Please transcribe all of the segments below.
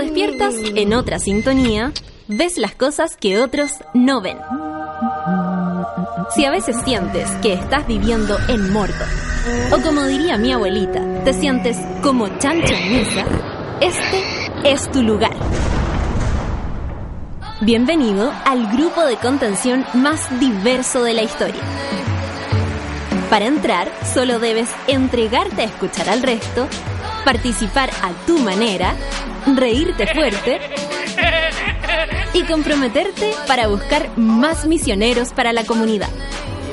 despiertas en otra sintonía, ves las cosas que otros no ven. Si a veces sientes que estás viviendo en Mordor, o como diría mi abuelita, te sientes como chancho en misa, este es tu lugar. Bienvenido al grupo de contención más diverso de la historia. Para entrar, solo debes entregarte a escuchar al resto, participar a tu manera, reírte fuerte y comprometerte para buscar más misioneros para la comunidad.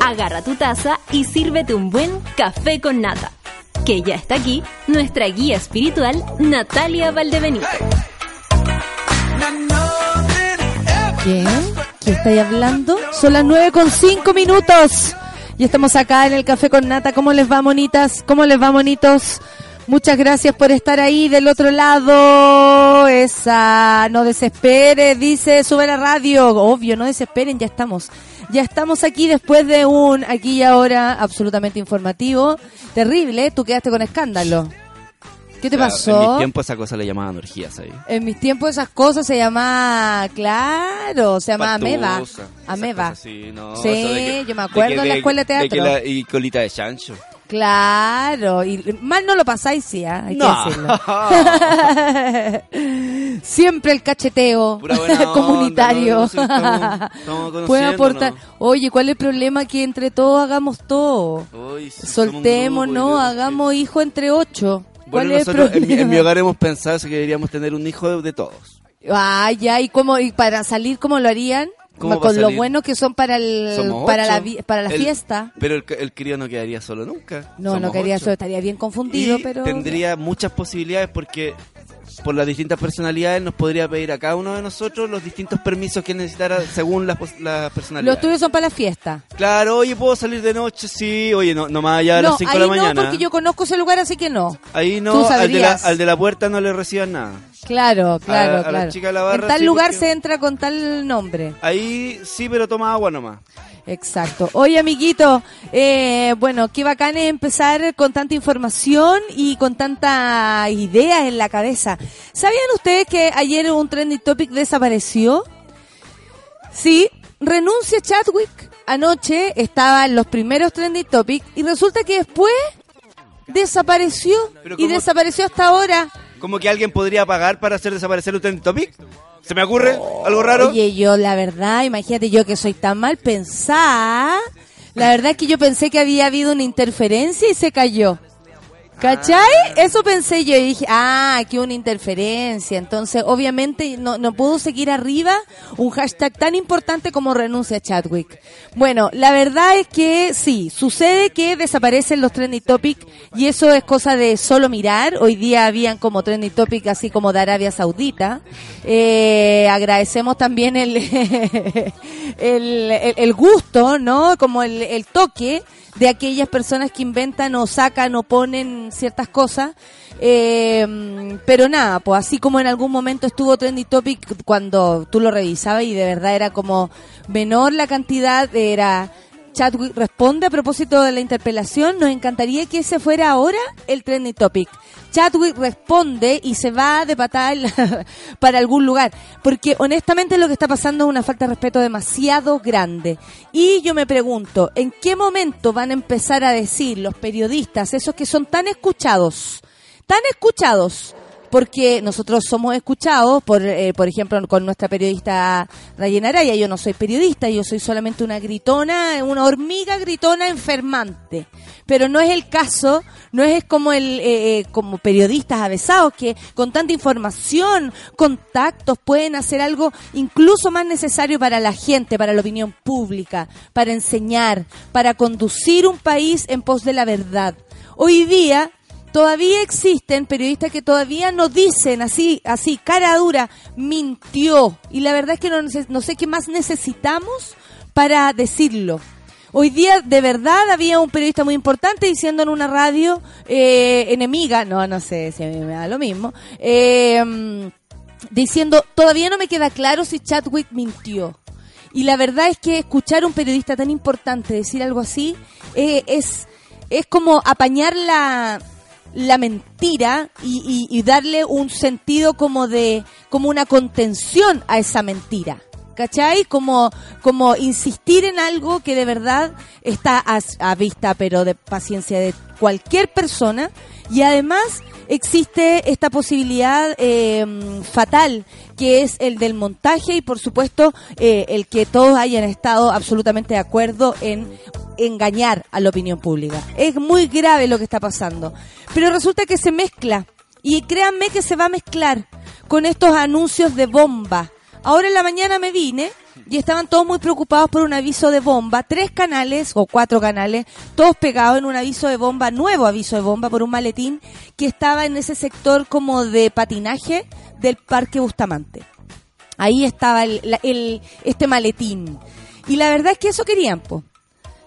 Agarra tu taza y sírvete un buen café con nata. Que ya está aquí nuestra guía espiritual, Natalia Valdebenito. ¿Quién? ¿Quién estáis hablando? Son las nueve con cinco minutos. Y estamos acá en el Café con Nata. ¿Cómo les va, monitas? ¿Cómo les va, monitos? Muchas gracias por estar ahí del otro lado. Esa, no desespere, dice, sube la radio. Obvio, no desesperen, ya estamos. Ya estamos aquí después de un aquí y ahora absolutamente informativo. Terrible, ¿eh? tú quedaste con escándalo. ¿Qué te Claro, pasó? En mis tiempos esa cosa le llamaban orgías ahí. En mis tiempos esas cosas se llama, claro, se llama ameba. Ameba. Sí, yo me acuerdo de que- en la escuela de que teatro. la- y colita de chancho. Claro, y mal no lo pasáis, sí, ¿ah? hay No. que decirlo. Siempre el cacheteo onda, comunitario. Puede aportar. Oye, ¿cuál es el problema? Que entre todos hagamos todo. Uy, sí, Soltemos, grupo, ¿no? Hagamos hijo entre ocho. ¿Cuál Bueno, es el nosotros en, mi- problema? en mi hogar hemos pensado que deberíamos tener un hijo de, de todos. Ah, ya, ¿y cómo? ¿Y para salir cómo lo harían? ¿Cómo Con lo bueno que son para el para la para la El- fiesta. Pero el, el crío no quedaría solo nunca. No, Somos no ocho. eso, estaría bien confundido, Y pero tendría muchas posibilidades porque por las distintas personalidades nos podría pedir a cada uno de nosotros los distintos permisos que necesitara según las, las los personalidades. tuyos son para la fiesta. Claro, oye, ¿puedo salir de noche? Sí, oye, no, no más allá de no, las 5 ahí de la mañana. no, porque yo conozco ese lugar, así que no. Ahí Tú no, al de, la, sabrías. al de la puerta no le reciban nada. Claro, claro, a la claro. chica de la barra en tal sí, lugar porque- se entra con tal nombre. Ahí sí, pero toma agua nomás. Exacto. Oye, amiguito, eh, bueno, qué bacán es empezar con tanta información y con tantas ideas en la cabeza. ¿Sabían ustedes que ayer un trending topic desapareció? Sí, renuncia Chadwick. Anoche estaba en los primeros trending topics y resulta que después desapareció y desapareció hasta ahora. ¿Como que alguien podría pagar para hacer desaparecer un trending topic? ¿Se me ocurre? ¿Algo raro? Oye, yo la verdad, imagínate yo que soy tan mal pensada. La verdad es que yo pensé que había habido una interferencia y se cayó. ¿Cachai? Eso pensé yo y dije, ah, aquí una interferencia. Entonces, obviamente, no, no puedo seguir arriba un hashtag tan importante como renuncia Chadwick. Bueno, la verdad es que sí, sucede que desaparecen los trending topics y eso es cosa de solo mirar. Hoy día habían como trending topic así como de Arabia Saudita. Eh, agradecemos también el, el, el- el gusto, ¿no? Como el, el toque de aquellas personas que inventan o sacan o ponen ciertas cosas. Eh, pero nada, pues así como en algún momento estuvo Trendy Topic cuando tú lo revisabas y de verdad era como menor la cantidad, era Chadwick responde a propósito de la interpelación, nos encantaría que ese fuera ahora el Trendy Topic. Chadwick responde y se va de patada la- para algún lugar. Porque honestamente lo que está pasando es una falta de respeto demasiado grande. Y yo me pregunto, ¿en qué momento van a empezar a decir los periodistas, esos que son tan escuchados, tan escuchados, porque nosotros somos escuchados, por, eh, por ejemplo, con nuestra periodista Rayena Araya. Yo no soy periodista, yo soy solamente una gritona, una hormiga gritona enfermante. Pero no es el caso, no es como el eh, eh, como periodistas avesados que con tanta información, contactos pueden hacer algo incluso más necesario para la gente, para la opinión pública, para enseñar, para conducir un país en pos de la verdad. Hoy día todavía existen periodistas que todavía no dicen así, así, cara dura, mintió. Y la verdad es que no, sé qué más necesitamos para decirlo. Hoy día, de verdad, había un periodista muy importante diciendo en una radio eh, enemiga, no, no sé si me da lo mismo, mm, diciendo, todavía no me queda claro si Chadwick mintió. Y la verdad es que escuchar a un periodista tan importante decir algo así eh, es, es como apañar la, la mentira y, y- y darle un sentido como de, como una contención a esa mentira. ¿Cachai? Como, como insistir en algo que de verdad está a, a vista, pero de paciencia de cualquier persona. Y además existe esta posibilidad eh, fatal, que es el del montaje y por supuesto eh, el que todos hayan estado absolutamente de acuerdo en engañar a la opinión pública. Es muy grave lo que está pasando. Pero resulta que se mezcla. Y créanme que se va a mezclar con estos anuncios de bomba. Ahora en la mañana me vine y estaban todos muy preocupados por un aviso de bomba. Tres canales o cuatro canales, todos pegados en un aviso de bomba, nuevo aviso de bomba por un maletín que estaba en ese sector como de patinaje del Parque Bustamante. Ahí estaba el, el- este maletín. Y la verdad es que eso querían, po.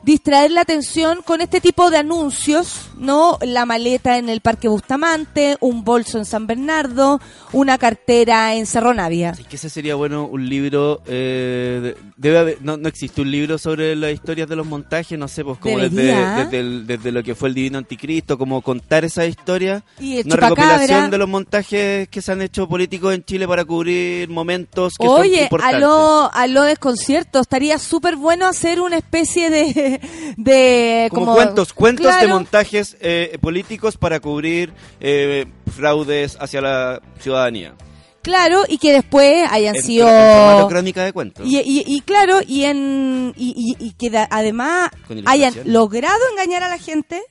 Distraer la atención con este tipo de anuncios, ¿no? La maleta en el Parque Bustamante, un bolso en San Bernardo, una cartera en Cerro Navia. Sí, que ese sería bueno un libro. eh, de- debe haber- no, no existe un libro sobre las historias de los montajes, no sé, pues como desde, desde, el- desde lo que fue el Divino Anticristo, como contar esa historia. Y el Una chupacabra. recopilación de los montajes que se han hecho políticos en Chile para cubrir momentos que son Oye, importantes. aló, aló desconcierto, estaría súper bueno hacer una especie de... de como, cuentos, cuentos de montajes eh, políticos para cubrir eh, fraudes hacia la ciudadanía. Claro, y que después hayan En, sido... en formato crónica de cuentos. Y, y- y claro, y en y, y- que da- además hayan logrado engañar a la gente,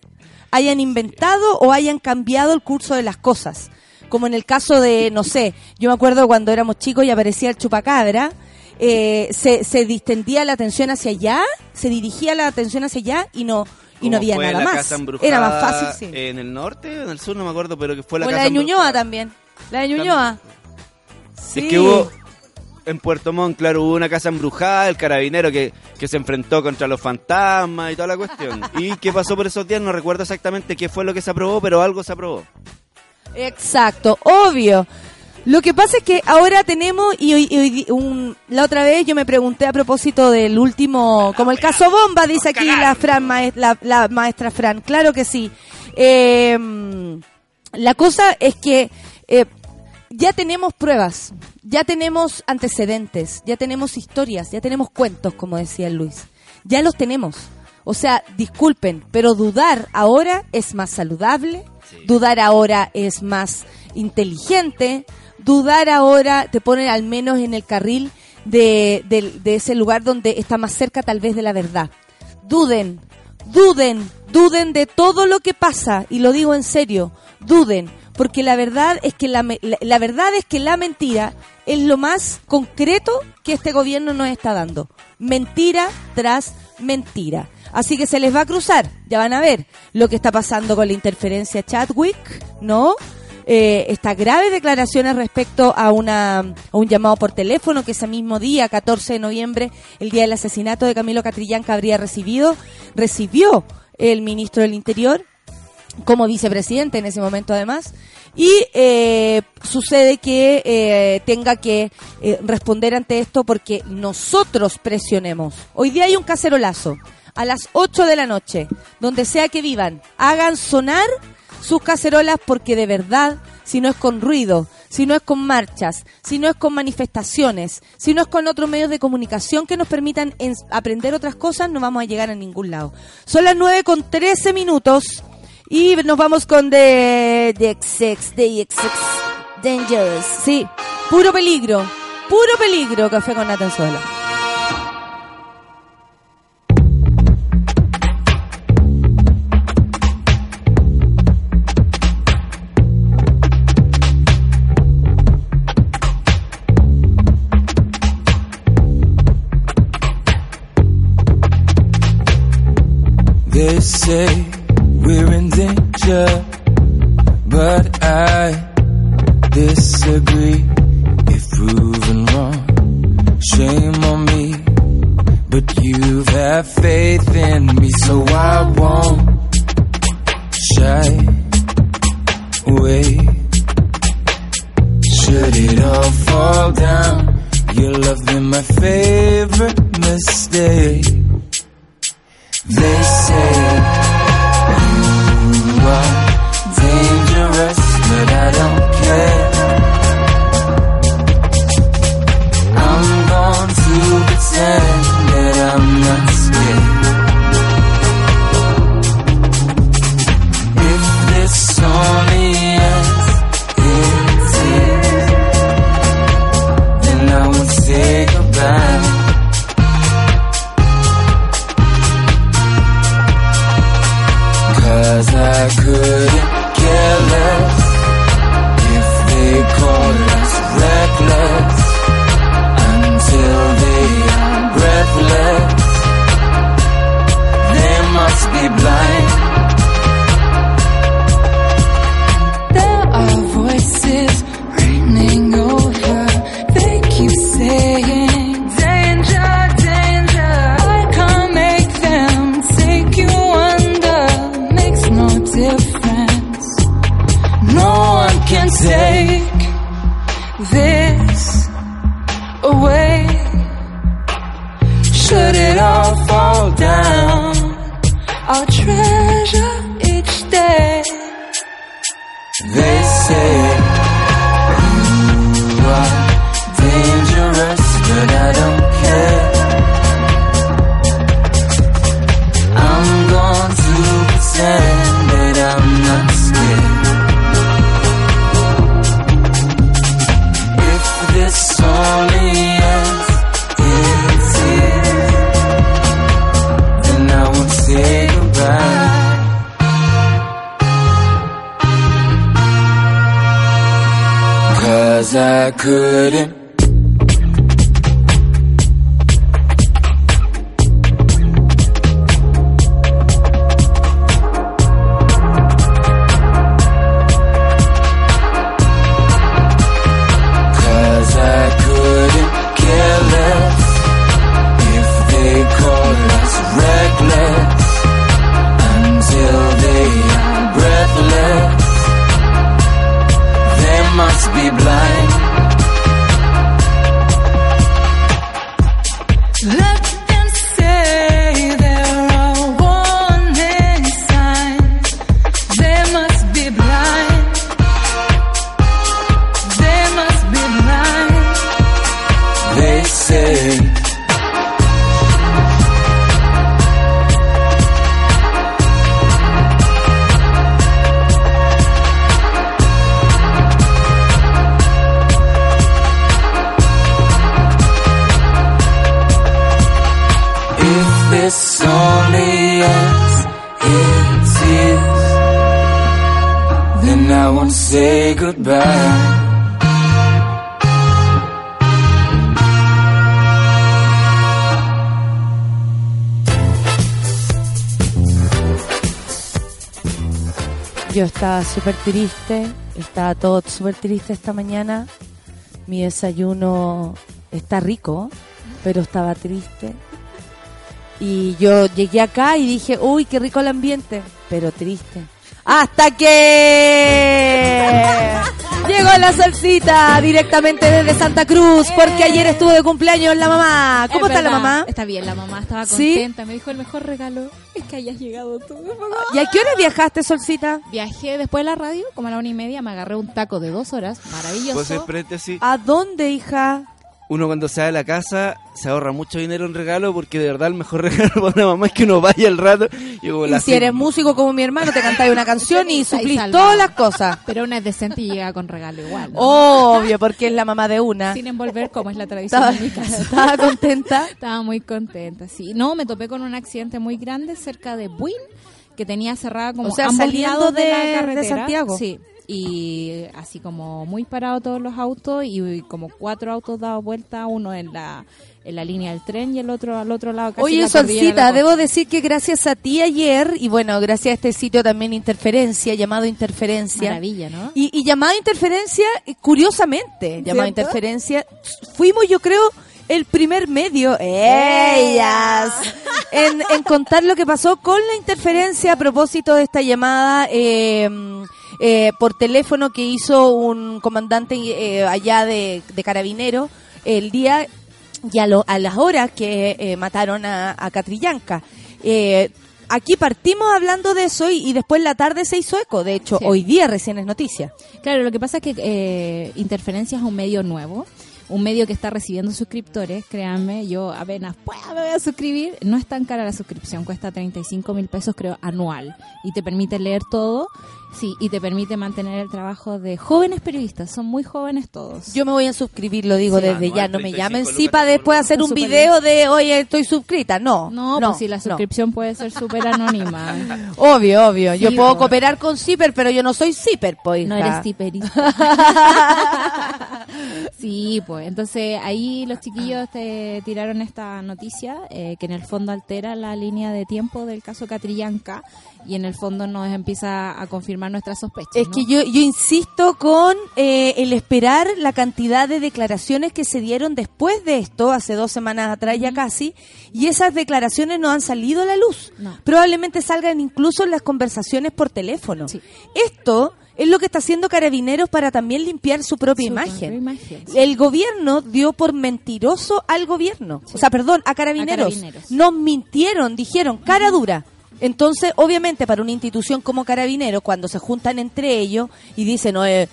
hayan inventado o hayan cambiado el curso de las cosas. Como en el caso de, no sé, yo me acuerdo cuando éramos chicos y aparecía el chupacabra, eh, se, se distendía la atención hacia allá, se dirigía la atención hacia allá y no y no había fue nada la más. casa Era más fácil, sí. En el norte, en el sur, no me acuerdo, pero que fue la o la casa de Ñuñoa embrujada. también. La de Ñuñoa. Sí. Es que hubo en Puerto Montt, claro, hubo una casa embrujada, el carabinero que, que se enfrentó contra los fantasmas y toda la cuestión. ¿Y qué pasó por esos días? No recuerdo exactamente qué fue lo que se aprobó, pero algo se aprobó. Exacto, obvio. Lo que pasa es que ahora tenemos, y hoy, y hoy- un- la otra vez yo me pregunté a propósito del último, como el caso Bomba, dice aquí la, Fran, maes- la, la maestra Fran, claro que sí. Eh, la cosa es que eh, ya tenemos pruebas, ya tenemos antecedentes, ya tenemos historias, ya tenemos cuentos, como decía Luis. Ya los tenemos. O sea, disculpen, pero dudar ahora es más saludable, dudar ahora es más inteligente, dudar ahora te pone al menos en el carril de, del- de ese lugar donde está más cerca tal vez de la verdad. Duden, duden, duden de todo lo que pasa, y lo digo en serio, duden, porque la verdad es que la, la- la verdad es que la mentira es lo más concreto que este gobierno nos está dando. Mentira tras mentira. Así que se les va a cruzar, ya van a ver lo que está pasando con la interferencia Chadwick, ¿no? Eh, estas graves declaraciones respecto a, una, un llamado por teléfono que ese mismo día, 14 de noviembre, el día del asesinato de Camilo Catrillán, que habría recibido, recibió el ministro del Interior como vicepresidente en ese momento además y eh, sucede que eh, tenga que eh, responder ante esto porque nosotros presionemos. Hoy día hay un cacerolazo a las 8 de la noche, donde sea que vivan, hagan sonar sus cacerolas porque de verdad, si no es con ruido, si no es con marchas, si no es con manifestaciones, si no es con otros medios de comunicación que nos permitan en- aprender otras cosas, no vamos a llegar a ningún lado. Son las 9 con 13 minutos. Y nos vamos con The, the XX, The XX Dangerous. Sí, puro peligro, puro peligro, café con Natanzuela. They say we're in danger, but I disagree. If proven wrong, shame on me. But you have had faith in me, so I won't shy away. Should it all fall down, your love been my favorite mistake. They say mm, you are súper triste, estaba todo súper triste esta mañana. Mi desayuno está rico, pero estaba triste. Y yo llegué acá y dije, uy, qué rico el ambiente, pero triste. Hasta que llegó la salsita directamente desde Santa Cruz, porque ayer estuvo de cumpleaños la mamá. ¿Cómo Es está la mamá? Está bien, la mamá estaba ¿Sí? contenta. Me dijo el mejor regalo que hayas llegado tú. ¿Y a qué hora viajaste, Solcita? Viajé después de la radio, como a la una y media, me agarré un taco de dos horas, maravilloso. Pues paréntesis, ¿A dónde, hija? Uno cuando sale de la casa se ahorra mucho dinero en regalo porque de verdad el mejor regalo para una mamá es que uno vaya al rato y como Y la si eres músico como mi hermano, te cantáis una canción y suplís todas las cosas. Pero una es decente y llega con regalo igual. ¿no? Obvio, porque es la mamá de una. Sin envolver, como es la tradición Estaba, en mi casa. estaba contenta. Estaba muy contenta, sí. No, me topé con un accidente muy grande cerca de Buin, que tenía cerrada como O sea, ambos saliendo lados de, de- la de carretera. Santiago. Sí. Y así como muy parados todos los autos y como cuatro autos dados vuelta, uno en la en la línea del tren y el otro al otro lado. Casi Oye, la Solcita, la debo decir que gracias a ti ayer, y bueno, gracias a este sitio también Interferencia, llamado Interferencia. Maravilla, ¿no? Y, y llamado Interferencia, eh, curiosamente, llamado ¿Cierto? Interferencia, fuimos yo creo el primer medio, ellas, en, en contar lo que pasó con la interferencia a propósito de esta llamada eh, eh, por teléfono que hizo un comandante eh, allá de, de Carabinero el día y a, lo- a las horas que eh, mataron a, a Catrillanca. Eh, aquí partimos hablando de eso y, y después la tarde se hizo eco. De hecho, Sí. hoy día recién es noticia. Claro, lo que pasa es que eh, Interferencia es un medio nuevo, un medio que está recibiendo suscriptores, créanme, yo apenas pueda me voy a suscribir, no es tan cara la suscripción, cuesta 35 mil pesos creo anual. Y te permite leer todo, sí, y te permite mantener el trabajo de jóvenes periodistas, son muy jóvenes todos. Yo me voy a suscribir, lo digo Sí. desde ya. No me 35 llamen sí para después hacer un video de, oye, estoy suscrita. No, no, pues si la no. suscripción puede ser súper anónima. Obvio, obvio. Yo Sí, puedo cooperar con Zipper, pero yo no soy Zipper, pues. No eres tiperista. sí, pues entonces ahí los chiquillos te tiraron esta noticia eh, que en el fondo altera la línea de tiempo del caso Catrillanca y en el fondo nos empieza a confirmar nuestras sospechas. Es ¿no? que yo, yo insisto con eh, el esperar la cantidad de declaraciones que se dieron después de esto, hace dos semanas atrás ya casi, y esas declaraciones no han salido a la luz. No. Probablemente salgan incluso en las conversaciones por teléfono. Sí. Esto es lo que está haciendo Carabineros para también limpiar su propia Su imagen. propia imagen, sí. El gobierno dio por mentiroso al gobierno. O sea, perdón, a carabineros. A Carabineros. Nos mintieron, dijeron, cara dura. Entonces, obviamente, para una institución como Carabineros, cuando se juntan entre ellos y dicen, no, eh,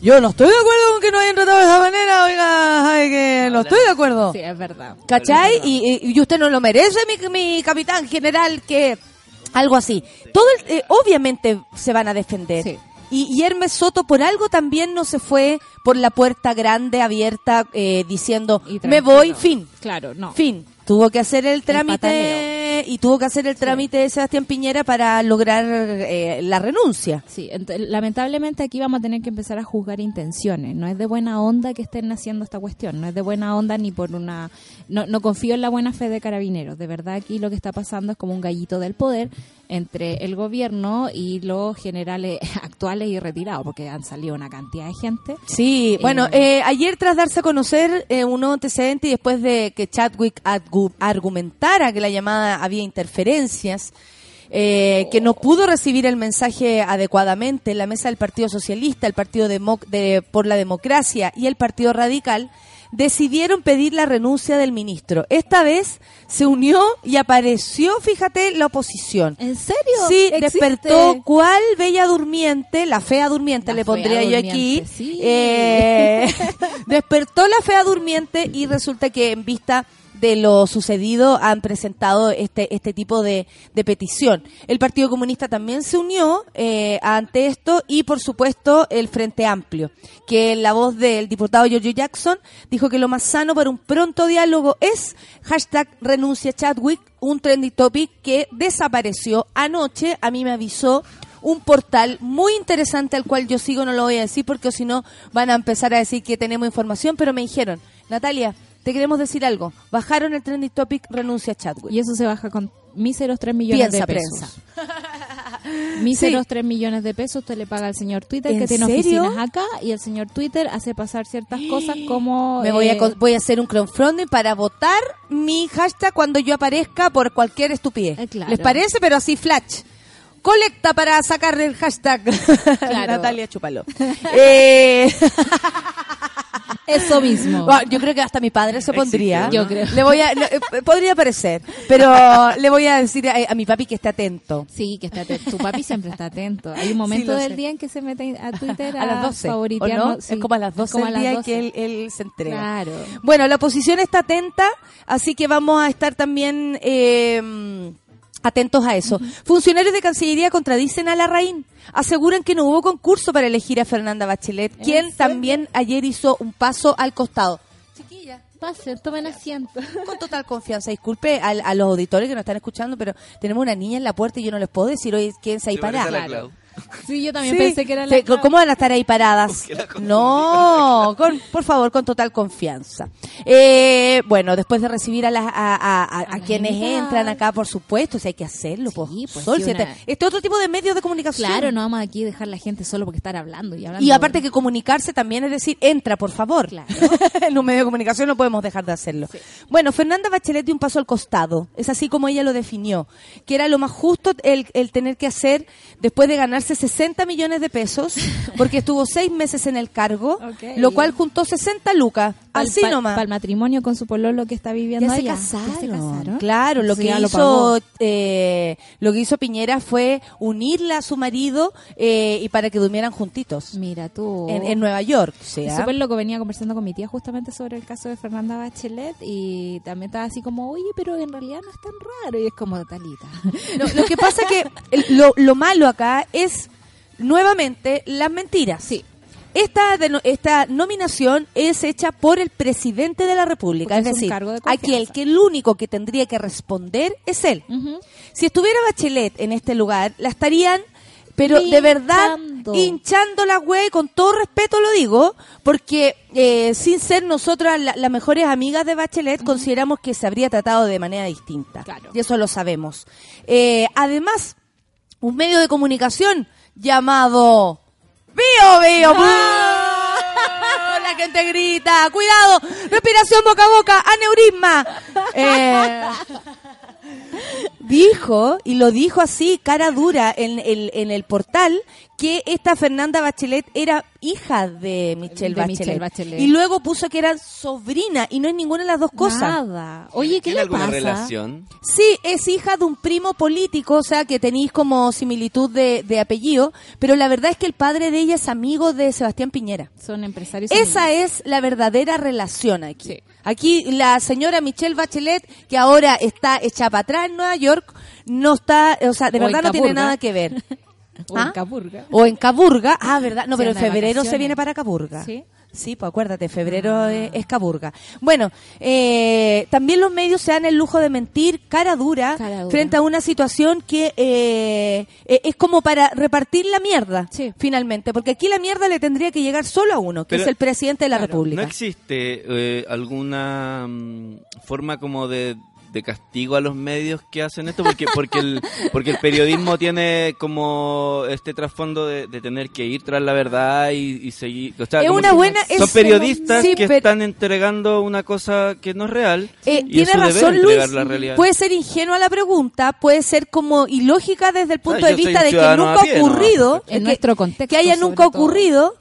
yo no estoy de acuerdo con que no hayan tratado de esa manera, oiga, ay, que no estoy de acuerdo. Sí, es verdad. ¿Cachai? Y, y- y usted no lo merece, mi, mi capitán general, que algo así. Todo el- eh, obviamente se van a defender. Sí. Y, y Hermes Soto por algo también no se fue por la puerta grande abierta eh, diciendo me voy, fin. Claro, no. Fin. Tuvo que hacer el trámite y tuvo que hacer el trámite de Sebastián Piñera para lograr eh, la renuncia. Sí, ent- lamentablemente aquí vamos a tener que empezar a juzgar intenciones. No es de buena onda que estén haciendo esta cuestión. No es de buena onda ni por una... No, no confío en la buena fe de carabineros. De verdad aquí lo que está pasando es como un gallito del poder entre el gobierno y los generales actuales y retirados, porque han salido una cantidad de gente. Sí, bueno, Eh, eh, ayer tras darse a conocer eh, un nuevo antecedente y después de que Chadwick argu- argumentara que la llamada había interferencias, eh, que no pudo recibir el mensaje adecuadamente en la mesa del Partido Socialista, el Partido de, por la Democracia y el Partido Radical, decidieron pedir la renuncia del ministro. Esta vez se unió y apareció, fíjate, la oposición. ¿En serio? Sí, ¿Existe? despertó cuál bella durmiente, la fea durmiente La le pondría yo aquí. sí. Eh, despertó la fea durmiente y resulta que en vista de lo sucedido han presentado este este tipo de, de petición. El Partido Comunista también se unió eh, ante esto y por supuesto el Frente Amplio, que la voz del diputado Giorgio Jackson dijo que lo más sano para un pronto diálogo es hashtag renuncia Chadwick, un trendy topic que desapareció anoche, a mí me avisó un portal muy interesante al cual yo sigo, no lo voy a decir porque si no van a empezar a decir que tenemos información, pero me dijeron, Natalia, te queremos decir algo, bajaron el trending topic, renuncia Chadwick. Y eso se baja con míseros 3 millones Piensa, de pesos. Míseros 3 millones de pesos usted le paga al señor Twitter ¿En que tiene serio? oficinas acá y el señor Twitter hace pasar ciertas cosas como... Me voy a, eh, voy a hacer un crowdfunding para votar mi hashtag cuando yo aparezca por cualquier estupidez. Eh, claro. ¿Les parece? Pero así flash. Colecta para sacar el hashtag. Claro. Natalia Chupalo. eh, Eso mismo. Bueno, yo creo que hasta mi padre se pondría. Yo creo. Le voy a, le- eh, podría parecer, pero le voy a decir a, a mi papi que esté atento. Sí, que está atento. Tu papi siempre está atento. Hay un momento lo del sé. día en que se mete a Twitter a, A las 12. ¿o no? sí. Es como a las 12 Como a del las día 12. que él, él se entrega. Claro. Bueno, la oposición está atenta, así que vamos a estar también eh, atentos a eso. Funcionarios de Cancillería contradicen a Larraín. Aseguran que no hubo concurso para elegir a Fernanda Bachelet, quien también ayer hizo un paso al costado. Chiquilla. Pasen, tomen asiento. Con total confianza, disculpe al- a, los auditores que nos están escuchando, pero tenemos una niña en la puerta y yo no les puedo decir, oye, quédense ahí Se Sí, yo también Sí. pensé que era Sí, la... ¿Cómo van a estar ahí paradas? No, con, por favor, con total confianza. Eh, bueno, después de recibir a, las, a, a- a- a las quienes entran acá, por supuesto, si hay que hacerlo. pues, pues, Sol, sí, una- este, este otro tipo de medios de comunicación. Claro, no vamos aquí a dejar la gente solo porque estar hablando y hablando. Y aparte que comunicarse también es decir, entra, por favor. Claro. en un medio de comunicación no podemos dejar de hacerlo. Bueno, Fernanda Bachelet dio un paso al costado. Es así como ella lo definió. Que era lo más justo el, el tener que hacer después de ganarse 60 millones de pesos, porque estuvo seis meses en el cargo, lo cual juntó 60 lucas. Así nomás. Para el matrimonio con su pololo que está viviendo Ya se, allá. casaron. Ya se casaron. Claro, lo Sí, que lo hizo pagó. eh, lo que hizo Piñera fue unirla a su marido eh, y para que durmieran juntitos Mira tú. en, en Nueva York. o sea. Es súper loco, venía conversando con mi tía justamente sobre el caso de Fernanda Bachelet y también estaba así como, oye, pero en realidad no es tan raro. Y es como, Talita. No, lo que pasa que el- lo, lo malo acá es nuevamente las mentiras. Sí. Esta, esta nominación es hecha por el presidente de la República, Porque es decir, de aquí el confianza. que el único que tendría que responder es él. Si estuviera Bachelet en este lugar, la estarían, pero de verdad, Hinchando. la güey, con todo respeto lo digo, porque eh, sin ser nosotras la- las mejores amigas de Bachelet, consideramos que se habría tratado de manera distinta. Claro. Y eso lo sabemos. Eh, además, un medio de comunicación llamado Bio Bio. La gente grita, cuidado, respiración boca a boca, aneurisma. Eh, dijo, y lo dijo así, cara dura, en el, en el portal, que esta Fernanda Bachelet era hija de Michelle, De Bachelet. Michelle Bachelet. Y luego puso que era sobrina y no es ninguna de las dos cosas. Nada. Oye, ¿qué ¿Tiene le alguna pasa? relación? Sí, es hija de un primo político, o sea que tenéis como similitud de, de apellido, pero la verdad es que el padre de ella es amigo de Sebastián Piñera. Son empresarios. Esa es la verdadera relación aquí. Sí. Aquí la señora Michelle Bachelet, que ahora está hecha para atrás en Nueva York, no está, o sea, de O verdad no tiene nada que ver. O en ¿Ah? Capurga. O en Caburga. Ah, verdad. No, pero en febrero se viene para Caburga. ¿Sí? Sí, pues acuérdate, febrero es, es Caburga. Bueno, eh, también los medios se dan el lujo de mentir cara dura, Cara dura. frente a una situación que eh, eh, es como para repartir la mierda, Sí. finalmente. Porque aquí la mierda le tendría que llegar solo a uno, que Pero- es el presidente de la Claro. República. ¿No existe eh, alguna mm, forma como de, de castigo a los medios que hacen esto? Porque porque el, porque el periodismo tiene como este trasfondo de, de tener que ir tras la verdad y, y seguir... o sea, Es como una que buena- Son es- periodistas sí, que pero- están entregando una cosa que no es real. Eh, y tiene es su deber razón Luis, la realidad. puede ser ingenua la pregunta, puede ser como ilógica desde el punto Ah, de yo soy vista de que nunca ha ¿no? ocurrido, En que- nuestro contexto, que haya nunca ocurrido,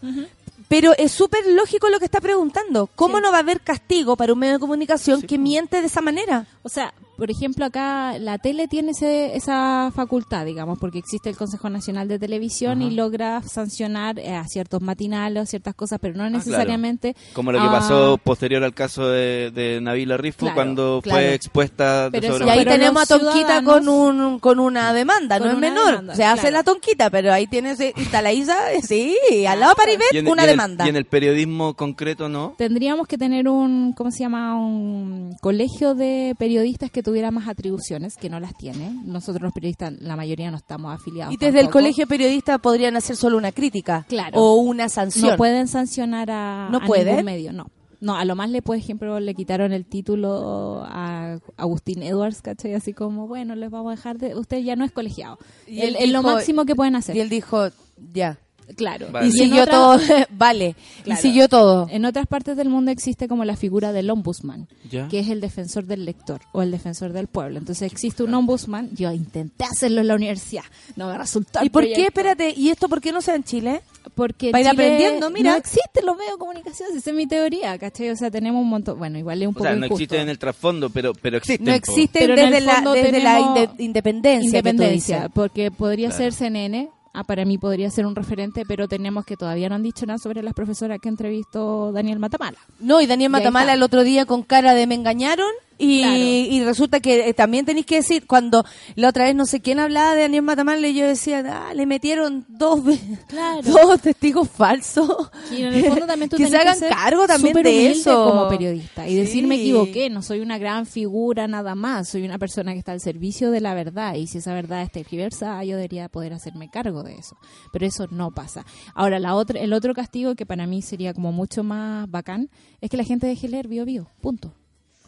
pero es súper lógico lo que está preguntando. ¿Cómo Sí. no va a haber castigo para un medio de comunicación que miente de esa manera? O sea, por ejemplo, acá la tele tiene ese- esa facultad, digamos, porque existe el Consejo Nacional de Televisión y logra sancionar eh, a ciertos matinales o ciertas cosas, pero no necesariamente. Como lo que a- pasó posterior al caso de, de Nabila Rifo Claro, cuando claro. fue expuesta de Pero eso Y ahí Pero tenemos a Tonquita con un con una demanda, Con no es menor. demanda, Se hace claro. la Tonquita, pero ahí tienes, está la Isa, sí, al lado Paribet, en- una y en el- demanda. y en el periodismo concreto no. Tendríamos que tener un, ¿cómo se llama? Un colegio de periodistas que tuviera más atribuciones, que no las tiene. Nosotros los periodistas, la mayoría no estamos afiliados. Y desde el colegio periodista podrían hacer solo una crítica Claro. o una sanción. No pueden sancionar a, ¿No a pueden? ningún medio, no. No, a lo más le, por ejemplo, le quitaron el título a Agustín Edwards, ¿cachai? Así como, bueno, les vamos a dejar de... Usted ya no es colegiado. Y él Es lo máximo que pueden hacer. Y él dijo, ya. Claro. Vale. Y siguió otra- todo, vale. Claro. Y siguió todo. En otras partes del mundo existe como la figura del ombudsman, Ya. que es el defensor del lector o el defensor del pueblo. Entonces existe un ombudsman. Yo intenté hacerlo en la universidad. No me resultó. el ¿Y por qué, espérate, y esto por qué no se da en Chile? Porque Para ir Chile aprendiendo, mira. No existen los medios de comunicación, esa es mi teoría, ¿cachai? O sea, tenemos un montón. Bueno, igual es un O poco sea, no injusto. existe en el trasfondo, pero, pero existen. No existen desde la, desde la inde- independencia. que tú Independencia, dices. porque podría Claro. ser CNN. Ah, para mí podría ser un referente, pero tenemos que todavía no han dicho nada sobre las profesoras que entrevistó Daniel Matamala. No, y Daniel Matamala el otro día con cara de me engañaron y, Claro. y resulta que eh, también tenéis que decir, cuando la otra vez no sé quién hablaba de Daniel Matamala y yo decía, ah, le metieron dos, Claro. dos testigos falsos. Y en el fondo también tú que se hagan cargo también de eso. como periodista y decir me Sí. equivoqué, no soy una gran figura nada más, soy una persona que está al servicio de la verdad y si esa verdad es tergiversa, yo debería poder hacerme cargo de eso. Pero eso no pasa. Ahora, la otra, el otro castigo que para mí sería como mucho más bacán es que la gente deje leer bio bio, punto.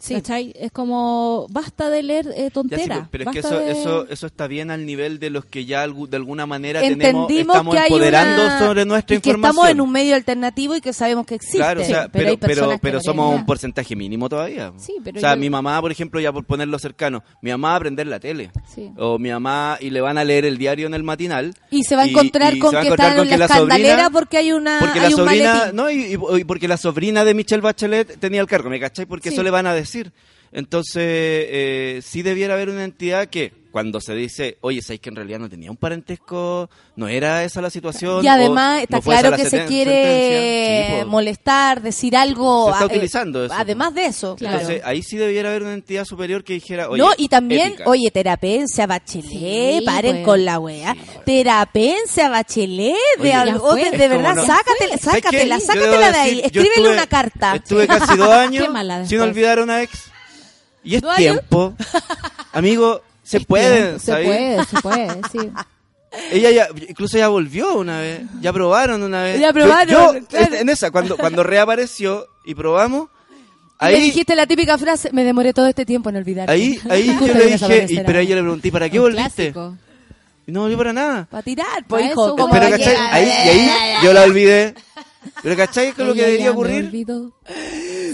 Sí. ¿Cachai? Es como, basta de leer eh, Ya, sí, tontera. pero es que eso, de- eso, eso está bien al nivel de los que ya de alguna manera tenemos, Entendimos estamos que hay empoderando una- sobre nuestra y que información. estamos en un medio alternativo y que sabemos que existe. Claro, o sea, pero, pero, pero, que pero no somos un porcentaje mínimo todavía. Sí, pero o sea, yo- mi mamá, por ejemplo, ya por ponerlo cercano, mi mamá va a aprender la tele. Sí. O mi mamá, y le van a leer el diario en el matinal. Y se va a y- encontrar y con se va a que está con en la que escandalera porque hay una porque hay la un sobrina, maletín. no, y, y- y porque la sobrina de Michelle Bachelet tenía el cargo, ¿me cachai? Porque Sí. eso le van a decir decir, entonces, eh, sí debiera haber una entidad que, cuando se dice, oye, ¿sabes que en realidad no tenía un parentesco? ¿No era esa la situación? Y además está no claro la que se quiere? Sí, molestar, decir algo. Se está a- eh, utilizando eso. Además de eso, Claro. Entonces, ahí sí debiera haber una entidad superior que dijera, oye, no, y también, ética. oye, terapencia, bachelet, Sí, paren pues. con la wea. Terapencia, bachelet, de, algo- de, verdad, no- sácatela, sácatela, sácatela de ahí, escríbele estuve- una carta. Estuve casi dos años sin olvidar a una ex. Y es tiempo. Amigo, se Es puede, Se puede, se puede, sí. Ella ya, incluso ya volvió una vez. Ya probaron una vez. Ya Yo- probaron, Yo, claro. en esa, cuando, cuando reapareció y probamos, Y le ahí, dijiste la típica frase, me demoré todo este tiempo en olvidar. ahí, ahí Justo yo le dije, y, pero a ahora. ella le pregunté, ¿para qué Un volviste? clásico. Y no volvió para nada. Para tirar, pues, hijo. eso, ¿cómo Pero, ¿cachai? Ahí, y ahí yo la olvidé. Pero, ¿cachai? ¿Qué es lo que debería ocurrir?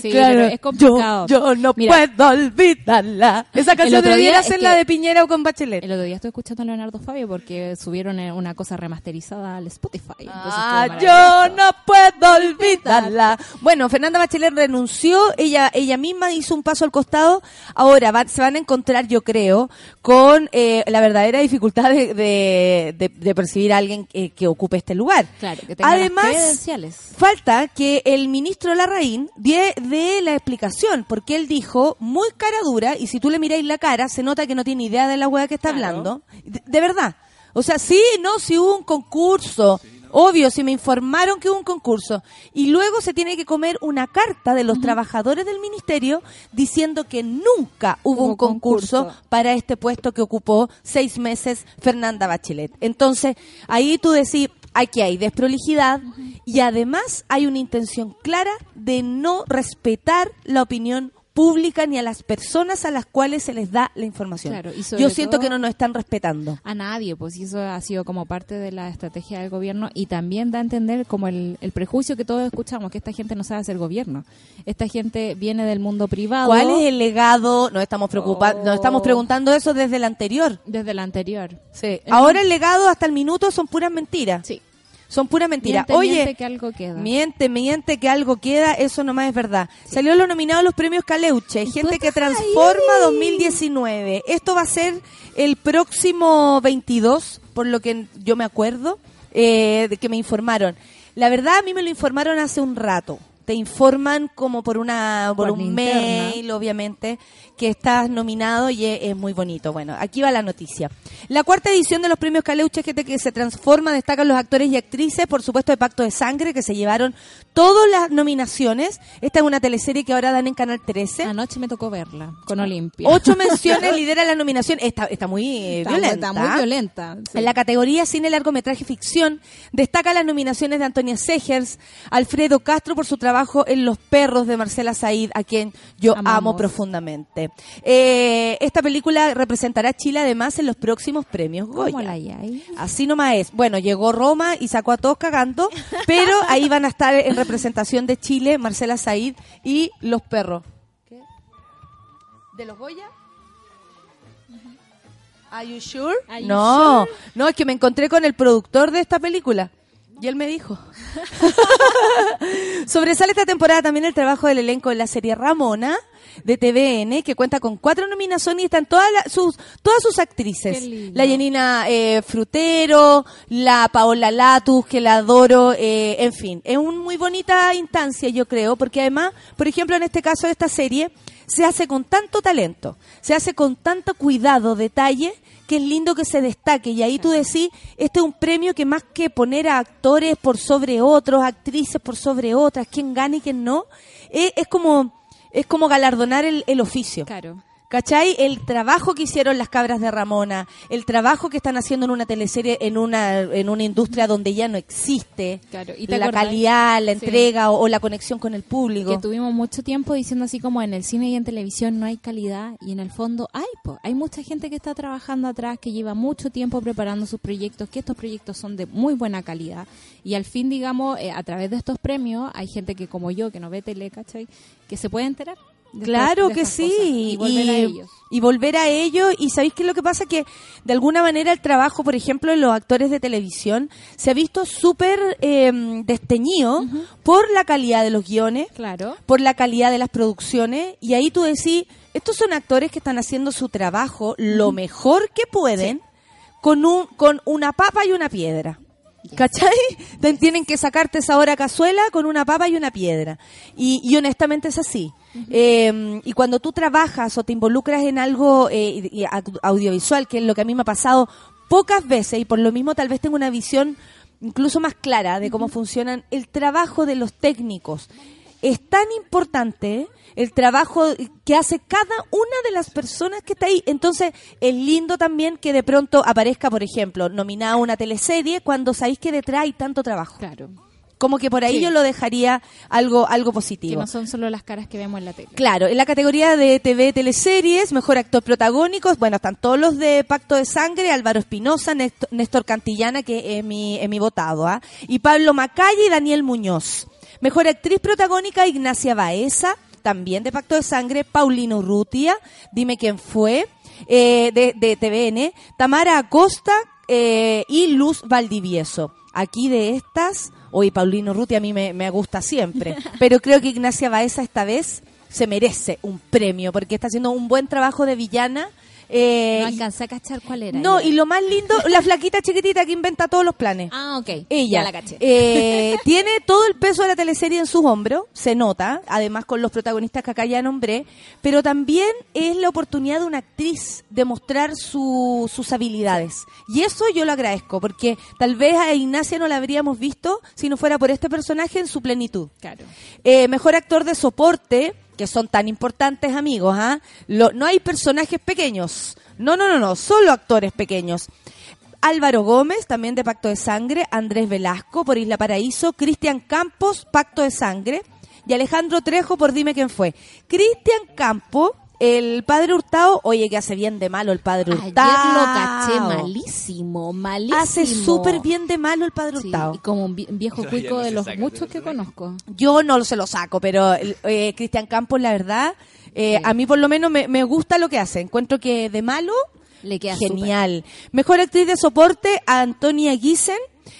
Sí, es complicado. Yo, yo no Mira, puedo olvidarla. Esa canción debería día ser la de Piñera o con Bachelet. El otro día estoy escuchando a Leonardo Fabio porque subieron eh, una cosa remasterizada al Spotify. Ah, yo no puedo olvidarla. Bueno, Fernanda Bachelet renunció, ella ella misma hizo un paso al costado. Ahora va- se van a encontrar, yo creo, con eh, la verdadera dificultad de, de, de- de percibir a alguien que, que ocupe este lugar. Claro, que tenga Además, las credenciales. Falta que el ministro Larraín dé la explicación, porque él dijo muy cara dura, y si tú le miráis la cara, se nota que no tiene idea de la hueá que está Claro. hablando. De, de verdad. O sea, sí, no, si hubo un concurso. Obvio, si me informaron que hubo un concurso. Y luego se tiene que comer una carta de los trabajadores del ministerio diciendo que nunca hubo, Hubo un concurso, concurso. para este puesto que ocupó seis meses Fernanda Bachelet. Entonces, ahí tú decís, aquí hay desprolijidad y además hay una intención clara de no respetar la opinión pública ni a las personas a las cuales se les da la información. Claro, y sobre Yo siento que no nos están respetando. A nadie, pues eso ha sido como parte de la estrategia del gobierno y también da a entender como el, el prejuicio que todos escuchamos, que esta gente no sabe hacer gobierno. Esta gente viene del mundo privado. ¿Cuál es el legado? Nos estamos preocupando, nos estamos Oh. preguntando eso desde el anterior. Desde el anterior. Sí. Ahora el legado hasta el minuto son puras mentiras. Sí. Son puras mentiras. Miente, Oye, miente que algo queda. Miente, miente que algo queda, eso nomás es verdad. Salió lo nominado a los premios Caleuche, gente que transforma 2019. Esto va a ser el próximo 22, por lo que yo me acuerdo, eh, de que me informaron. La verdad, a mí me lo informaron hace un rato. Te informan como por una por, Por un mail, obviamente, que estás nominado y es, es muy bonito. Bueno, aquí va la noticia. La cuarta edición de los premios Caleuche, gente que se transforma, destacan los actores y actrices, por supuesto, de Pacto de Sangre, que se llevaron todas las nominaciones. Esta es una teleserie que ahora dan en Canal 13. Anoche me tocó verla con Olimpia. Ocho menciones lidera la nominación. Está, está muy eh, Está- violenta. Está muy violenta. sí. En la categoría cine largometraje ficción destaca las nominaciones de Antonia Segers, Alfredo Castro por su trabajo en Los perros de Marcela Said, a quien yo Amamos. amo profundamente. Eh, esta película representará a Chile además en los próximos premios Goya. ¿Cómo la hay? Así nomás es. Bueno, llegó Roma y sacó a todos cagando, pero ahí van a estar en representación de Chile Marcela Said y Los perros. ¿Qué? ¿De los Goya? Are you sure? Are you no, no, es que me encontré con el productor de esta película. Y él me dijo. Sobresale esta temporada también el trabajo del elenco de la serie Ramona de TVN, que cuenta con cuatro nominaciones y están todas la- sus todas sus actrices. La Janina eh, Frutero, la Paola Latus, que la adoro, eh, en fin, es una muy bonita instancia, yo creo, porque además, por ejemplo, en este caso de esta serie, se hace con tanto talento, se hace con tanto cuidado, detalle, que es lindo que se destaque. Y ahí tú decís, este es un premio que más que poner a actores por sobre otros, actrices por sobre otras, quién gana y quién no, es, es como es como galardonar el, el oficio. Claro. ¿Cachai? El trabajo que hicieron las cabras de Ramona, el trabajo que están haciendo en una teleserie, en una, en una industria donde ya no existe, Claro, ¿y te la acordás? calidad, la Sí. entrega o, o la conexión con el público. Que tuvimos mucho tiempo diciendo así como en el cine y en televisión no hay calidad y en el fondo hay, po. hay mucha gente que está trabajando atrás, que lleva mucho tiempo preparando sus proyectos, que estos proyectos son de muy buena calidad y al fin, digamos, eh, a través de estos premios hay gente que como yo, que no ve tele, ¿cachai? Que se puede enterar. Claro que sí. cosas y volver a ellos. y volver a ellos. Y sabéis qué es lo que pasa que de alguna manera el trabajo, por ejemplo, de los actores de televisión se ha visto súper eh, desteñido por la calidad de los guiones, Claro. por la calidad de las producciones. Y ahí tú decís, estos son actores que están haciendo su trabajo lo mejor que pueden con, un, con una papa y una piedra. ¿Cachai? Tienen que sacarte esa hora cazuela con una papa y una piedra. Y, y honestamente es así. Eh, y cuando tú trabajas o te involucras en algo eh, audiovisual, que es lo que a mí me ha pasado pocas veces, y por lo mismo tal vez tengo una visión incluso más clara de cómo funcionan el trabajo de los técnicos. Es tan importante el trabajo que hace cada una de las personas que está ahí. Entonces, es lindo también que de pronto aparezca, por ejemplo, nominada una teleserie cuando sabéis que detrás hay tanto trabajo. Claro. Como que por ahí Sí. yo lo dejaría algo, algo Que positivo. no son solo las caras que vemos en la tele. Claro, en la categoría de TV teleseries, mejor actor protagónico, bueno, están todos los de Pacto de Sangre, Álvaro Espinosa, Néstor, Néstor Cantillana, que es mi, es mi votado, ¿ah? y Pablo Macaya y Daniel Muñoz. Mejor actriz protagónica, Ignacia Baeza, también de Pacto de Sangre, Paulino Urrutia, Dime quién fue, eh, de, de TVN, Tamara Acosta eh, y Luz Valdivieso. Aquí de estas, hoy Paulino Urrutia a mí me, me gusta siempre, pero creo que Ignacia Baeza esta vez se merece un premio porque está haciendo un buen trabajo de villana. Eh, No alcancé a cachar cuál era. no, ella. y lo más lindo, la flaquita chiquitita que inventa todos los planes. Ah, ok. Ella Ya la caché. eh, tiene todo el peso de la teleserie en sus hombros, se nota, además con los protagonistas que acá ya nombré, pero también es la oportunidad de una actriz de mostrar su- sus habilidades. Y eso yo lo agradezco, porque tal vez a Ignacia no la habríamos visto si no fuera por este personaje en su plenitud. Claro. Eh, mejor actor de soporte, que son tan importantes, amigos. Lo- no hay personajes pequeños. No, no, no, no, solo actores pequeños. Álvaro Gómez, también de Pacto de Sangre, Andrés Velasco por Isla Paraíso, Cristian Campos, Pacto de Sangre, y Alejandro Trejo por Dime quién fue. Cristian Campo, el padre Hurtado, oye, que hace bien de malo el padre Ayer Hurtado. lo caché malísimo, malísimo. Hace súper bien de malo el padre Sí, Hurtado. y como un vi- viejo cuico no de los saca muchos que conozco. Yo no se lo saco, pero eh, Cristian Campos, la verdad, eh, Sí. a mí por lo menos me, me gusta lo que hace. Encuentro que de malo, Le queda genial. Mejor actriz de soporte a Antonia Giesen,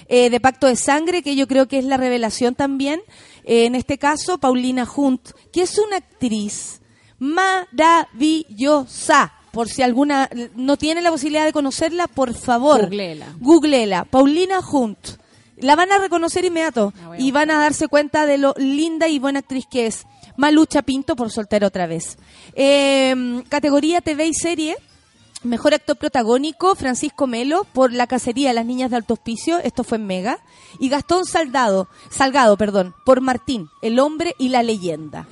eh, de Pacto de Sangre, que yo creo que es la revelación también. Eh, en este caso, Paulina Hunt, que es una actriz maravillosa. Por si alguna no tiene la posibilidad de conocerla, por favor. Googleela. Googleela. Paulina Hunt. La van a reconocer inmediato La voy a y van a darse cuenta de lo linda y buena actriz que es. Malucha Pinto por soltero otra vez. Eh, categoría TV y serie. Mejor actor protagónico, Francisco Melo, por La cacería de las niñas de alto hospicio, esto fue en Mega. Y Gastón Saldado, Salgado, perdón, por Martín, El hombre y la leyenda.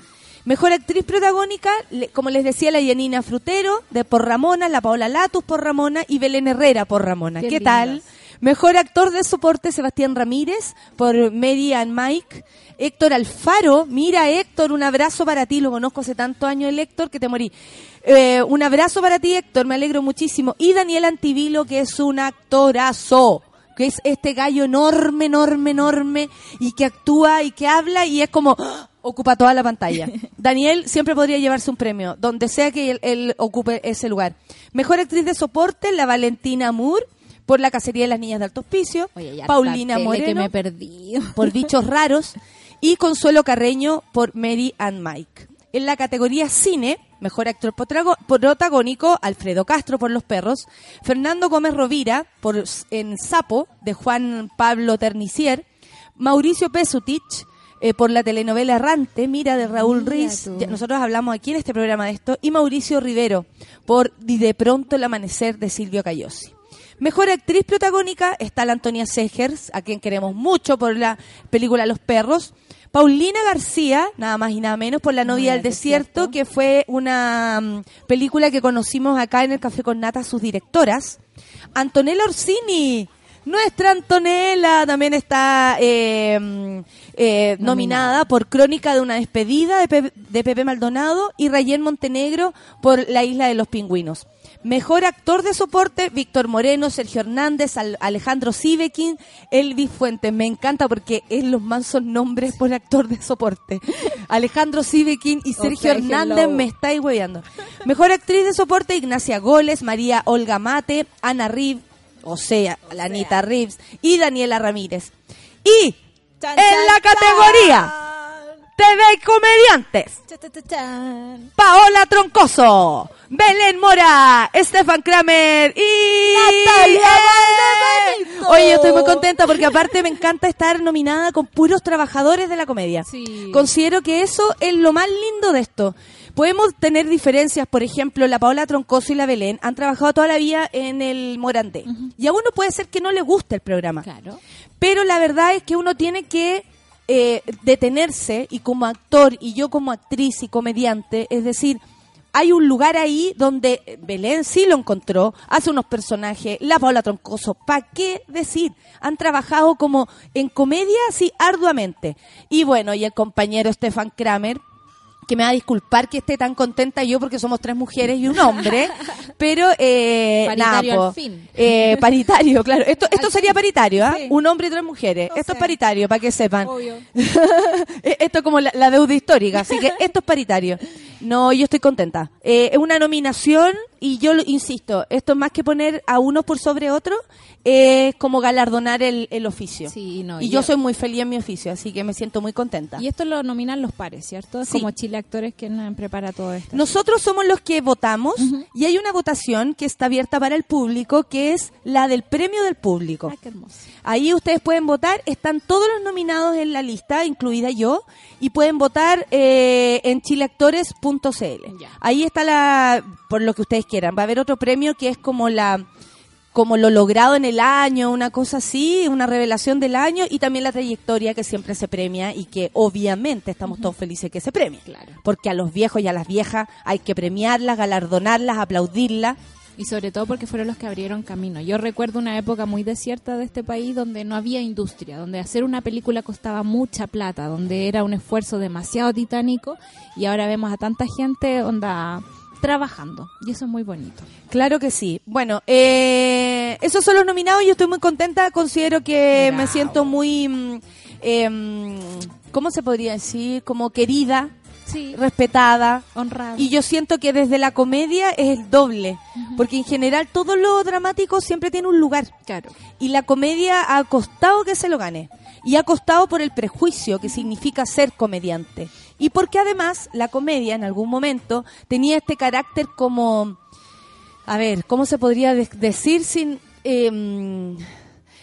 Mejor actriz protagónica, como les decía, la Yanina Frutero, de por Ramona, la Paola Latus por Ramona y Belén Herrera por Ramona. Qué ¿Qué, tal? Mejor actor de soporte, Sebastián Ramírez, por Mary and Mike. Héctor Alfaro, mira Héctor, un abrazo para ti, lo conozco hace tantos años el Héctor que te morí. Eh, un abrazo para ti Héctor, me alegro muchísimo. Y Daniel Antivilo, que es un actorazo, que es este gallo enorme, enorme, enorme, y que actúa y que habla y es como... ocupa toda la pantalla. Daniel siempre podría llevarse un premio, donde sea que él, él ocupe ese lugar. Mejor actriz de soporte, la Valentina Moore, por La cacería de las niñas de alto hospicio. Oye, Paulina que Moreno me por Bichos Raros y Consuelo Carreño por Mary and Mike. En la categoría cine, mejor actor protagónico, Alfredo Castro por Los Perros, Fernando Gómez Rovira por En Sapo, de Juan Pablo Ternicier, Mauricio Pesutich eh, por la telenovela Errante, Mira, de Raúl Mira Riz. Ya- nosotros hablamos aquí en este programa de esto, y Mauricio Rivero por Y de pronto el amanecer de Silvio Cayosi. Mejor actriz protagónica está la Antonia Segers, a quien queremos mucho por la película Los Perros. Paulina García, nada más y nada menos, por La novia del desierto, que fue una mm, película que conocimos acá en el Café con Nata, sus directoras. Antonella Orsini, nuestra Antonella, también está eh, mm, eh, nominada por Crónica de una despedida de, Pe- de Pepe Maldonado y Rayén Montenegro por La isla de los pingüinos. Mejor actor de soporte, Víctor Moreno, Sergio Hernández, Al- Alejandro Sivekin, Elvis Fuentes. Me encanta porque es los mansos nombres por actor de soporte. Alejandro Sivekin y Sergio Hernández me estáis hueveando. Mejor actriz de soporte, Ignacia Goles, María Olga Mate, Ana Rib, o sea, la Anita Reeves y Daniela Ramírez. Y Chan, en chan, la categoría TV y comediantes. Paola Troncoso, Belén Mora, Stefan Kramer y Natalia. Oye, yo estoy muy contenta porque aparte me encanta estar nominada con puros trabajadores de la comedia. Sí. Considero que eso es lo más lindo de esto. Podemos tener diferencias, por ejemplo, la Paola Troncoso y la Belén han trabajado toda la vida en el Morandé. Y a uno puede ser que no le guste el programa. Claro. Pero la verdad es que uno tiene que eh, detenerse y como actor y yo como actriz y comediante, es decir, hay un lugar ahí donde Belén sí lo encontró, hace unos personajes, la Paula Troncoso, ¿para qué decir? Han trabajado como en comedia así arduamente. Y bueno, y el compañero Stefan Kramer, que me va a disculpar que esté tan contenta yo porque somos tres mujeres y un hombre, pero eh, Paritario nada, al fin. Eh, paritario, claro. Esto, esto sería paritario, ¿ah? Sí. Un hombre y tres mujeres. O esto es paritario, para que sepan. Obvio. esto es como la, la deuda histórica, así que esto es paritario. No, yo estoy contenta. Eh, es una nominación y yo insisto, esto es más que poner a uno por sobre otro, es como galardonar el, el oficio. Sí, no, y yo yo- soy muy feliz en mi oficio, así que me siento muy contenta. Y esto lo nominan los pares, ¿cierto? Sí. como Chile Actores quien prepara todo esto. Nosotros somos los que votamos y hay una votación que está abierta para el público, que es la del premio del público. Ay, qué hermoso. Ahí ustedes pueden votar, están todos los nominados en la lista, incluida yo, y pueden votar eh, en chileactores.cl. Ahí está la, por lo que ustedes quieran. Va a haber otro premio que es como la como lo logrado en el año, una cosa así, una revelación del año y también la trayectoria que siempre se premia y que obviamente estamos todos felices que se premie. Claro. Porque a los viejos y a las viejas hay que premiarlas, galardonarlas, aplaudirlas. Y sobre todo porque fueron los que abrieron camino. Yo recuerdo una época muy desierta de este país donde no había industria, donde hacer una película costaba mucha plata, donde era un esfuerzo demasiado titánico y ahora vemos a tanta gente onda trabajando y eso es muy bonito. Claro que sí. Bueno, eh, esos son los nominados. Yo estoy muy contenta. Considero que me siento muy, em, ¿cómo se podría decir? Como querida, Sí, respetada. honrado. Y yo siento que desde la comedia es el doble. Porque en general todo lo dramático siempre tiene un lugar. claro. Y la comedia ha costado que se lo gane. Y ha costado por el prejuicio que significa ser comediante. Y porque además la comedia en algún momento tenía este carácter como... A ver, ¿cómo se podría de- decir sin... em,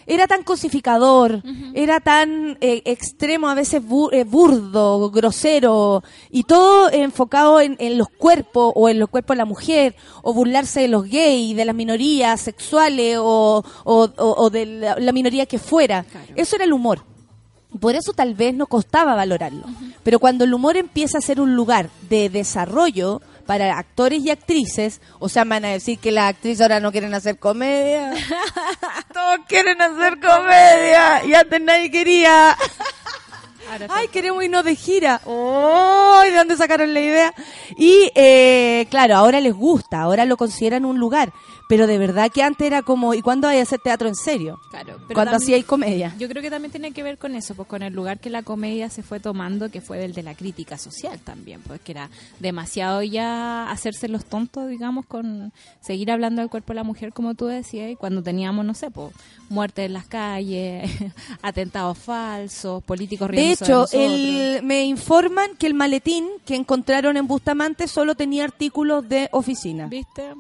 era tan cosificador, era tan eh, extremo, a veces bu- eh, burdo, grosero, y todo enfocado en, en los cuerpos o en los cuerpos de la mujer, o burlarse de los gays, de las minorías sexuales o, o- o- o de la, la minoría que fuera. Claro. Eso era el humor. Por eso tal vez no costaba valorarlo. Pero cuando el humor empieza a ser un lugar de desarrollo para actores y actrices, o sea, van a decir que las actrices ahora no quieren hacer comedia. Todos quieren hacer comedia y antes nadie quería. Ay, queremos irnos de gira. ¡Ay! ¿De dónde sacaron la idea? Y, eh, claro, ahora les gusta, ahora lo consideran un lugar. Pero de verdad que antes era como, ¿y cuándo hay a hacer teatro en serio? Claro, pero Cuando también- hacíais comedia. Yo creo que también tiene que ver con eso, pues con el lugar que la comedia se fue tomando, que fue del de la crítica social también, pues que era demasiado ya hacerse los tontos, digamos, con seguir hablando del cuerpo de la mujer, como tú decías, y cuando teníamos, no sé, pues muertes en las calles, atentados falsos, políticos De hecho, el, me informan que el maletín que encontraron en Bustamante solo tenía artículos de oficina. ¿Viste?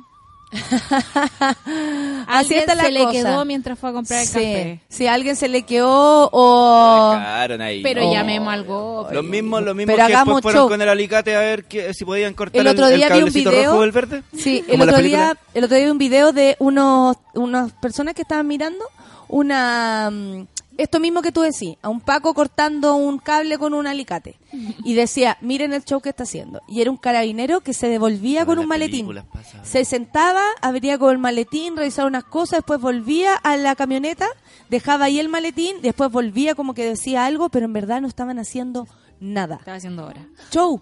Así está la se le quedó mientras fue a comprar el Sí, café. si a alguien se le quedó o... Ahí. Pero Oh. llamemos algo. Los mismos, los mismos Pero que hagamos después fueron show. con el alicate a ver que, si podían cortar El otro día vi un cablecito video. rojo o el verde. Sí, el otro, día, el otro día vi un video de unos, unas personas que estaban mirando una... Esto mismo que tú decís, a un Paco cortando un cable con un alicate. Y decía, miren el show que está haciendo. Y era un carabinero que se devolvía con un maletín. Se sentaba, abría con el maletín, revisaba unas cosas, después volvía a la camioneta, dejaba ahí el maletín, después volvía como que decía algo, pero en verdad no estaban haciendo nada Estaba haciendo ahora. show.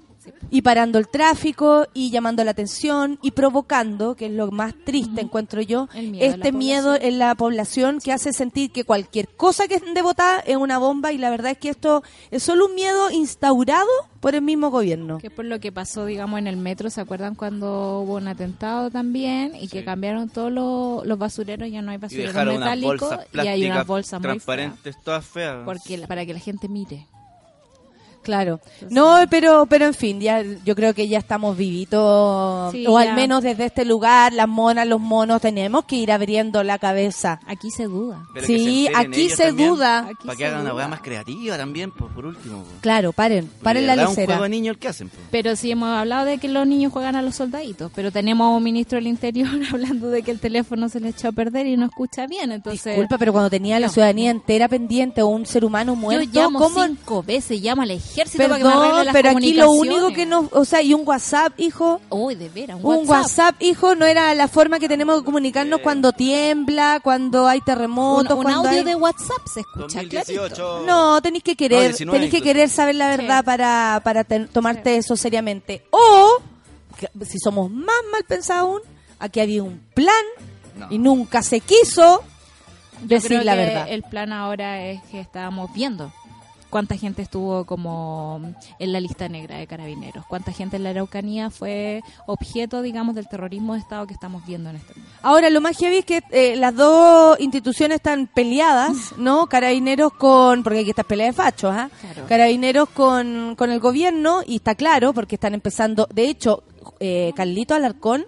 Y parando el tráfico y llamando la atención y provocando, que es lo más triste encuentro yo, miedo este miedo población. en la población que hace sentir que cualquier cosa que es de votar es una bomba y la verdad es que esto es solo un miedo instaurado por el mismo gobierno. Que por lo que pasó, digamos, en el metro, ¿se acuerdan cuando hubo un atentado también? Y que cambiaron todos los, los basureros, ya no hay basureros metálicos y hay unas bolsas muy feas. transparentes, todas feas. Porque, para que la gente mire. Claro. No, pero pero en fin, ya yo creo que ya estamos vivitos Sí, o ya. al menos desde este lugar, las monas, los monos tenemos que ir abriendo la cabeza. Aquí se duda. Pero Sí, se aquí se también, duda. Aquí Para que hagan una weá más creativa también, pues, por último. pues. Claro, paren, paren la lecera. juego niños el que hacen. pues. Pero sí hemos hablado de que los niños juegan a los soldaditos, pero tenemos a un ministro del Interior hablando de que el teléfono se le echó a perder y no escucha bien, entonces... Disculpa, pero cuando tenía la No. ciudadanía entera pendiente o un ser humano Yo muerto, llamo ¿cómo? cinco veces, llamo al ejército para que me arregle Perdón, las pero aquí lo único que nos, o sea, y un WhatsApp, hijo, Uy, de veras, un, un WhatsApp, hijo, no era la forma que tenemos de comunicarnos cuando tiembla, cuando hay Un, terremotos, un cuando audio hay- de WhatsApp se escucha clarito. 2018. No, tenéis que querer, 19 tenéis que incluso. querer saber la verdad Sí. para, para ten- tomarte eso seriamente. O, que- si somos más mal pensados aún, aquí había un plan y nunca se quiso Yo decir creo la que verdad. El plan ahora es que estábamos viendo cuánta gente estuvo como en la lista negra de carabineros, cuánta gente en la Araucanía fue objeto, digamos, del terrorismo de Estado que estamos viendo en este momento. Ahora, lo más heavy es que eh, las dos instituciones están peleadas, ¿no? Carabineros con, porque aquí está pelea de fachos, ¿ah? Claro. Carabineros con, con el gobierno, y está claro, porque están empezando, de hecho, eh, Carlito Alarcón,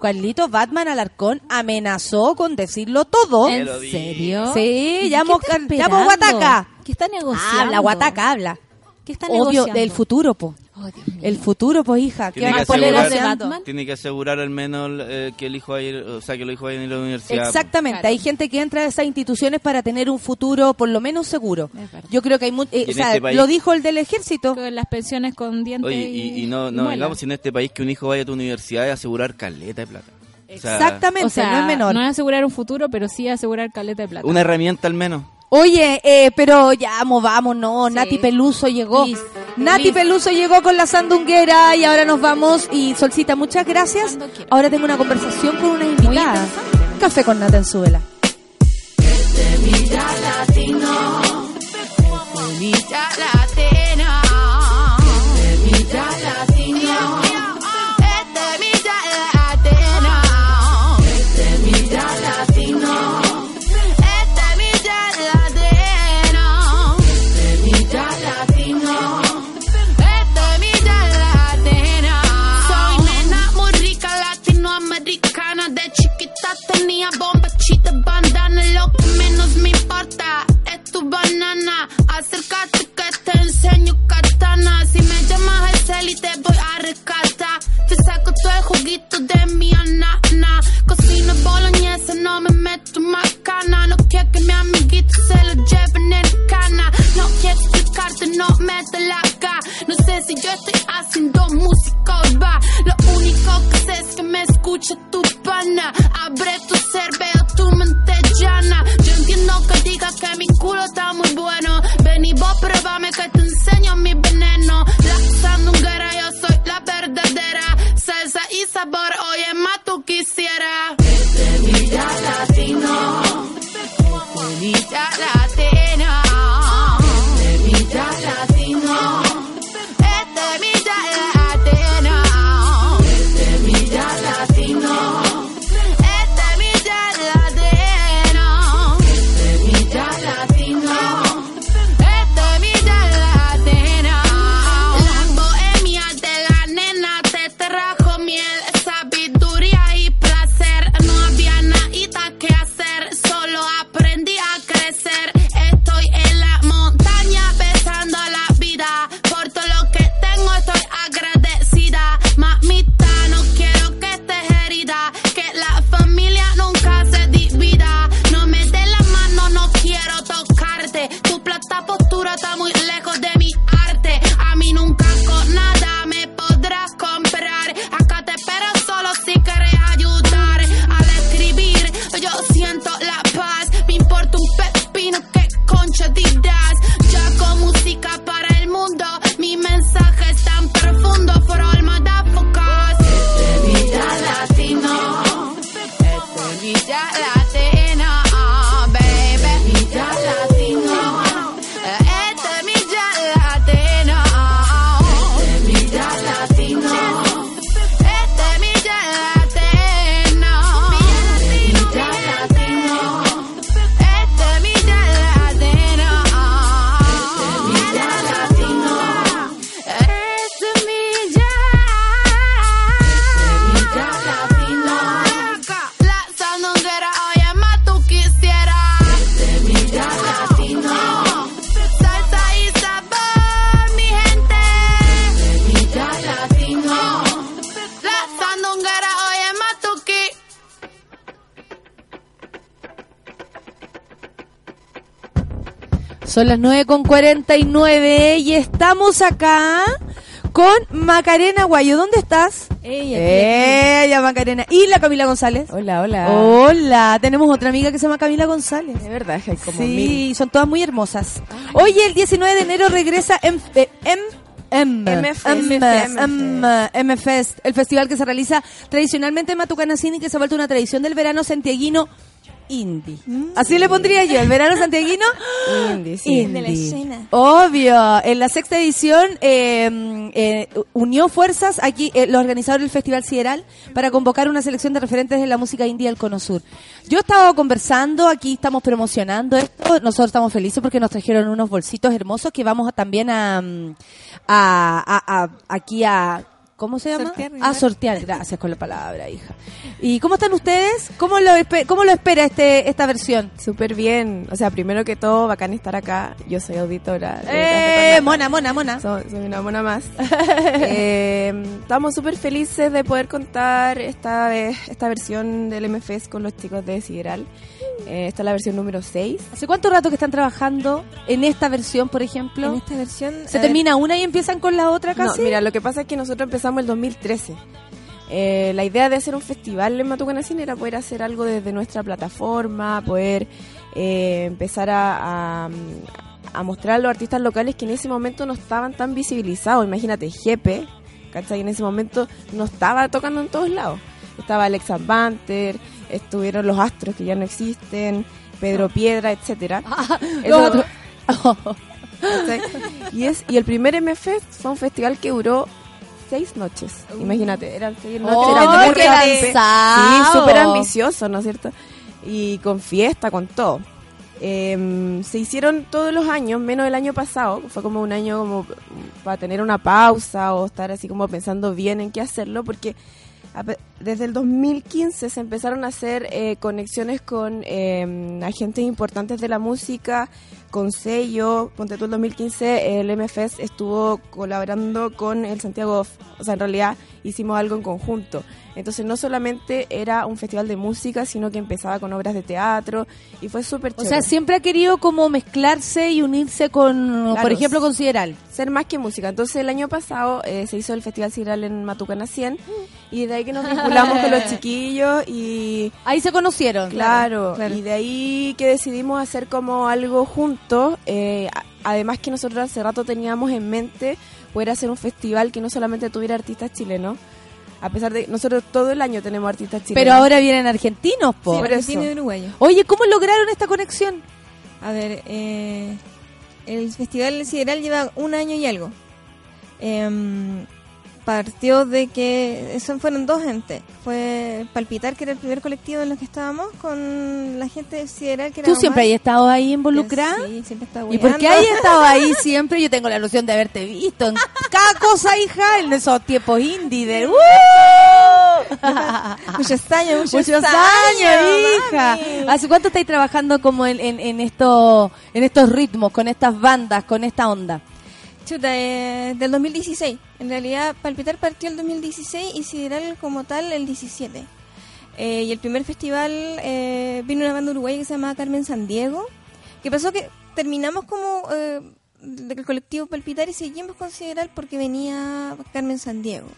Carlito Batman Alarcón amenazó con decirlo todo. ¿En serio? Sí, ¿Y llamo, llamo? Guataca. ¿Qué está negociando? Habla, Guataca, habla. ¿Qué está Obvio, negociando? del futuro, po. Oh. El futuro, pues, hija. ¿Qué Tiene van que, a poner? Batman? tiene que asegurar al menos eh, que el hijo vaya a ir, o sea, que los hijos vayan a ir a la universidad. Exactamente, Claro. hay gente que entra a esas instituciones para tener un futuro por lo menos seguro. Es. Yo creo que hay mu- eh, o sea, este país- lo dijo el del ejército. Con las pensiones con dientes Oye, y, y no, no muela. vengamos en este país que un hijo vaya a tu universidad y asegurar caleta de plata. O sea, Exactamente, O sea, no es menor. no es asegurar un futuro, pero sí asegurar caleta de plata. Una herramienta al menos. Oye, eh, pero ya, vamos, no, Sí. Nati Peluso llegó. Nati. Peluso llegó con la sandunguera y ahora nos vamos. Y Solcita, muchas gracias. Ahora tengo una conversación con una invitada. Café con Nata en Súbela. Soy es tu banana. Acércate que te enseño katana. Si me llamas al cel y te voy a rescatar, te saco todo el juguito de mi anana. Cocino boloñesa, no me meto más cana. No quiero que mi amiguito se lo lleven en cana no quiero explicarte, no me de la acá. No sé si yo estoy haciendo música o va. Lo único que sé es que me escucha tu pana. Abre tu cerebro, tu mente llana. Yo entiendo que digas que mi culo está muy bueno. Ven y vos probame que te enseño mi veneno. La sandunguera, yo soy la verdadera. Salsa y sabor, oye, más tú quisieras. Este es mi latina. Este es estamos acá con Macarena Guayo. ¿Dónde estás? Ella, Ella, Macarena. Y la Camila González. Hola, hola. Hola, tenemos otra amiga que se llama Camila González. De verdad, hay como sí, mil. son todas muy hermosas. Oye, el 19 de enero regresa en, M, M, M-Fest. El festival que se realiza tradicionalmente en Matucanacini y que se ha vuelto una tradición del verano santiaguino indie. Así le pondría yo, el verano santiaguino Indie, sí. indie. De la escena. Obvio, en la sexta edición eh, eh, unió fuerzas aquí eh, los organizadores del Festival Sideral para convocar una selección de referentes de la música indie del Cono Sur. Yo estaba conversando, aquí estamos promocionando esto, nosotros estamos felices porque nos trajeron unos bolsitos hermosos que vamos a- también a, mm, a, a- a- aquí a ¿Cómo se llama? Sortear, a ¿verdad? sortear, gracias con la palabra, hija. ¿Y cómo están ustedes? ¿Cómo lo, cómo lo espera este esta versión? Súper bien. O sea, primero que todo, bacán estar acá. Yo soy auditora. Eh, mona, mona, mona. Soy, soy una mona más. Eh, estamos súper felices de poder contar esta esta versión del MFS con los chicos de Sideral. Eh, esta es la versión número 6. ¿Hace cuánto rato que están trabajando en esta versión, por ejemplo? En esta versión. ¿Se a termina una y empiezan con la otra No, casi? mira, lo que pasa es que nosotros empezamos el 2013. Eh, la idea de hacer un festival en Matucanacín era poder hacer algo desde nuestra plataforma, poder eh, empezar a, a, a mostrar a los artistas locales que en ese momento no estaban tan visibilizados. Imagínate, Jepe, ¿cachai? En ese momento no estaba tocando en todos lados. Estaba Alexa Banter, estuvieron los Astros que ya no existen, Pedro Piedra, etcétera. Eso- ¿cachai? y es y el primer MFest fue un festival que duró seis noches. Imagínate, eran seis noches. ¡Oh, era muy qué grande. lanzado! Sí, súper ambicioso, ¿no es cierto? Y con fiesta, con todo. Eh, se hicieron todos los años, menos el año pasado. Fue como un año como para tener una pausa o estar así como pensando bien en qué hacerlo, porque desde el 2015 se empezaron a hacer eh, conexiones con eh, agentes importantes de la música, con sello. Ponte tú, el 2015 el MFS estuvo colaborando con el Santiago, o sea, en realidad hicimos algo en conjunto. Entonces no solamente era un festival de música, sino que empezaba con obras de teatro y fue súper O chévere. sea, siempre ha querido como mezclarse y unirse con, por ejemplo, con Sideral. ser más que música. Entonces el año pasado eh, se hizo el Festival Ciral en Matucana 100 y de ahí que nos vinculamos con los chiquillos y Ahí se conocieron. claro, claro. y de ahí que decidimos hacer como algo juntos. eh, además que nosotros hace rato teníamos en mente poder hacer un festival que no solamente tuviera artistas chilenos, a pesar de nosotros todo el año tenemos artistas chilenos. Pero ahora vienen argentinos, po. Sí, por eso. Argentino y uruguayo. Oye, ¿cómo lograron esta conexión? A ver, eh, el Festival Sideral lleva un año y algo. Em, partió de que eso fueron dos gente. Fue Palpitar, que era el primer colectivo en los que estábamos, con la gente de Sideral, que era ¿Tú siempre has estado ahí involucrada? Sí, siempre estaba ¿Y por qué has estado ahí siempre? Yo tengo la ilusión de haberte visto en cada cosa, hija, en esos tiempos indie de... ¡Uh! Muchos años, muchos, Muchos años, hija. mami. ¿Hace cuánto estáis trabajando como en, en, en, esto, en estos ritmos, con estas bandas, con esta onda? Chuta, eh, del 2016. En realidad, Palpitar partió el 2016 y Sideral como tal el 17. Eh, y el primer festival eh, vino una banda uruguaya que se llamaba Carmen San Diego. Que pasó que terminamos como eh, del colectivo Palpitar y seguimos con Sideral porque venía Carmen San Diego.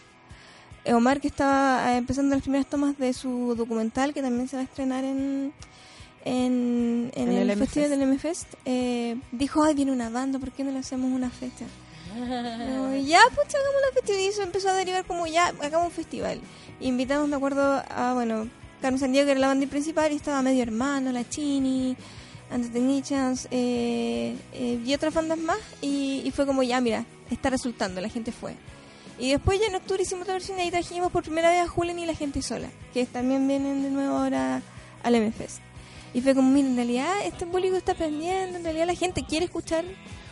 Eh, Omar, que estaba eh, empezando las primeras tomas de su documental, que también se va a estrenar en, en, en En el, el festival del MFest, eh, dijo, ay, viene una banda, ¿por qué no le hacemos una fecha? Yo, ya, pues hagamos la festival. Y eso empezó a derivar como, ya, hagamos un festival. Invitamos, me acuerdo, a, bueno, Carmen Sandiego, que era la banda principal, y estaba Medio Hermano, La Chini, Antes de Nichans, eh, eh, y otras bandas más. Y, y fue como, ya, mira, está resultando, la gente fue. Y después ya en octubre hicimos otra versión y ahí trajimos por primera vez a Julen y la gente sola, que también vienen de nuevo ahora al MFest. Y fue como, mira, en realidad este público está aprendiendo, en realidad la gente quiere escuchar.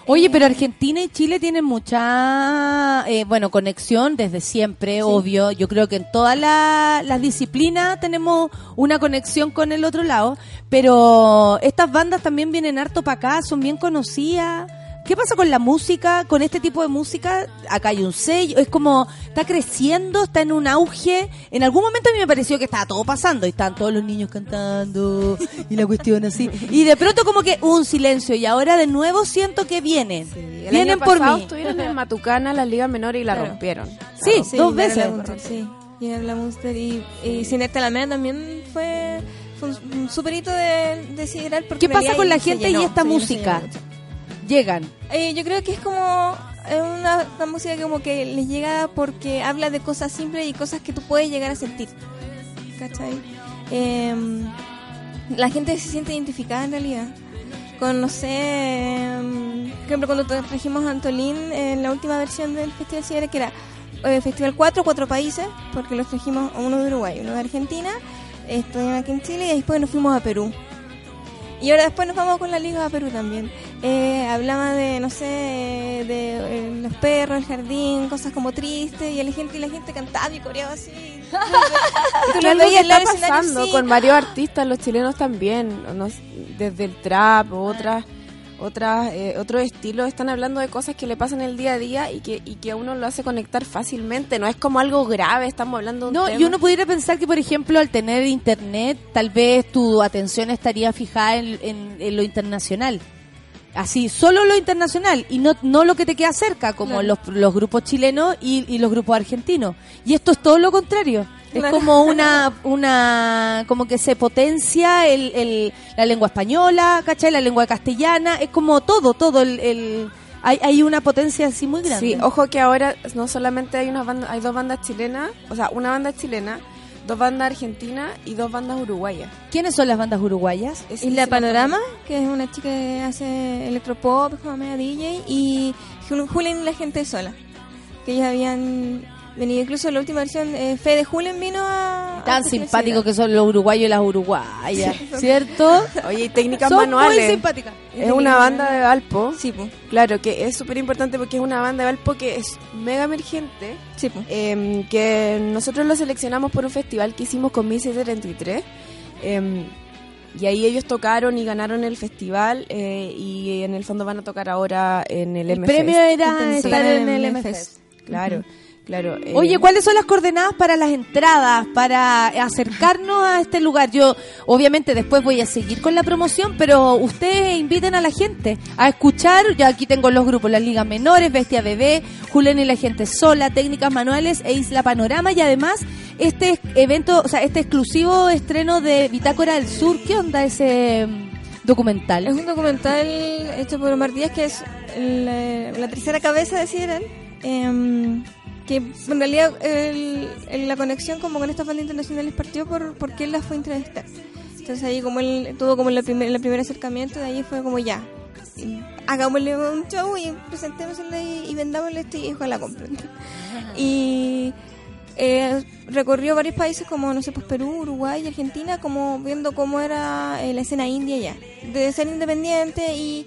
Oye, eh, pero Argentina y Chile tienen mucha, eh, bueno, conexión desde siempre, obvio. Yo creo que en todas la- las disciplinas tenemos una conexión con el otro lado, pero estas bandas también vienen harto para acá, son bien conocidas. ¿Qué pasa con la música, con este tipo de música? Acá hay un sello, es como, está creciendo, está en un auge. En algún momento a mí me pareció que estaba todo pasando y estaban todos los niños cantando y la cuestión así. Y de pronto como que un silencio y ahora de nuevo siento que vienen. El vienen año por mí. estuvieron en Matucana, las ligas menores y la Claro. rompieron. Sí, Sí, dos veces. la sí. Viene la Munster y, y Cineta Alameda también fue, fue un, un super hito de, de Sideral porque ¿Qué en pasa con la gente y esta música? Llegan. Eh, yo creo que es como una, música como que les llega porque habla de cosas simples y cosas que tú puedes llegar a sentir. ¿Cachai? Em, la gente se siente identificada en realidad. Con, no sé, em, por ejemplo, cuando trajimos a Antolín en la última versión del Festival Ciudad, que era eh, Festival 4, cuatro países, porque los trajimos uno de Uruguay, uno de Argentina, estuvieron aquí en Chile y después nos fuimos a Perú. Y ahora después nos vamos con la Liga a Perú también. Eh, hablaba de, no sé, de eh, los perros, el jardín, cosas como tristes, y la gente, y la gente cantaba y coreaba así. Y que algo que está pasando sí. con varios artistas, los chilenos también, no desde el trap, otras, otras, eh, otros estilos, están hablando de cosas que le pasan el día a día y que, y que a uno lo hace conectar fácilmente, no es como algo grave, estamos hablando de un No, tema. y uno pudiera pensar que, por ejemplo, al tener internet, tal vez tu atención estaría fijada en, en- en lo internacional. Así, solo lo internacional y no, no lo que te queda cerca, como los, los grupos chilenos y, y los grupos argentinos. Y esto es todo lo contrario. Es Claro. como una, una, como que se potencia el, el- la lengua española, ¿cachai? La lengua castellana, es como todo, todo el, el- hay, hay una potencia así muy grande. Sí, ojo que ahora no solamente hay una banda, hay dos bandas chilenas, o sea, una banda chilena, dos bandas argentinas y dos bandas uruguayas. ¿Quiénes son las bandas uruguayas? Es- Isla Panorama, que es una chica que hace electropop, como media DJ, y Jul- Julen y la gente sola. Que ellos habían venido, incluso la última versión, eh, Fede Julen vino a. Tan simpáticos que son los uruguayos y las uruguayas, Sí. ¿cierto? Oye, y técnicas Son muy manuales. simpáticas. Es una banda de Valpo. Sí, pues. Claro, que es súper importante porque es una banda de Valpo que es mega emergente. Sí, pues. em, que nosotros lo seleccionamos por un festival que hicimos con 1633. em, y ahí ellos tocaron y ganaron el festival. eh, y en el fondo van a tocar ahora en el, El MFest. premio era Entonces, estar en el MFest. MFest. Claro, claro. eh, Oye, ¿cuáles son las coordenadas para las entradas, para acercarnos a este lugar? Yo, obviamente, después voy a seguir con la promoción, pero ustedes inviten a la gente a escuchar. Ya aquí tengo los grupos, las ligas menores, Bestia Bebé, Julián y la gente sola, Técnicas Manuales e Isla Panorama. Y además, este evento, o sea, este exclusivo estreno de Bitácora del Sur. ¿Qué onda ese mm, documental? Es un documental hecho por Omar Díaz, que es la, la tercera cabeza de Sideral. Que en realidad el- el- la conexión como con estas bandas internacionales partió por porque él las fue a entrevistar. Entonces ahí como él tuvo como el primer, el primer acercamiento, de ahí fue como ya, hagámosle un show y presentémosle y, y vendámosle esto y ojalá compren. Y eh, recorrió varios países como, no sé, pues Perú, Uruguay, Argentina, como viendo cómo era eh, la escena india ya. De ser independiente y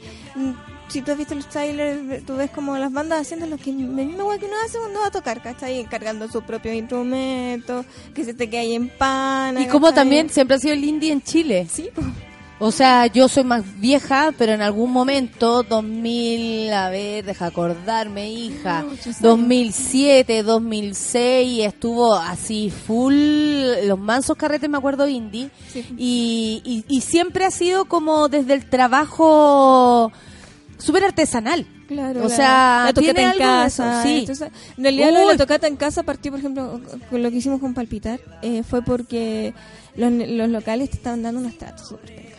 si tú has visto los trailers, tú ves como las bandas haciendo lo que la misma que uno hace cuando va a tocar, ¿cachai? Cargando sus propios instrumentos, que se te cae en pana. Y como ¿cachai? también siempre ha sido el indie en Chile. Sí, pues. O sea, yo soy más vieja, pero en algún momento, 2000, a ver, deja acordarme, hija, 2007, 2006, estuvo así full, los mansos carretes, me acuerdo, indie, Sí. y, y, y siempre ha sido como desde el trabajo súper artesanal. Claro, O sea, la tocata en casa. sí. entonces, en realidad, Uy. la tocata en casa partió, por ejemplo, con lo que hicimos con Palpitar, eh, fue porque los, los locales te estaban dando unos tratos súper.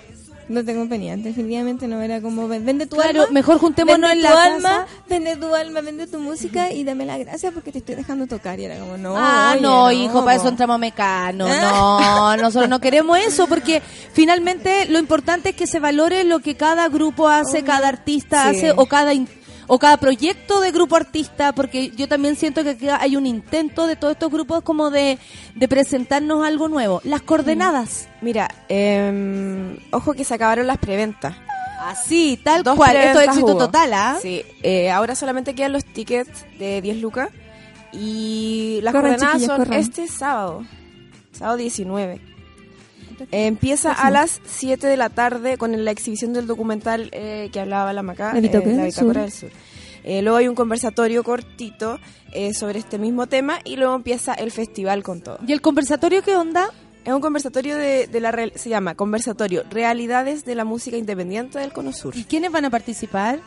No te convenían, definitivamente no era como ven- vende tu Claro, alma. mejor juntémonos vende en tu la alma, casa. vende tu alma, vende tu música y dame la gracia porque te estoy dejando tocar. Y era como, no. ah, oye, no, hijo, para eso entramos a Mecano. No, nosotros no queremos eso porque finalmente lo importante es que se valore lo que cada grupo hace, cada artista Sí. hace o cada o cada proyecto de grupo artista, porque yo también siento que aquí hay un intento de todos estos grupos como de, de presentarnos algo nuevo. Las coordenadas. Mira, em, ojo que se acabaron las preventas. Así, tal Dos cual. Esto es éxito hubo. total, ¿ah? Sí, eh, ahora solamente quedan los tickets de 10 lucas. Y las Corran, coordenadas son corran. este sábado, sábado 19. Eh, empieza a las 7 de la tarde con la exhibición del documental eh, que hablaba la Macá, Bitácora La Bitácora Sur. del Sur. Eh, luego hay un conversatorio cortito eh, sobre este mismo tema y luego empieza el festival con todo. ¿Y el conversatorio qué onda? Es un conversatorio de, de la real- se llama Conversatorio Realidades de la Música Independiente del Cono Sur. ¿Y quiénes van a participar?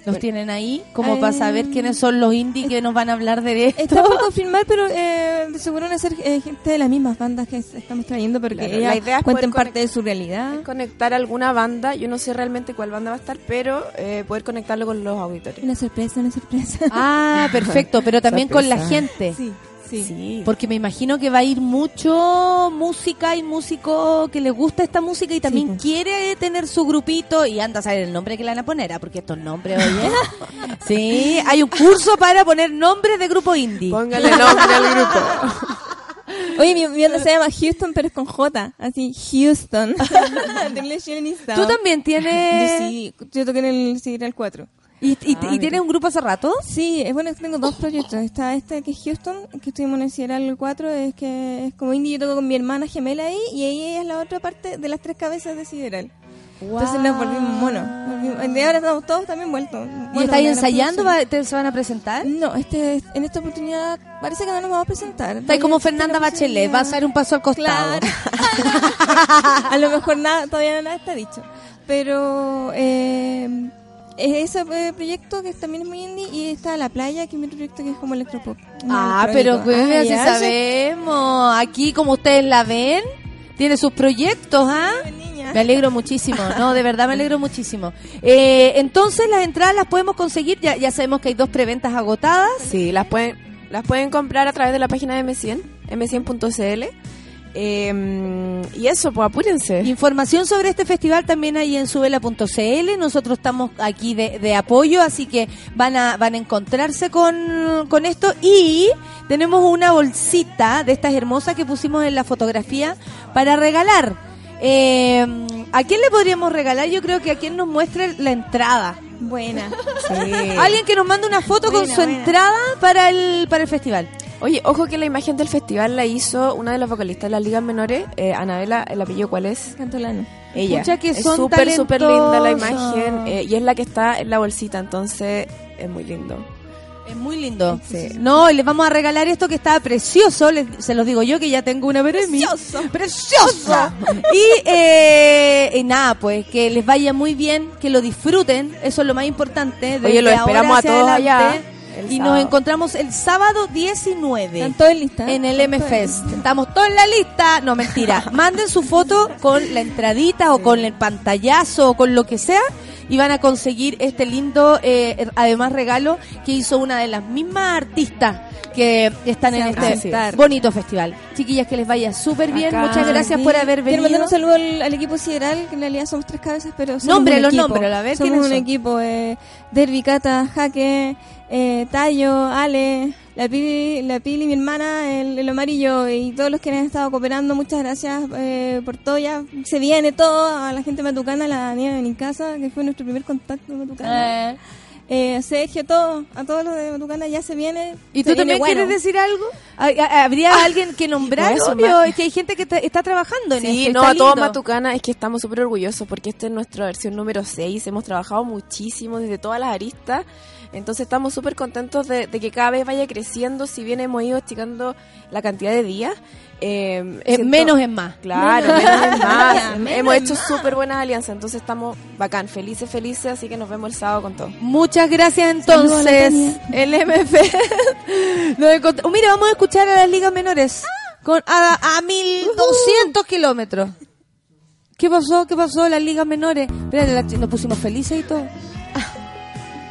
¿Los Bueno. tienen ahí? Como Eh, para saber quiénes son los indie que nos van a hablar de esto. Está por confirmar, pero eh, seguro van a ser eh, gente de las mismas bandas que es- estamos trayendo, porque Claro, ellas la idea es cuenten poder parte de su realidad. Conectar alguna banda, yo no sé realmente cuál banda va a estar, pero eh, poder conectarlo con los auditores. Una sorpresa, una sorpresa. Ah, perfecto, pero también con la gente. Sí, sí. Sí. Porque me imagino que va a ir mucho música y músico que le gusta esta música y también pues. quiere tener su grupito y anda a saber el nombre que le van a poner, ¿ah? porque estos nombres, oye. sí, hay un curso para poner nombres de grupo indie. Póngale nombre al grupo. Oye, mi, mi banda se llama Houston, pero es con J. Así, Houston. ¿Tú también tienes... Sí, yo toqué en el Sideral 4. ¿Y, y- Ah, y tienes un grupo hace rato? Sí, es bueno tengo dos proyectos. Está este que es Houston, que estuvimos en el Sideral 4, es que es como indie, yo toco con mi hermana gemela ahí, y ella es la otra parte de las tres cabezas de Sideral. Entonces nos volvimos monos. Y ahora estamos todos también vueltos. ¿Y Bueno, estáis la ensayando? ¿Va- te- ¿Se van a presentar? No, este, en esta oportunidad parece que no nos vamos a presentar. Estáis como Fernanda Bachelet, va a hacer un paso al costado. Claro. a lo mejor nada, todavía nada está dicho. Pero eh, es ese eh, proyecto que también es muy indie y está La Playa, que es mi proyecto que es como electropop. Ah, pero pues, Ah, ya, sabemos. Aquí, como ustedes la ven, tiene sus proyectos, ¿ah? Me alegro muchísimo, no, de verdad me alegro muchísimo. Eh, entonces las entradas las podemos conseguir, ya, ya sabemos que hay dos preventas agotadas. Sí, las pueden, las pueden comprar a través de la página de M100, m100.cl. Eh, y eso, pues apúrense. Información sobre este festival también hay en subela.cl. Nosotros estamos aquí de, de apoyo, así que van a, van a encontrarse con, con esto. Y tenemos una bolsita de estas hermosas que pusimos en la fotografía para regalar. Eh, ¿A quién le podríamos regalar? Yo creo que a quien nos muestre la entrada. Buena. Alguien que nos mande una foto con su buena. entrada para el, para el festival. Oye, ojo que la imagen del festival la hizo una de las vocalistas de las ligas menores, eh, Anabela, el apellido cuál es? Cantolano. Ella. Escucha que es súper, súper linda la imagen eh, y es la que está en la bolsita, entonces es muy lindo. Es muy lindo. Sí. No, y les vamos a regalar esto que está precioso. les- se los digo yo que ya tengo una Precioso. Precioso. y, eh, y nada, pues que les vaya muy bien, que lo disfruten. Eso es lo más importante. Oye, lo esperamos ahora a todos adelante. allá. El Y sábado. nos encontramos el sábado 19 ¿Están todos en lista? en el ¿Están todos en M-Fest. Estamos todos en la lista. No, mentira. Manden su foto con la entradita o con el pantallazo o con lo que sea y van a conseguir este lindo, eh, además, regalo que hizo una de las mismas artistas que están en este bonito festival. Chiquillas, que les vaya súper bien. Muchas gracias Sí. por haber Quiero mandar venido. un saludo al, al equipo sideral, que en realidad somos tres cabezas, pero somos Nombre, un los equipo. nombres, a ver, somos ¿quiénes un son? equipo. Eh, Derby, Cata, Jaque, eh, Tayo, Ale, la Pili, la Pili, mi hermana, el, el Omar y yo, y todos los que han estado cooperando. Muchas gracias eh, por todo. Ya se viene todo. A la gente matucana, a la Daniela de mi casa, que fue nuestro primer contacto con Matucana. Eh, Eh, Sergio, todo, a todos los de Matucana ya se viene. ¿Y Se tú viene también bueno. quieres decir algo? ¿Hay- hay- ¿Habría alguien que nombrar? eso, Obvio, es que hay gente que está, está trabajando en Sí, esto. no, está a todos. Matucana es que estamos súper orgullosos porque esta es nuestra versión número 6. Hemos trabajado muchísimo desde todas las aristas. Entonces estamos súper contentos de, de que cada vez vaya creciendo. Si bien hemos ido esticando la cantidad de días. eh, siento- menos es más. Claro, Menos. menos es más. Menos Hemos hecho súper buenas alianzas. Entonces estamos bacán, felices, felices. Así que nos vemos el sábado con todo. Muchas gracias entonces. El MF. Oh, mira, vamos a escuchar a las ligas menores. Con, a, a 1200 kilómetros. ¿Qué pasó? ¿Qué pasó? Las ligas menores. Espérate, la- nos pusimos felices y todo.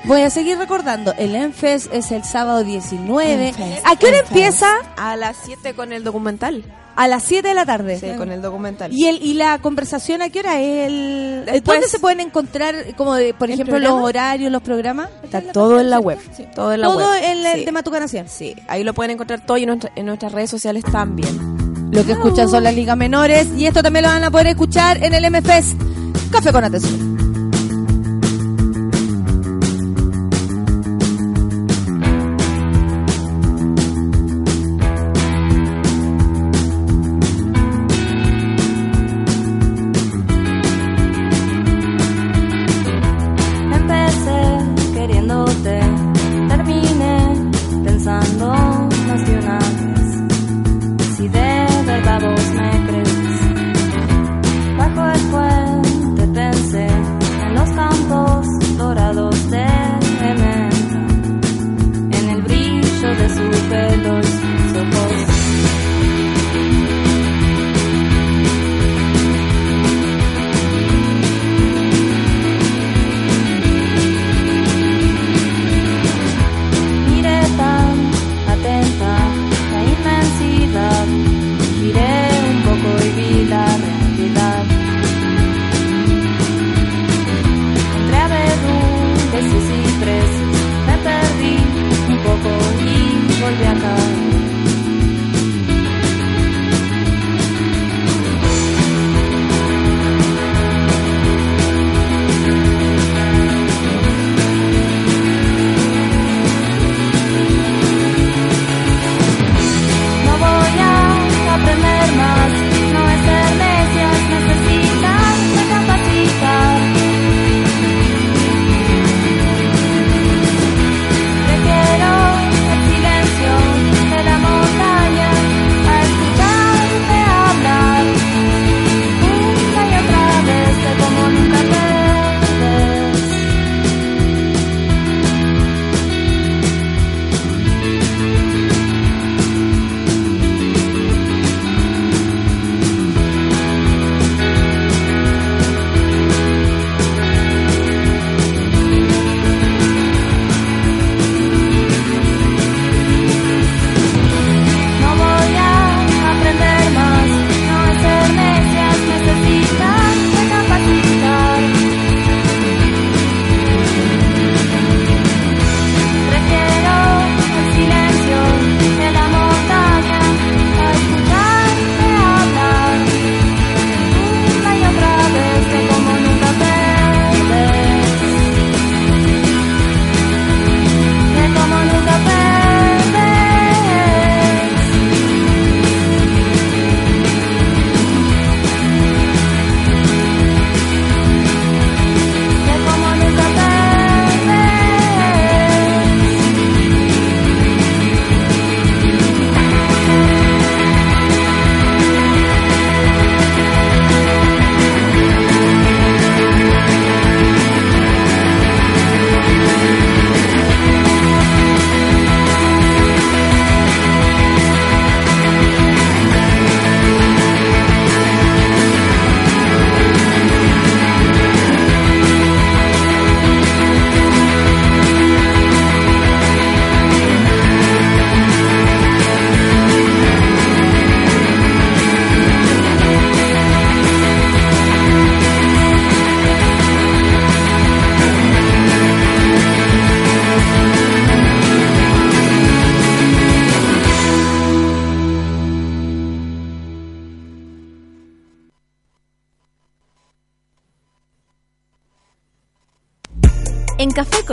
Voy a seguir recordando. El ENFES es el sábado 19. Enfest, ¿A qué hora Enfest. empieza? A las 7 con el documental. A las 7 de la tarde. Sí, con el documental. ¿Y, el, ¿Y la conversación a qué hora es? El, Después- ¿Dónde se pueden encontrar, como de, por ¿El ejemplo, programa? los horarios, los programas? Está todo en la web. Todo en la Todo web. en el Sí. de Matucanación. Sí, ahí lo pueden encontrar todo y en, nuestra- en nuestras redes sociales también. Lo que escuchan son las ligas menores y esto también lo van a poder escuchar en el MFest. Café con atención.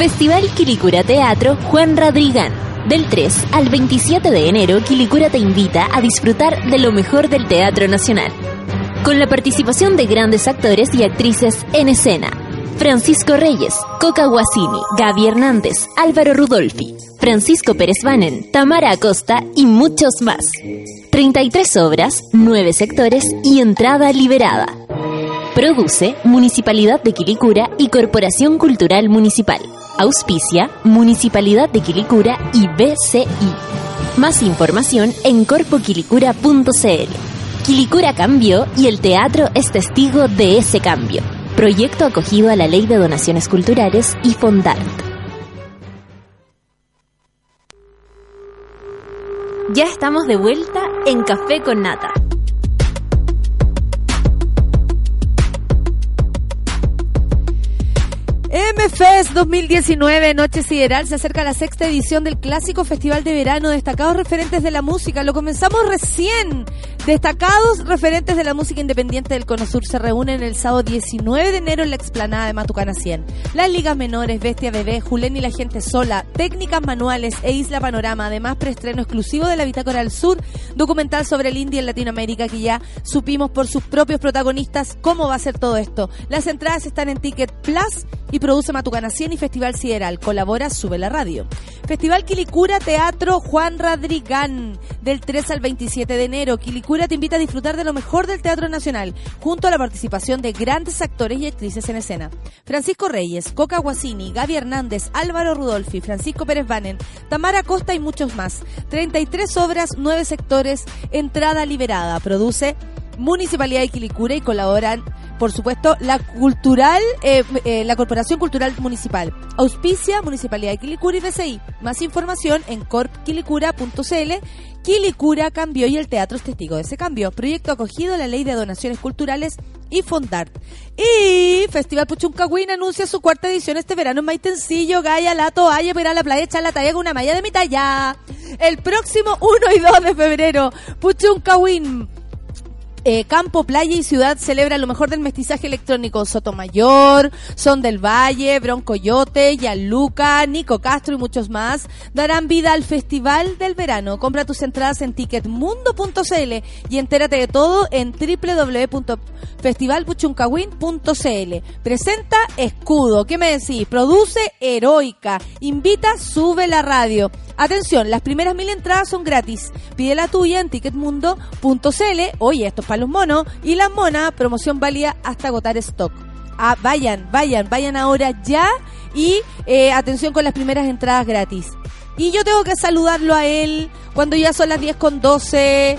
Festival Quilicura Teatro Juan Radrigán. Del 3 al 27 de enero, Quilicura te invita a disfrutar de lo mejor del Teatro Nacional. Con la participación de grandes actores y actrices en escena. Francisco Reyes, Coca Guasini, Gaby Hernández, Álvaro Rudolfi, Francisco Pérez Banen, Tamara Acosta y muchos más. 33 obras, 9 sectores y entrada liberada. Produce Municipalidad de Quilicura y Corporación Cultural Municipal. Auspicia Municipalidad de Quilicura y BCI. Más información en corpoquilicura.cl. Quilicura cambió y el teatro es testigo de ese cambio. Proyecto acogido a la Ley de Donaciones Culturales y Fondart. Ya estamos de vuelta en Café con Nata. MFest 2019, Noche Sideral, se acerca la sexta edición del clásico Festival de Verano, destacados referentes de la música. Lo comenzamos recién. Destacados referentes de la música independiente del Cono Sur se reúnen el sábado 19 de enero en la explanada de Matucana 100. Las ligas menores, Bestia Bebé, Julen y la gente sola, técnicas manuales e Isla Panorama, además preestreno exclusivo de la Bitácora del Sur, documental sobre el indie en Latinoamérica que ya supimos por sus propios protagonistas cómo va a ser todo esto. Las entradas están en Ticket Plus y produce Matucana 100 y Festival Sideral. Colabora Sube la Radio. Festival Quilicura Teatro Juan Radrigán del 3 al 27 de enero. Quilicura te invita a disfrutar de lo mejor del Teatro Nacional junto a la participación de grandes actores y actrices en escena. Francisco Reyes, Coca Guasini, Gaby Hernández, Álvaro Rudolfi, Francisco Pérez Banen, Tamara Costa y muchos más. 33 obras, 9 sectores, entrada liberada. Produce Municipalidad de Quilicura y colaboran, por supuesto, la cultural, eh, eh, la Corporación Cultural Municipal. Auspicia Municipalidad de Quilicura y BCI. Más información en corpquilicura.cl. Quilicura cambió y el teatro es testigo de ese cambio. Proyecto acogido a la Ley de Donaciones Culturales y Fondart. Y Festival Puchuncahuín anuncia su cuarta edición este verano en Maitencillo, Gaya, La Toalla, para la playa, echar la talla con una malla de mi talla. El próximo 1 y 2 de febrero, Puchuncahuín. Eh, Campo, Playa y Ciudad celebra lo mejor del mestizaje electrónico. Sotomayor, Son del Valle, Broncoyote, Yaluca, Nico Castro y muchos más darán vida al Festival del Verano. Compra tus entradas en ticketmundo.cl y entérate de todo en www.festivalpuchuncahuín.cl. Presenta Escudo. ¿Qué me decís? Produce Heroica. Invita, sube la radio. Atención, las primeras mil entradas son gratis. Pide la tuya en ticketmundo.cl. Oye, esto es para los monos. Y la mona, promoción válida hasta agotar stock. Ah, vayan, vayan, vayan ahora ya. Y eh, atención con las primeras entradas gratis. Y yo tengo que saludarlo a él cuando ya son las 10 con 12.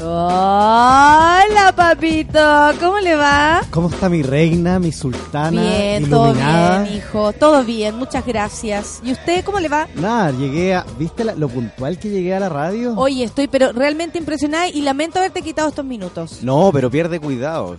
Hola, papito. ¿Cómo le va? ¿Cómo está mi reina, mi sultana Bien, todo bien, hijo. Todo bien, muchas gracias. ¿Y usted cómo le va? Nada, llegué a... ¿Viste la- lo puntual que llegué a la radio? Oye, estoy pero realmente impresionada y lamento haberte quitado estos minutos. No, pero pierde cuidado.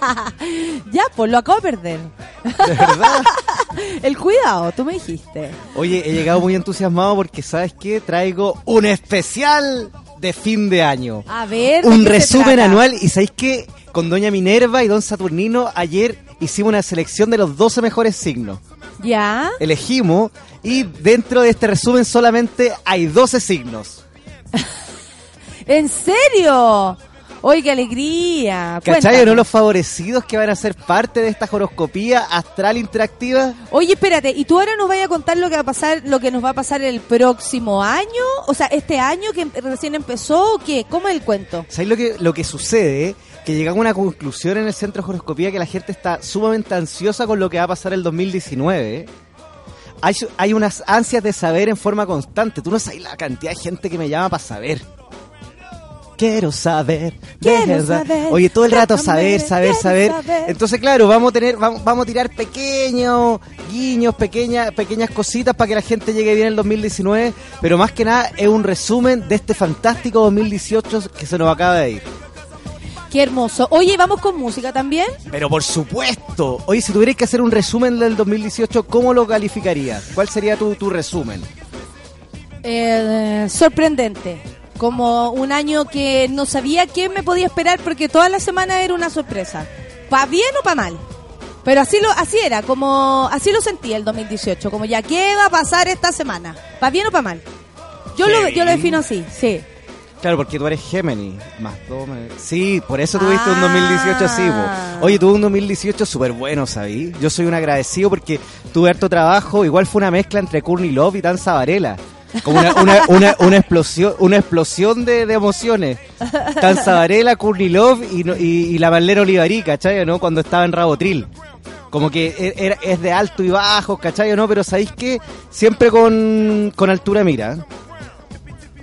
ya, pues lo acabo de perder. ¿De verdad? El cuidado, tú me dijiste. Oye, he llegado muy entusiasmado porque, ¿sabes qué? Traigo un especial de fin de año. A ver. ¿de Un resumen anual. Y ¿sabéis qué? Con Doña Minerva y Don Saturnino ayer hicimos una selección de los 12 mejores signos. Ya. Elegimos y dentro de este resumen solamente hay 12 signos. ¿En serio? Oye, qué alegría. ¿Cachai? Cuéntame. ¿O no los favorecidos que van a ser parte de esta horoscopía astral interactiva? Oye, espérate, ¿y tú ahora nos vayas a contar lo que va a pasar, lo que nos va a pasar el próximo año? O sea, este año que recién empezó o qué? ¿Cómo es el cuento? ¿Sabéis lo que, lo que sucede? Que llegamos a una conclusión en el centro de horoscopía que la gente está sumamente ansiosa con lo que va a pasar el 2019. Hay, hay unas ansias de saber en forma constante. Tú no sabes la cantidad de gente que me llama para saber. Quiero saber, Quiero saber, Oye, todo el rato saber, saber. saber. Entonces, claro, vamos a tener, vamos, vamos a tirar pequeños guiños, pequeñas, pequeñas cositas para que la gente llegue bien el 2019. Pero más que nada es un resumen de este fantástico 2018 que se nos acaba de ir. Qué hermoso. Oye, ¿vamos con música también? Pero por supuesto. Oye, si tuvierais que hacer un resumen del 2018, ¿cómo lo calificarías? ¿Cuál sería tu, tu resumen? Eh, sorprendente. Como un año que no sabía qué me podía esperar porque toda la semana era una sorpresa. ¿Pa bien o pa mal? Pero así lo así era, como así lo sentí el 2018, como ya qué va a pasar esta semana, ¿pa bien o pa mal? Yo lo, yo lo defino así, sí. Claro, porque tú eres Gemini, más dos. Sí, por eso tuviste un Ah. 2018 así. po. Oye, tuve un 2018 súper bueno, ¿sabí? Yo soy un agradecido porque tuve harto trabajo. Igual fue una mezcla entre Courtney Love y Danza Varela. Como una, una, una, una explosión una explosión de, de emociones. Courtney Love y, y, y la Marlene Olivarí, ¿cachai? ¿no? Cuando estaba en Rabotril. Como que e- era, es de alto y bajo, ¿cachai? ¿no? Pero ¿sabéis qué? Siempre con, con altura mira.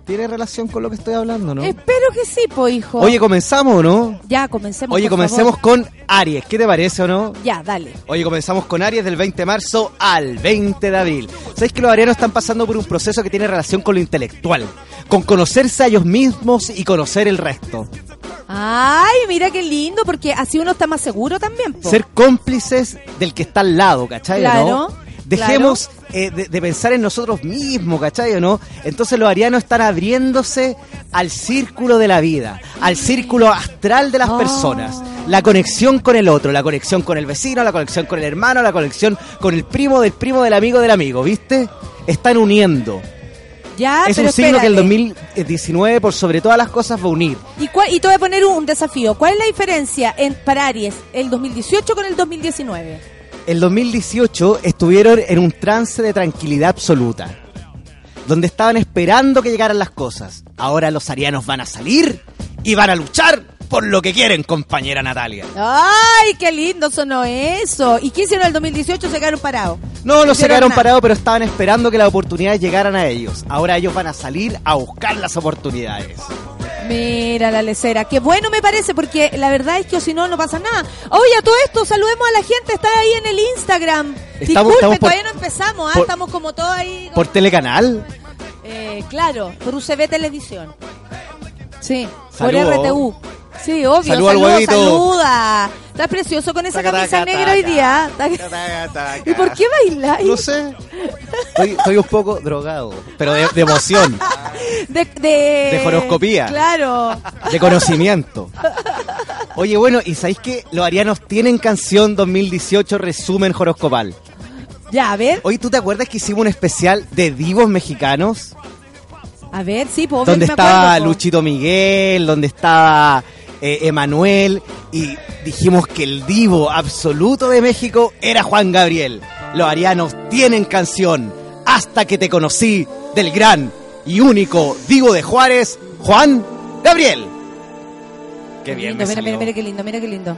¿Tiene relación con lo que estoy hablando, no? Espero que sí, po hijo. Oye, ¿comenzamos o no? ya comencemos. Oye, por comencemos favor. con Aries. ¿Qué te parece o no? Ya, dale. Oye, comenzamos con Aries del 20 de marzo al 20 de abril. ¿Sabéis que los arianos están pasando por un proceso que tiene relación con lo intelectual? Con conocerse a ellos mismos y conocer el resto. Ay, mira qué lindo, porque así uno está más seguro también, po. Ser cómplices del que está al lado, ¿cachai? Claro, ¿no? Dejemos eh, de, de pensar en nosotros mismos, ¿cachai? o ¿no? Entonces los arianos están abriéndose al círculo de la vida, al círculo astral de las Oh. personas. La conexión con el otro, la conexión con el vecino, la conexión con el hermano, la conexión con el primo del primo del amigo del amigo, ¿viste? Están uniendo. Ya, es pero un signo que el espérate. 2019, por sobre todas las cosas, va a unir. ¿Y, cuál- y te voy a poner un desafío. ¿Cuál es la diferencia en, para Aries el 2018 con el 2019? El 2018 estuvieron en un trance de tranquilidad absoluta, donde estaban esperando que llegaran las cosas. Ahora los arianos van a salir y van a luchar por lo que quieren, compañera Natalia. ¡Ay, qué lindo sonó eso! ¿Y qué hicieron el 2018? Se quedaron parados. No, no se quedaron nada. parados, pero estaban esperando que las oportunidades llegaran a ellos. Ahora ellos van a salir a buscar las oportunidades. Mira la lecera. Qué bueno me parece, porque la verdad es que o si no, no pasa nada. Oye, a todo esto, saludemos a la gente. Está ahí en el Instagram. Estamos- Disculpe, estamos por- todavía no empezamos. ¿ah? por- Estamos como todos ahí. ¿Por telecanal? Eh, claro, por UCB Televisión. Sí, por RTU. Sí, obvio. Saludo al saluda, huevito. saluda. Estás precioso con esa Taca, camisa taca, negra hoy taca. día. ¿Y por qué bailas? No sé. Estoy, estoy un poco drogado, pero de, de emoción, De, de, De horoscopía. Claro. de conocimiento. Oye, bueno, ¿y sabéis que los arianos tienen canción 2018 resumen horoscopal? Ya, a ver. Oye, ¿tú te acuerdas que hicimos un especial de divos mexicanos? A ver, sí, pues. donde estaba acuerdo. Luchito Miguel, donde estaba eh, Emanuel, y dijimos que el divo absoluto de México era Juan Gabriel. Los arianos tienen canción, Hasta que te conocí, del gran y único divo de Juárez, Juan Gabriel. Qué bien Lindo, me mira, salió. mira, mira qué lindo, mira qué lindo.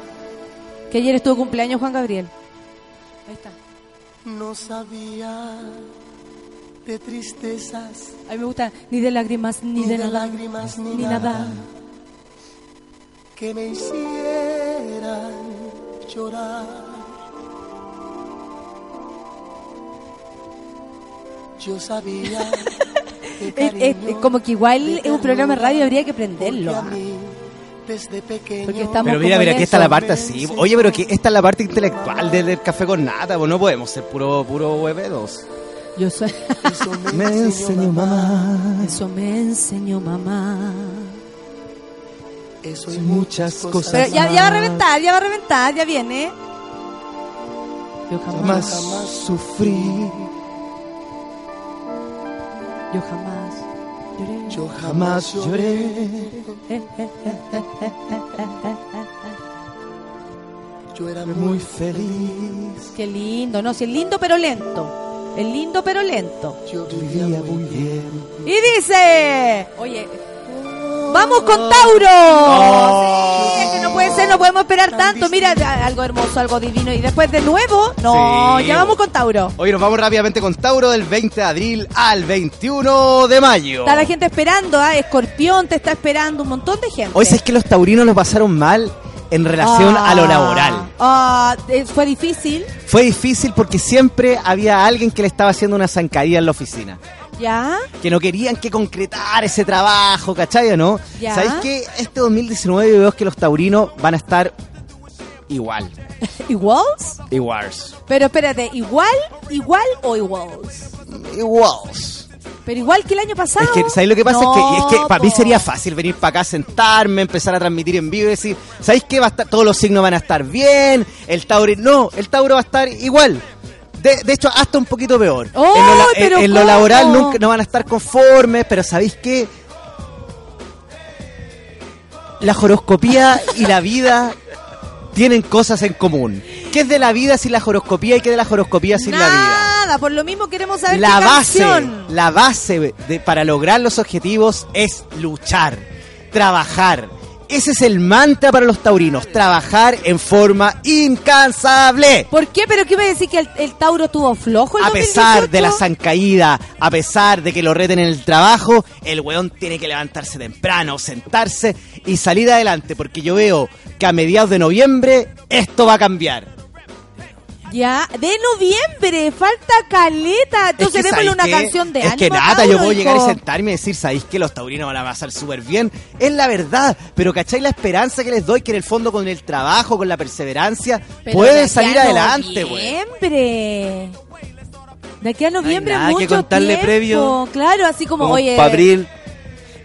Que ayer estuvo cumpleaños Juan Gabriel. Ahí está. No sabía de tristezas, A mí me gusta ni de lágrimas, ni, ni de, lágrimas, ni, ni nada, nada. Que me hicieran llorar. Yo sabía que cariño como que igual es un programa de radio, habría que prenderlo. desde pequeño. Porque estamos Pero mira, mira, aquí está eso. la parte así. Oye, pero que esta es la parte intelectual del, del café con nata, pues no podemos ser puro, puro huevedos. Yo soy. Me enseñó mamá. Eso me enseñó mamá. Eso y muchas cosas. Pero ya, ya va a reventar, ya va a reventar, ya viene. Yo Jamás jamás, Jamás sufrí, yo jamás lloré. yo Jamás lloré. Yo era Muy feliz. Qué lindo, no, sí, es lindo pero lento. Es lindo pero lento. Yo Vivía muy bien. Y dice, oye, vamos con Tauro. Oh. Sí, es que no puede ser, no podemos esperar tanto. Mira, algo hermoso, algo divino. Y después de nuevo, no, Sí. ya vamos con Tauro. Hoy nos vamos rápidamente con Tauro del 20 de abril al 21 de mayo. Está la gente esperando, ¿ah? Escorpión te está esperando, un montón de gente. Hoy es que los taurinos lo pasaron mal en relación Ah, a lo laboral. ah, eh, fue difícil, Fue difícil porque siempre había alguien que le estaba haciendo una zancadilla en la oficina. ¿Ya? Que no querían que concretar ese trabajo, ¿cachai o no? Ya. ¿Sabéis que este 2019 yo veo que los taurinos van a estar igual? ¿Iguals? Iguals. Pero espérate, ¿igual, igual o iguals? Iguals. Pero igual que el año pasado. Es que, ¿sabéis lo que pasa? No, es que, es que para mí sería fácil venir para acá, sentarme, empezar a transmitir en vivo y decir, ¿sabéis que va a estar, todos los signos van a estar bien? El Tauro, no, el Tauro va a estar igual. De, de hecho, hasta un poquito peor. ¡Oh, en lo, la- pero en- en lo cómo! laboral nunca, no van a estar conformes, pero ¿sabéis qué? La horoscopía y la vida tienen cosas en común. ¿Qué es de la vida sin la horoscopía y qué de la horoscopía sin la vida? Nada, por lo mismo queremos saber la qué base, canción. la base de- para lograr los objetivos es luchar, trabajar. Ese es el mantra para los taurinos, trabajar en forma incansable. ¿Por qué? ¿Pero qué me decís que el, el Tauro tuvo flojo el A pesar de la 2018? zancaída, a pesar de que lo reten en el trabajo, el weón tiene que levantarse temprano, sentarse y salir adelante, porque yo veo que a mediados de noviembre esto va a cambiar. Ya, de noviembre, falta caleta. Entonces Es que, démosle ¿sabéis una qué? canción de Es ánimo que nada, Tauro, yo puedo llegar y sentarme y decir, sabéis que los taurinos van a pasar súper bien. Es la verdad, pero ¿cacháis la esperanza que les doy? Que en el fondo con el trabajo, con la perseverancia, Pero de pueden aquí salir a adelante, güey. Noviembre. De aquí a noviembre nada que mucho contarle tiempo. previo. Claro, así como, Como oye. pa' abril,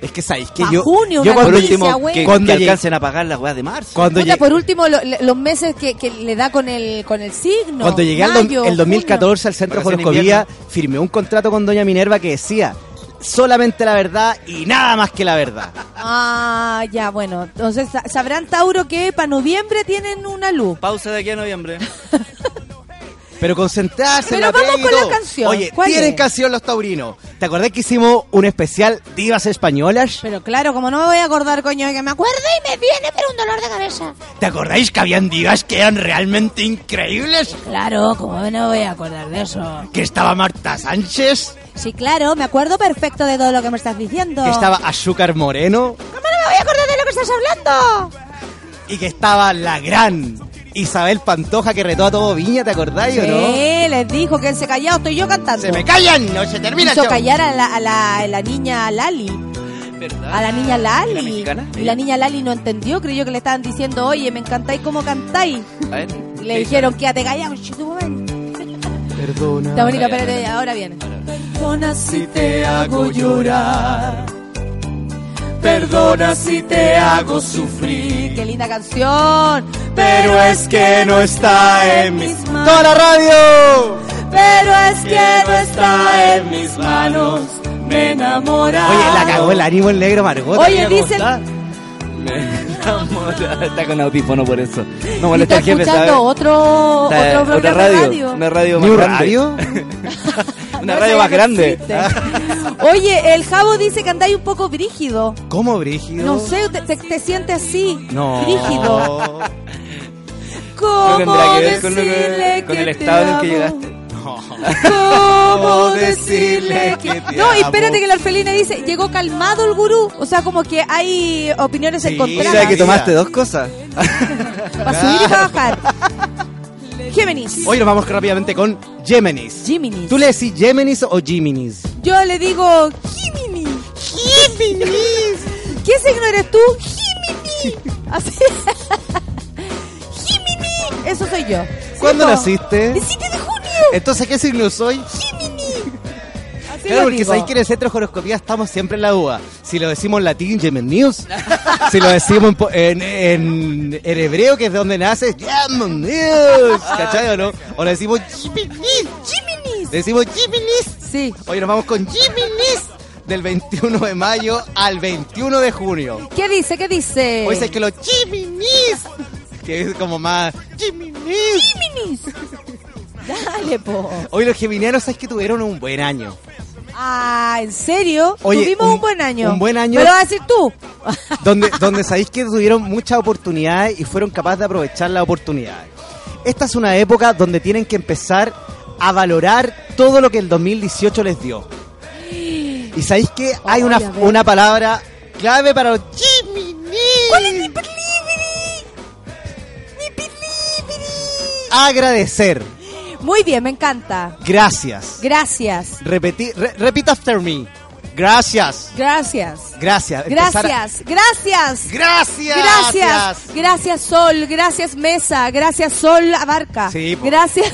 Es que sabéis que Pa' yo, junio, yo una cuando, por último, que, Cuando que alcancen a pagar las weas de marzo. cuando, Puta, por último, lo- los meses que, que le da con el, con el signo. cuando llegué al Mayo, el 2014 al Centro Horoscopía, firmé un contrato con Doña Minerva que decía solamente la verdad y nada más que la verdad. junio. Ah, ya, bueno. Entonces, sa- sabrán, Tauro, que para noviembre tienen una luz. Pausa de aquí a noviembre. Pero concentrarse en Pero la vamos pega y con la canción. Oye, ¿Cuál tienen es? canción los taurinos. ¿Te acordás que hicimos un especial Divas Españolas? Pero claro, como no me voy a acordar, coño, que me acuerdo y me viene, pero un dolor de cabeza. ¿Te acordáis que habían divas que eran realmente increíbles? Claro, como no me voy a acordar de eso. Que estaba Marta Sánchez, Sí, claro, me acuerdo perfecto de todo lo que me estás diciendo. que estaba Azúcar Moreno ¿Cómo no me voy a acordar de lo que estás hablando? y que estaba la gran Isabel Pantoja que retó a todo Viña, ¿te acordáis o no? Sí, les dijo que él se callado, estoy yo cantando. ¡Se me callan! ¡No se termina el Hizo show! callar a la, a la, a la niña Lali. ¿Verdad? A la niña Lali. ¿La mexicana? Y la niña Lali no entendió, creyó que le estaban diciendo, oye, me encantáis como cantáis. A ver. Y le dijeron, quédate callado. Perdona. Está bonito, espérate, ahora viene. Perdona si te hago llorar. Perdona si te hago sufrir. Qué linda canción. Pero es que no está en mis manos. ¡Toda la radio! Pero es que no está en mis manos. Me enamora. Oye, la cagó el ánimo el negro Margot. Oye, dice está. Enamora. Está con audífono por eso. No molesta el jefe, ¿sabes? escuchando otro, Está- otro programa otra radio, de radio. Una radio ¿New más grande. radio? Una radio más grande. Oye, el Javo dice que andáis un poco brígido. ¿Cómo, Brígido? No sé, te, te, te sientes así. No. Brígido. ¿No ¿Cómo tendrá que ver con, lo que- decirle con que el te estado en el que llegaste? ¿Cómo decirle que te No, espérate que la orfelina dice, llegó calmado el gurú. O sea, como que hay opiniones Sí, O encontradas. sea que tomaste dos cosas. Para subir y para bajar. Géminis. Hoy nos vamos rápidamente con Géminis. Géminis. ¿Tú le decís Géminis o Géminis? Yo le digo Géminis. Géminis. ¿Qué signo eres tú? Géminis. Así. Jiminy. Eso soy yo. ¿Cuándo naciste? El 7 de junio. Entonces, ¿qué signo soy? Claro, porque sabéis que en el centro de horoscopía estamos siempre en la duda. Si lo decimos en latín, Yemen News. si lo decimos en, en, en- en hebreo, que es de donde nace, Yemen News. ¿Cachai o no? O lo decimos Jiminis. Decimos Jiminis. Sí. Hoy nos vamos con Jiminis del 21 de mayo al 21 de junio. ¿Qué dice? ¿Qué dice? Hoy es que los Jiminis. Que es como más Jiminis. Jiminis. Dale, po. Hoy los geminianos, ¿sabes que tuvieron un buen año? Ah, ¿en serio? Oye, Tuvimos un- un, buen año. un buen año- ¿Me lo vas a decir tú? donde, donde sabéis que tuvieron muchas oportunidades y fueron capaces de aprovechar las oportunidades. Esta es una época donde tienen que empezar a valorar todo lo que el 2018 les dio. Y sabéis que hay una, una palabra clave para los Jiminis. ¿Cuál es mi? Agradecer. Muy bien, me encanta. Gracias. Gracias. Repetí, re- repeat after me. Gracias. Gracias. Gracias. Empezar a- Gracias, gracias. Gracias. Gracias. Gracias Sol, gracias Mesa, gracias Sol Abarca. Sí, gracias.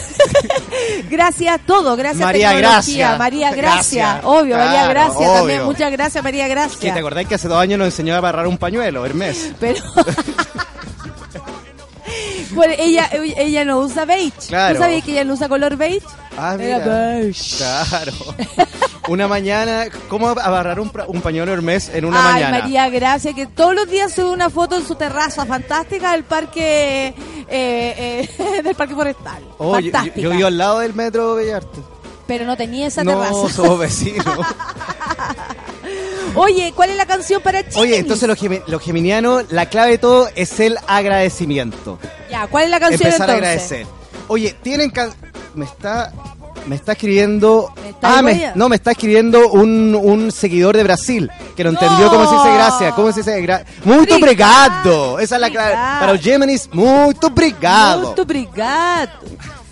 gracias todo, gracias María. Gracia. María Gracia. Gracias. Obvio, María Gracia también. Muchas gracias María Que te Gracia. acordáis que hace dos años nos enseñó a agarrar un pañuelo, Hermes. Pero Bueno, ella ella no usa beige. Claro. ¿Tú sabías que ella no usa color beige? Ah, Era mira. beige. Claro. Una mañana, ¿cómo agarrar un, un pañuelo Hermes en una Ay, mañana? María Gracia, que todos los días sube una foto en su terraza fantástica del parque eh, eh, del parque forestal. Oh, yo, yo- fantástica. yo vivo al lado del metro Bellarte. Pero no tenía esa No, terraza. somos vecinos. Oye, ¿cuál es la canción para Chile? Oye, entonces los, gemi- los geminianos, la clave de todo es el agradecimiento. Ya, ¿cuál es la canción Empezar a agradecer. Oye, tienen can- me está me está escribiendo está ah, me- no, me está escribiendo un, un seguidor de Brasil que no, entendió cómo se dice gracias, cómo se dice gra Muito obrigado. Esa es la clave. Para los Géminis, muito obrigado. Muito obrigado.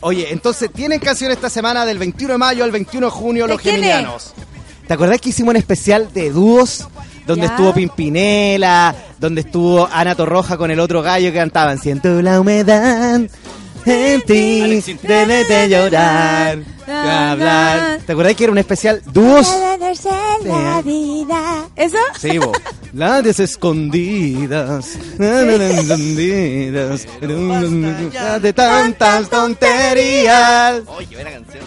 Oye, entonces tienen canción esta semana del 21 de mayo al 21 de junio ¿De los geminianos. ¿Te acordás que hicimos un especial de dúos? Donde Ya. estuvo Pimpinela, donde estuvo Ana Torroja con el otro gallo que cantaban Siento la humedad en ti, debes de llorar, de hablar. ¿Te acordás que era un especial dúos? la vida. ¿Eso? Sí, vos. Las escondidas, las escondidas, de tantas tonterías. Oye, qué buena canción.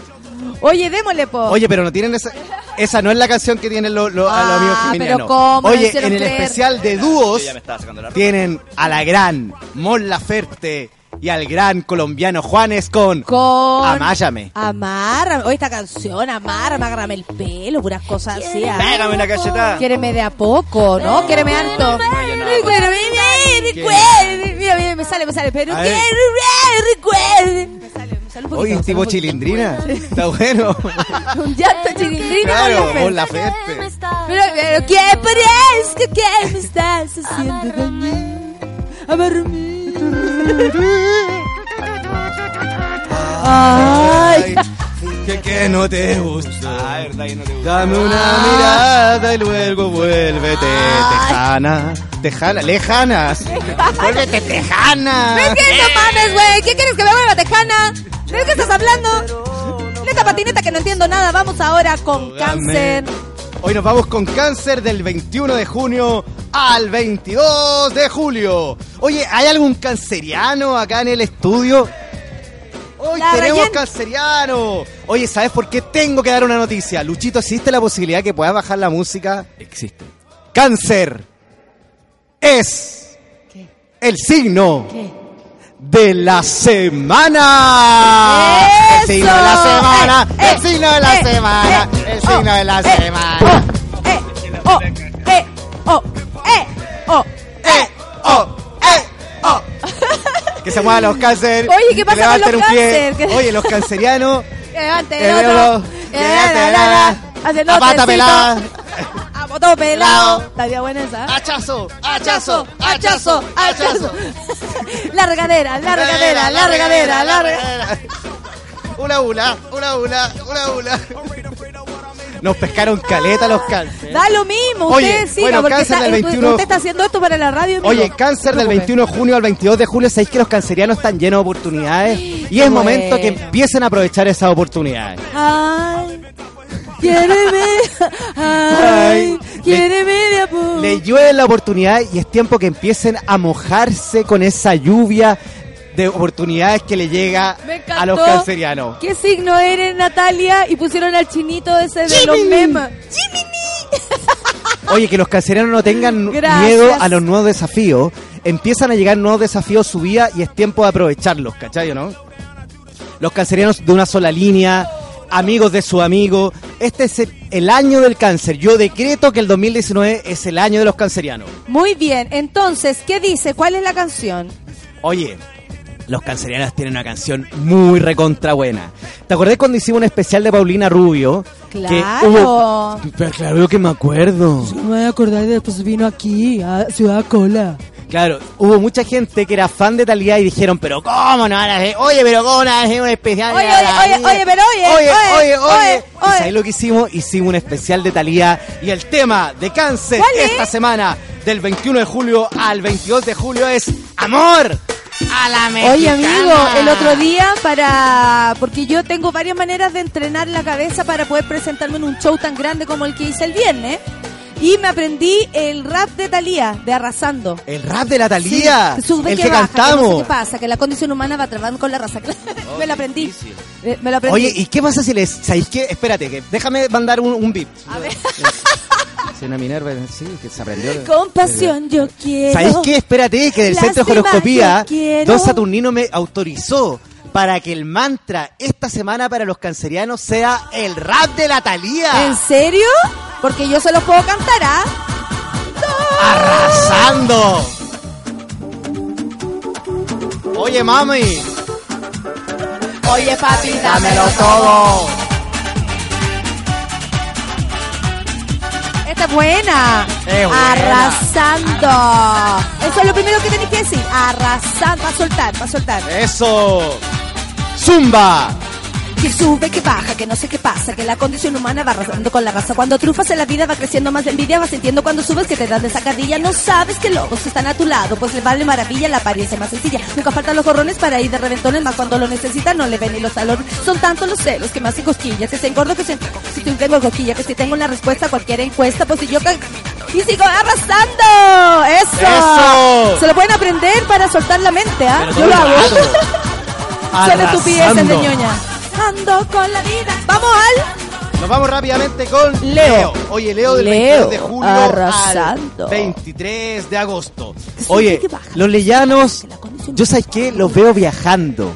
Oye, démosle, po. Oye, pero no tienen esa. Esa no es la canción que tienen los los Ah, amigos pero geminianos. ¿cómo? Oye, en el creer. especial de dúos Yo ya me estaba sacando la ropa. tienen a la gran Mon Laferte y al gran colombiano Juanes con, Con... Amáyame. Amárrame. Oye, esta canción, amárrame, agárrame el pelo, puras cosas así. ah. Pégame una cachetada. Quiéreme de a poco, ¿no? Quiéreme harto. Recuérdame. Mira, mira, me sale, me sale. Pero quiero, recuérdame. Me sale, poquito. Oye, tipo chilindrina. Está bueno. Un llanto chilindrina Claro, con la Laferte. Pero, pero que parezca que me estás haciendo daño. Amárrame. Ay. Que, que no te gusta. Ah, verdad que no te gusta. Dame una mirada y luego vuélvete tejana. Tejana, lejanas. Vuélvete tejana. ¿Ves que no mames, güey? ¿Qué quieres que me vuelva tejana? ¿De qué estás hablando? Neta patineta que no entiendo nada. Vamos ahora con cáncer. Hoy nos vamos con cáncer del 21 de junio al 22 de julio. Oye, ¿hay algún canceriano acá en el estudio? Hoy La tenemos Rayen. canceriano. Oye, ¿sabes por qué tengo que dar una noticia? Luchito, ¿existe la posibilidad que puedas bajar la música? Existe. Cáncer es el signo de la semana. El signo de la semana. Eh, El signo de la eh, semana. eh, El signo de la eh, semana. Eh, oh, eh, oh, Que se muevan los cáncer. Oye, ¿qué que pasa con levanten los un pie. cáncer? Oye, los cancerianos. Que levante Que el veo otro. Eh. Haciendo a pata pelada. A botón pelado. Estaría buena esa. ¡Hachazo! Hachazo, hachazo, hachazo. La regadera, la regadera, la regadera, la regadera. Una ula, una ula, una ula. Nos pescaron caleta los cáncer. Da lo mismo, Oye, usted siga, bueno, porque cáncer está- del usted- 21 usted está haciendo esto para la radio. en Oye, cáncer del se preocupe. 21 de junio al 22 de julio, sabéis que los cancerianos están llenos de oportunidades y es momento que empiecen a aprovechar esas oportunidades. Ay, quiéreme, ay, quiéreme de a poco. Le llueve la oportunidad y es tiempo que empiecen a mojarse con esa lluvia de oportunidades que le llega a los cancerianos. ¿Qué signo eres, Natalia? Y pusieron al chinito ese de los memes. Oye, que los cancerianos no tengan Gracias. miedo a los nuevos desafíos. Empiezan a llegar nuevos desafíos a su vida y es tiempo de aprovecharlos, ¿cachai o no? Los cancerianos de una sola línea, amigos de su amigo. Este es el, el año del cáncer. Yo decreto que el 2019 es el año de los cancerianos. Muy bien, entonces, ¿qué dice? ¿Cuál es la canción? Oye, los cancerianos tienen una canción muy recontra buena. ¿Te acordás cuando hicimos un especial de Paulina Rubio? Que Claro. hubo- Pero claro que me acuerdo. No me voy a acordar y después vino aquí, a Ciudad Cola. Claro, hubo mucha gente que era fan de Talía y dijeron, pero ¿cómo no van a hacer? Oye, pero ¿cómo no van a hacer un especial de Oye, oye, oye, oye, pero oye, oye, oye, oye, oye. oye, ¿Y sabés lo que hicimos? Hicimos un especial de Talía y el tema de cáncer esta semana, del 21 de julio al 22 de julio, es Amor a la mexicana. Oye, amigo, el otro día para... Porque yo tengo varias maneras de entrenar la cabeza para poder presentarme en un show tan grande como el que hice el viernes. Y me aprendí el rap de Thalía, de Arrasando. El rap de la Talía, Sí, sube el que que, baja, que cantamos. no sé qué pasa, que la condición humana va trabajando con la raza. me lo aprendí. Eh, Me lo aprendí. Oye, ¿y qué pasa si les... ¿Sabéis qué? Espérate, que déjame mandar un, un beat. A ver. Sí, una Minerva, sí, que se aprendió. Con pasión yo quiero. ¿Sabéis qué? Espérate, que del Centro de Horoscopía. Don Saturnino me autorizó para que el mantra esta semana para los cancerianos sea el rap de la Talía. ¿En serio? Porque yo se los puedo cantar, ¿ah? ¡Arrasando! Oye, mami, Oye, papi, dámelo todo. Esta es buena. Es buena. Arrasando. Eso es lo primero que tenés que decir. Arrasando. Va a soltar, va a soltar. Eso. Zumba. Que sube, que baja, que no sé qué pasa, que la condición humana va arrasando con la raza. Cuando trufas en la vida va creciendo más la envidia, vas sintiendo cuando subes que te das de sacadilla. No sabes que lobos están a tu lado, pues le vale maravilla la apariencia más sencilla. Nunca faltan los gorrones para ir de reventones, más cuando lo necesitan no le ven ni los talones. Son tantos los celos que más y cosquillas, que se engordo que se si tú tengo cosquilla, que si tengo una respuesta a cualquier encuesta, pues si yo y sigo arrasando. Eso. Eso. Se lo pueden aprender para soltar la mente, ¿ah? Pero Yo lo hago. Son estupideces de ñoña. Ando con la vida. Vamos al. Nos vamos rápidamente con Leo. Oye, Leo del Leo, 22 de julio arrasando. al 23 de agosto. Oye, los leyanos, yo sabes qué, los veo viajando.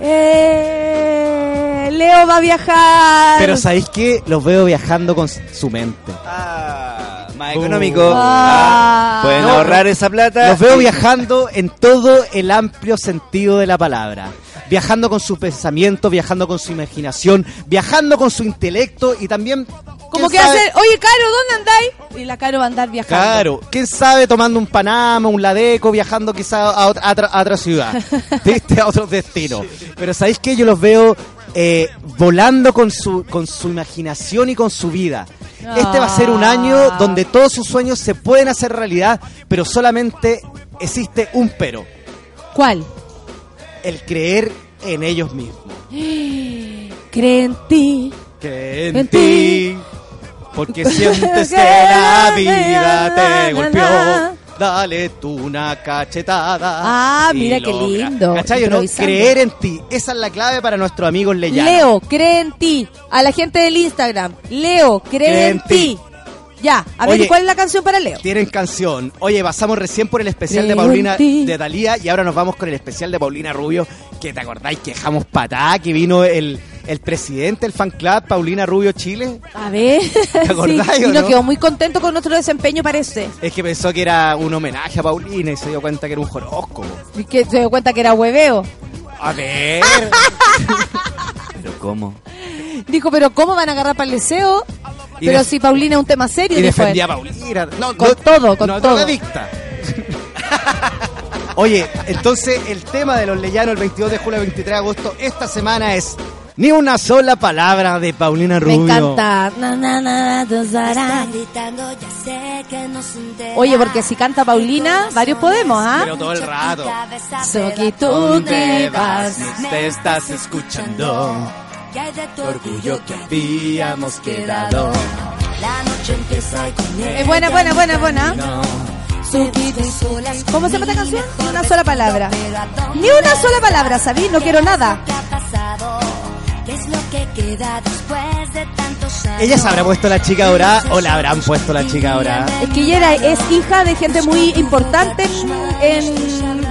Eh, Leo va a viajar. Pero sabéis qué, los veo viajando con su mente. Ah, más económico. Ah. Ah, Pueden No, ahorrar esa plata. Los veo viajando en todo el amplio sentido de la palabra. Viajando con su pensamiento, viajando con su imaginación, viajando con su intelecto y también... Como ¿quién que hacer, oye, Caro, ¿dónde andáis? Y la Caro va a andar viajando. Claro, quién sabe tomando un Panama, un Ladeco, viajando quizá a otra, a otra- a otra ciudad, ¿viste? a otros destinos. Pero ¿sabéis qué? Yo los veo eh, volando con su, con su imaginación y con su vida. Este va a ser un año Ah. donde todos sus sueños se pueden hacer realidad, pero solamente existe un pero, ¿Cuál? El creer en ellos mismos. Cree en ti. Que en, En ti, porque sientes que la vida te golpeó. Dale tú una cachetada. Ah, mira qué lindo, ¿Cachai no? Creer en ti. Esa es la clave para nuestros amigos leyanos. Leo, cree en ti. A la gente del Instagram. Leo, cree, en, ti. Ya, a ver, Oye, ¿cuál es la canción para Leo? Tienen canción. Oye, pasamos recién por el especial de Paulina de Dalía y ahora nos vamos con el especial de Paulina Rubio. Que te acordáis que dejamos patá, que vino el, el presidente del fan club, Paulina Rubio Chile. A ver. acordás sí, o y nos no? quedó muy contento con nuestro desempeño, parece. Es que pensó que era un homenaje a Paulina y se dio cuenta que era un horóscopo. Y que se dio cuenta que era hueveo. A ver. Pero ¿cómo? Dijo, pero ¿cómo van a agarrar para el deseo? Y Pero si Paulina es un tema serio, y defendía a. Paulina. No, Con no- todo, con no, todo. drogadicta. Oye, entonces el tema de los leyanos el 22 de julio al 23 de agosto esta semana es Ni una sola palabra de Paulina Me Rubio. encanta. Na, na, na, na, zara. Oye, porque si canta Paulina, varios podemos, ¿ah? Pero todo el rato. So que tú te vas. Te estás escuchando. Orgullo que habíamos quedado. Es buena, buena, buena, buena. ¿Cómo se llama esta canción? Ni una sola palabra. Ni una sola palabra, ¿sabí? No quiero nada. ¿Ella se habrá puesto la chica dorada o la habrán puesto la chica dorada? Es que ella era, es hija de gente muy importante en,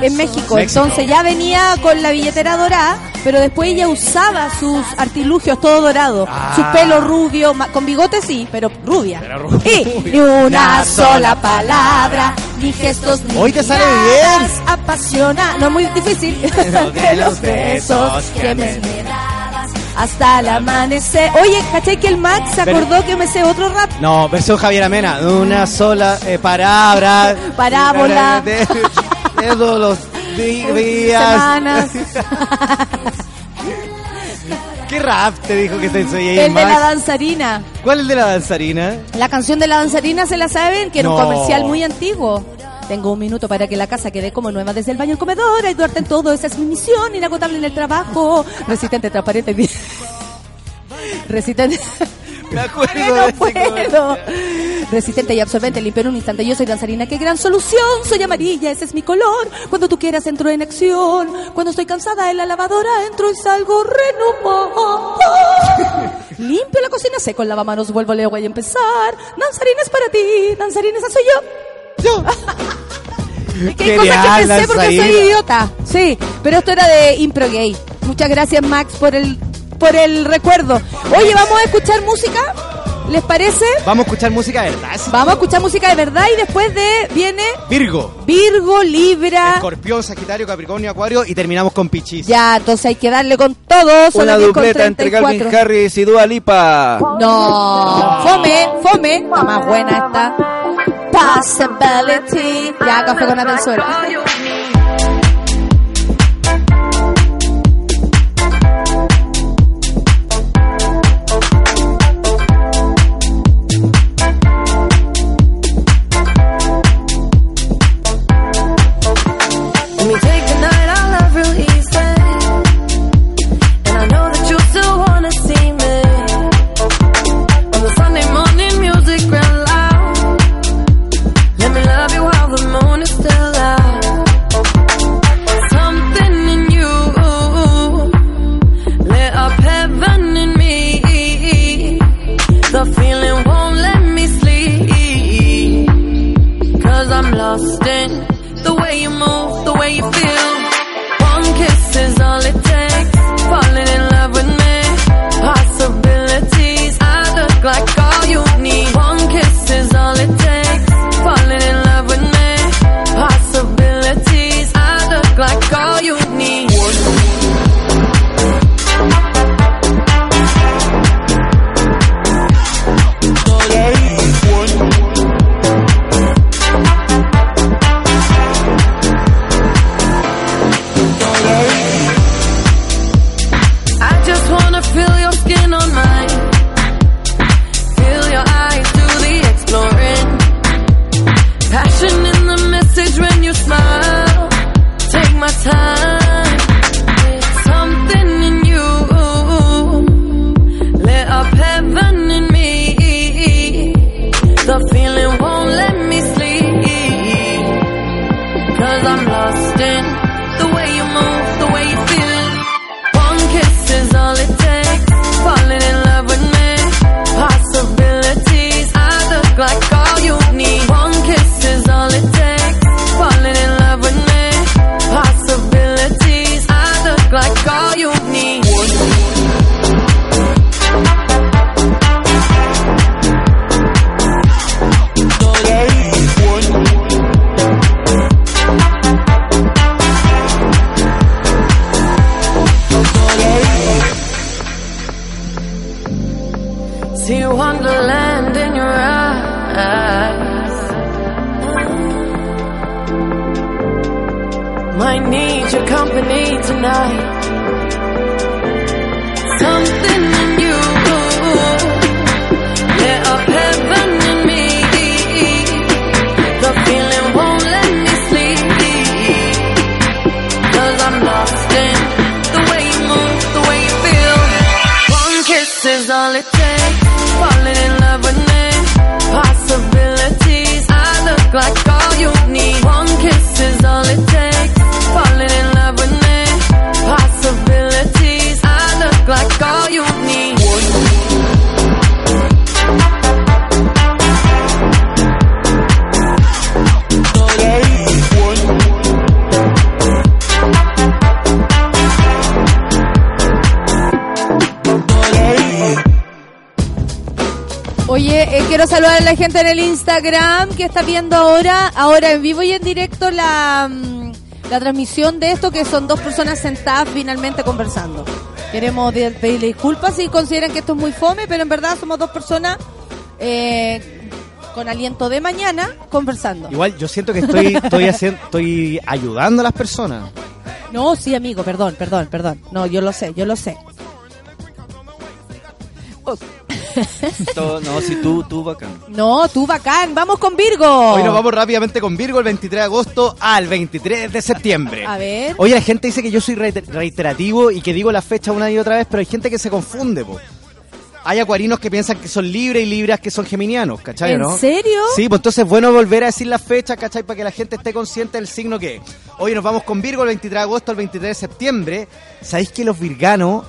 en, México. México. Entonces ya venía con la billetera dorada, pero después ella usaba sus artilugios todo dorado. Ah. Su pelo rubio, con bigote sí, pero rubia. Pero rubia. Y ni una sola palabra, ni gestos, ni Hoy te sale miradas apasiona. No es muy difícil. de los besos que me hasta el amanecer. Oye, ¿cachai que el Max se acordó que me sé otro rap? No, versión Javier Amena. Una sola eh, palabra. Parábola. De, de todos los días. Semanas. ¿Qué rap te dijo que te soy El de la danzarina. ¿Cuál es el de la danzarina? La canción de la danzarina, ¿se la saben? Que era un comercial muy antiguo. Tengo un minuto para que la casa quede como nueva desde el baño al comedor, ayudarte en todo, esa es mi misión, inagotable en el trabajo, resistente, transparente, resistente, Me acuerdo no puedo, resistente y absorbente, limpio en un instante, yo soy danzarina, qué gran solución, soy amarilla, ese es mi color, cuando tú quieras entro en acción, cuando estoy cansada en la lavadora entro y salgo renovado. Limpio la cocina, seco el lavamanos, vuelvo a agua y empezar. Danzarina es para ti, danzarina esa soy yo. Yo. Es que hay cosas que pensé porque soy idiota. Sí, pero esto era de Impro Gay. Muchas gracias, Max, por el, por el recuerdo. Oye, ¿vamos a escuchar música? ¿Les parece? Vamos a escuchar música de verdad. Vamos a escuchar música de verdad y después de viene Virgo. Virgo, Libra. Escorpión, Sagitario, Capricornio, Acuario y terminamos con Pichis. Ya, entonces hay que darle con todo. Son Una las 10 con dupleta entre 34. Calvin Harris y Dua Lipa. No, fome, fome. Está más buena esta. Possibility. Ya, café con Atenzuela. A la gente en el Instagram que está viendo ahora, ahora en vivo y en directo la, mm, la transmisión de esto, que son dos personas sentadas finalmente conversando. Queremos pedirle disculpas si consideran que esto es muy fome, pero en verdad somos dos personas eh, con aliento de mañana conversando. Igual yo siento que estoy, estoy, haciendo, estoy ayudando a las personas. No, sí, amigo, perdón, perdón, perdón. No, yo lo sé, yo lo sé. Todo- no, si tú, tú bacán. No, tú bacán, vamos con Virgo. Hoy nos vamos rápidamente con Virgo el 23 de agosto al 23 de septiembre. A ver. Oye, la gente dice que yo soy reiter- reiterativo y que digo la fecha una y otra vez, pero hay gente que se confunde, po. Hay acuarinos que piensan que son libres y libras que son geminianos, ¿cachai? ¿En no? serio? Sí, pues entonces es bueno volver a decir la fecha, ¿cachai? Para que la gente esté consciente del signo que es. Hoy nos vamos con Virgo el 23 de agosto al 23 de septiembre. ¿Sabéis que los virganos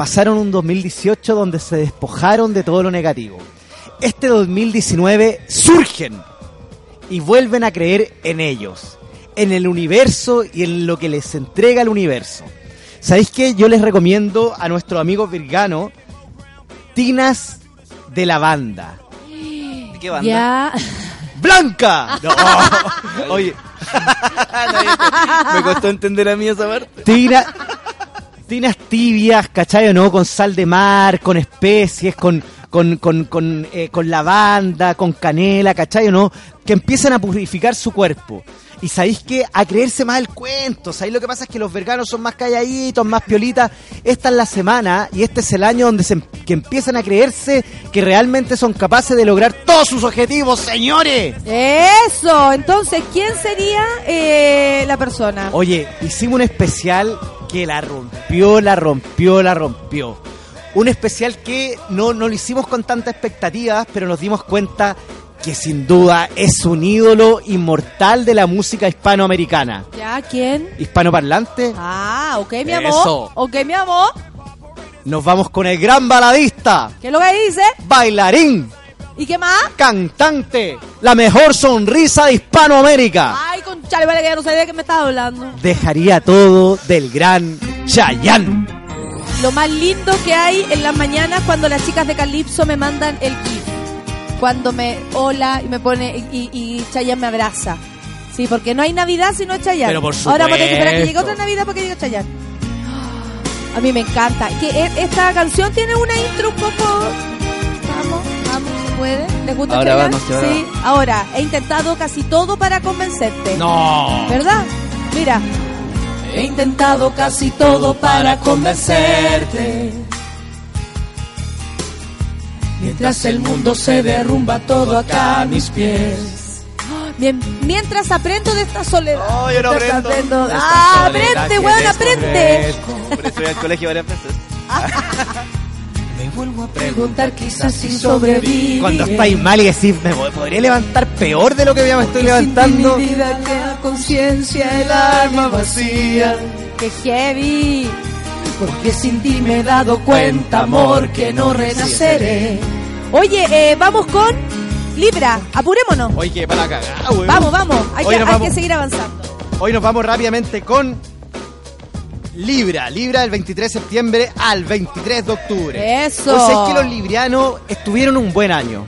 pasaron un 2018 donde se despojaron de todo lo negativo? Este 2019 surgen y vuelven a creer en ellos, en el universo y en lo que les entrega el universo. ¿Sabéis qué? Yo les recomiendo a nuestros amigos virganos tinas de lavanda. ¿De qué banda? Ya. ¡Blanca! No. Oye, Me costó entender a mí esa parte. tina, tinas tibias, ¿cachai no? Con sal de mar, con especies, con, con, con, con, eh, con lavanda, con canela, ¿cachai no? Que empiezan a purificar su cuerpo. Y sabéis que a creerse más el cuento, ¿sabéis lo que pasa? Es que los veganos son más calladitos, más piolitas. Esta es la semana y este es el año donde se, em- que empiezan a creerse que realmente son capaces de lograr todos sus objetivos, señores. Eso, entonces, ¿quién sería eh, la persona? Oye, hicimos un especial que la rompió, la rompió, la rompió. Un especial que no, no lo hicimos con tantas expectativas, pero nos dimos cuenta que sin duda es un ídolo inmortal de la música hispanoamericana. ¿Ya? ¿Quién? Hispanoparlante, Ah, ok, mi amor. Eso. Ok, mi amor. nos vamos con el gran baladista, ¿Qué es lo que dice? bailarín, ¿Y qué más? cantante, la mejor sonrisa de Hispanoamérica. Ay, con chale, vale, que ya no sabía de qué me estaba hablando. Dejaría todo del gran Chayanne. Lo más lindo que hay en las mañanas cuando las chicas de Calypso me mandan el GIF. Cuando me hola y me pone y, y Chayanne me abraza. Sí, porque no hay Navidad si no es Chayanne. Pero por Ahora vamos a esperar que llegue supuesto. otra Navidad porque llegue Chayanne. A mí me encanta. Que e- esta canción tiene una intro un poco... Vamos, vamos, ¿se puede? ¿Les gusta Ahora vamos, ahora Sí, ahora, he intentado casi todo para convencerte. No. ¿Verdad? Mira. He intentado casi todo para convencerte. Mientras el mundo se derrumba todo acá a mis pies. Mien- Mientras aprendo de esta soledad. Oh, yo no aprendo. De esta Ah, aprende, weón, aprende. Por eso voy al colegio varias veces. Me vuelvo a preguntar quizás si sobrevivo. Cuando estáis mal y decís, me podría levantar peor de lo que ya me estoy levantando. Mi vida queda conciencia, el alma vacía. ¡Qué heavy! Porque sin ti me he dado cuenta, amor, que no renaceré. Oye, eh, vamos con Libra. Apurémonos. Oye, que para weón. Vamos, vamos. Hay, Hoy que, hay vamos. que seguir avanzando. Hoy nos vamos rápidamente con Libra. Libra del 23 de septiembre al 23 de octubre. Eso. Pues es que los librianos estuvieron un buen año.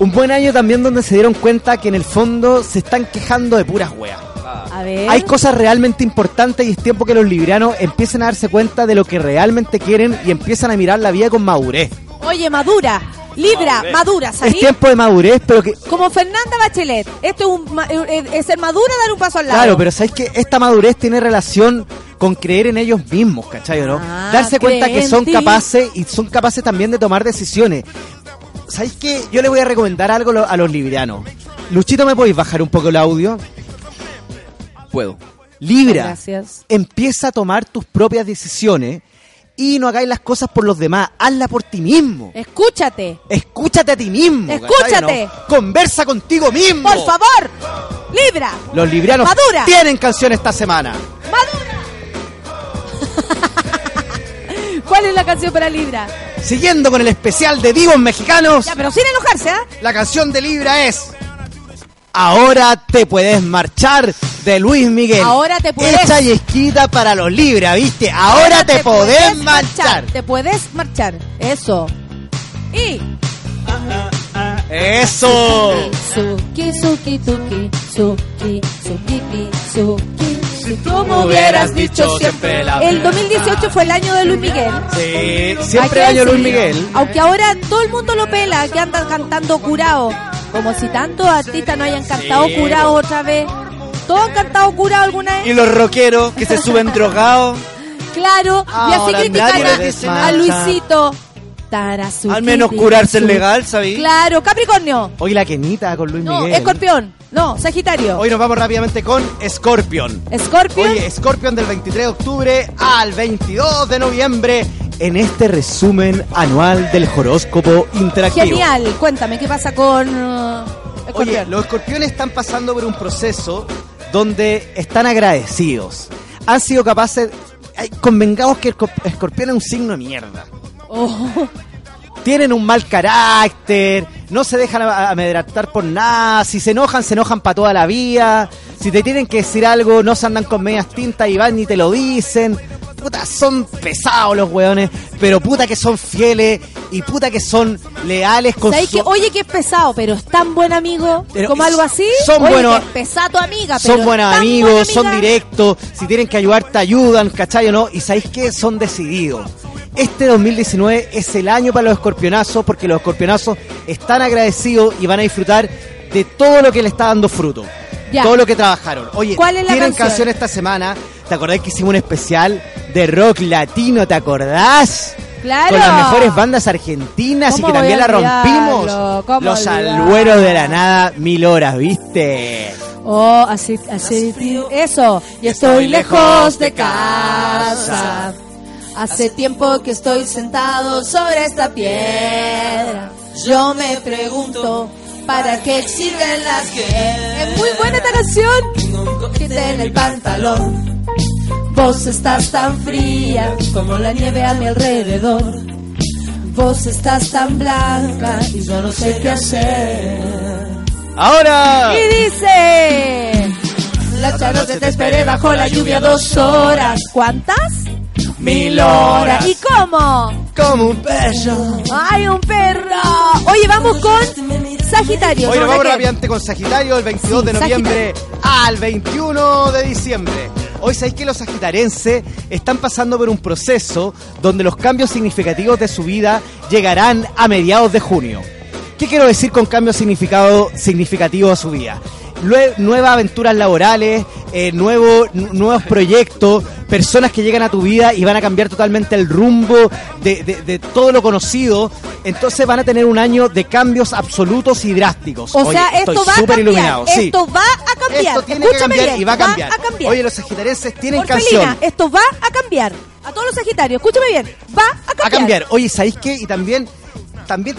Un buen año también donde se dieron cuenta que en el fondo se están quejando de puras weas. A ver. Hay cosas realmente importantes y es tiempo que los librianos empiecen a darse cuenta de lo que realmente quieren y empiezan a mirar la vida con madurez. Oye, madura. Libra, Madurez. madura, Es ¿sabes? tiempo de madurez, pero que... Como Fernanda Bachelet. Esto es, un, ma- eh, es ser madura, dar un paso al lado. Claro, pero ¿sabes que Esta madurez tiene relación con creer en ellos mismos, ¿cachai no? Ah, Darse cuenta que son capaces y son capaces también de tomar decisiones. ¿Sabéis qué? Yo le voy a recomendar algo a los librianos. Luchito, ¿me podéis bajar un poco el audio? Puedo. Libra, Gracias. empieza a tomar tus propias decisiones y no hagáis las cosas por los demás, hazla por ti mismo. Escúchate. Escúchate a ti mismo. Escúchate. Conversa contigo mismo. Por favor. Libra. Los librianos Madura. tienen canción esta semana. ¿Cuál es la canción para Libra? Siguiendo con el especial de divos mexicanos, Ya, pero sin enojarse, ¿ah? la canción de Libra es Ahora te puedes marchar de Luis Miguel. Ahora te puedes- Hecha y esquita para los Libra, ¿viste? Ahora, te, podés marchar. Te puedes marchar. Eso. Y ¡Eso! Suki, suki, tuki, suki, suki, suki. Si tú me hubieras dicho siempre la El 2018 fue el año de Luis Miguel. Sí, siempre que año Luis. Miguel. Aunque ahora todo el mundo lo pela, que andan cantando curado. Como si tantos artistas no hayan cantado Sí, curado otra vez. Todos han cantado curado alguna vez. Y los rockeros que se suben drogados. Claro, y así critican a, a. Luisito. Tarazuki, Al menos curarse es legal, ¿sabí? Claro, Capricornio. Hoy la Kenita con Luis No, Miguel. Escorpión. No, Sagitario. Hoy nos vamos rápidamente con Scorpion. Scorpion. Oye, Scorpion del 23 de octubre al 22 de noviembre en este resumen anual del horóscopo interactivo. Genial. Cuéntame, ¿qué pasa con uh, Oye, los escorpiones están pasando por un proceso donde están agradecidos. Han sido capaces... Convengamos que el escorp- escorpión es un signo de mierda. Oh. Tienen un mal carácter, no se dejan a- amedrentar por nada, si se enojan, se enojan para toda la vida, si te tienen que decir algo, no se andan con medias tintas y van y te lo dicen. Puta, son pesados los weones, pero puta que son fieles y puta que son leales con ¿Sabes su... que, oye, que es pesado, pero es tan buen amigo? Pero como algo así. son Oye, buenos- que es tu amiga, pero son buenos amigos, buena son directos, si tienen que ayudar te ayudan, ¿cachai o no? Y ¿sabéis qué? Son decididos. Este 2019 es el año para los escorpionazos porque los escorpionazos están agradecidos y van a disfrutar de todo lo que le está dando fruto. Ya. Todo lo que trabajaron. Oye, ¿Cuál es la tienen canción? canción esta semana. ¿Te acordás que hicimos un especial de rock latino? ¿Te acordás? Claro. Con las mejores bandas argentinas y ¿Cómo que también la rompimos. Los albueros de la nada, mil horas, ¿viste? Oh, así, así, eso. Y estoy lejos de casa. Hace tiempo que estoy sentado sobre esta piedra. Yo me pregunto, ¿para qué sirven las que? Es muy buena esta canción. En el pantalón. Vos estás tan fría como la nieve a mi alrededor. Vos estás tan blanca y yo no sé qué hacer. ¡Ahora! Y dice: La noche te esperé bajo la lluvia dos horas. ¿Cuántas? Mil horas. ¿Y cómo? Como un perro. ¡Ay, un perro! Oye, vamos con Sagitario. ¿sobre vamos rápidamente con Sagitario, el 22 Sí, de noviembre al 21 de diciembre. Hoy sabéis que los sagitarenses están pasando por un proceso donde los cambios significativos de su vida llegarán a mediados de junio. ¿Qué quiero decir con cambios significado, significativos a su vida? Nuevas aventuras laborales, eh, nuevo- nuevos proyectos, personas que llegan a tu vida y van a cambiar totalmente el rumbo de, de- de todo lo conocido. Entonces van a tener un año de cambios absolutos y drásticos. O Oye, sea, estoy esto va a cambiar. iluminado. Sí. Esto va a cambiar. Esto tiene que cambiar bien, y va a cambiar. Va a cambiar. Oye, los sagitarenses tienen Orfelina, canción. esto va a cambiar. A todos los Sagitarios, escúchame bien. Va a cambiar. a cambiar. Oye, ¿sabéis qué? Y también, también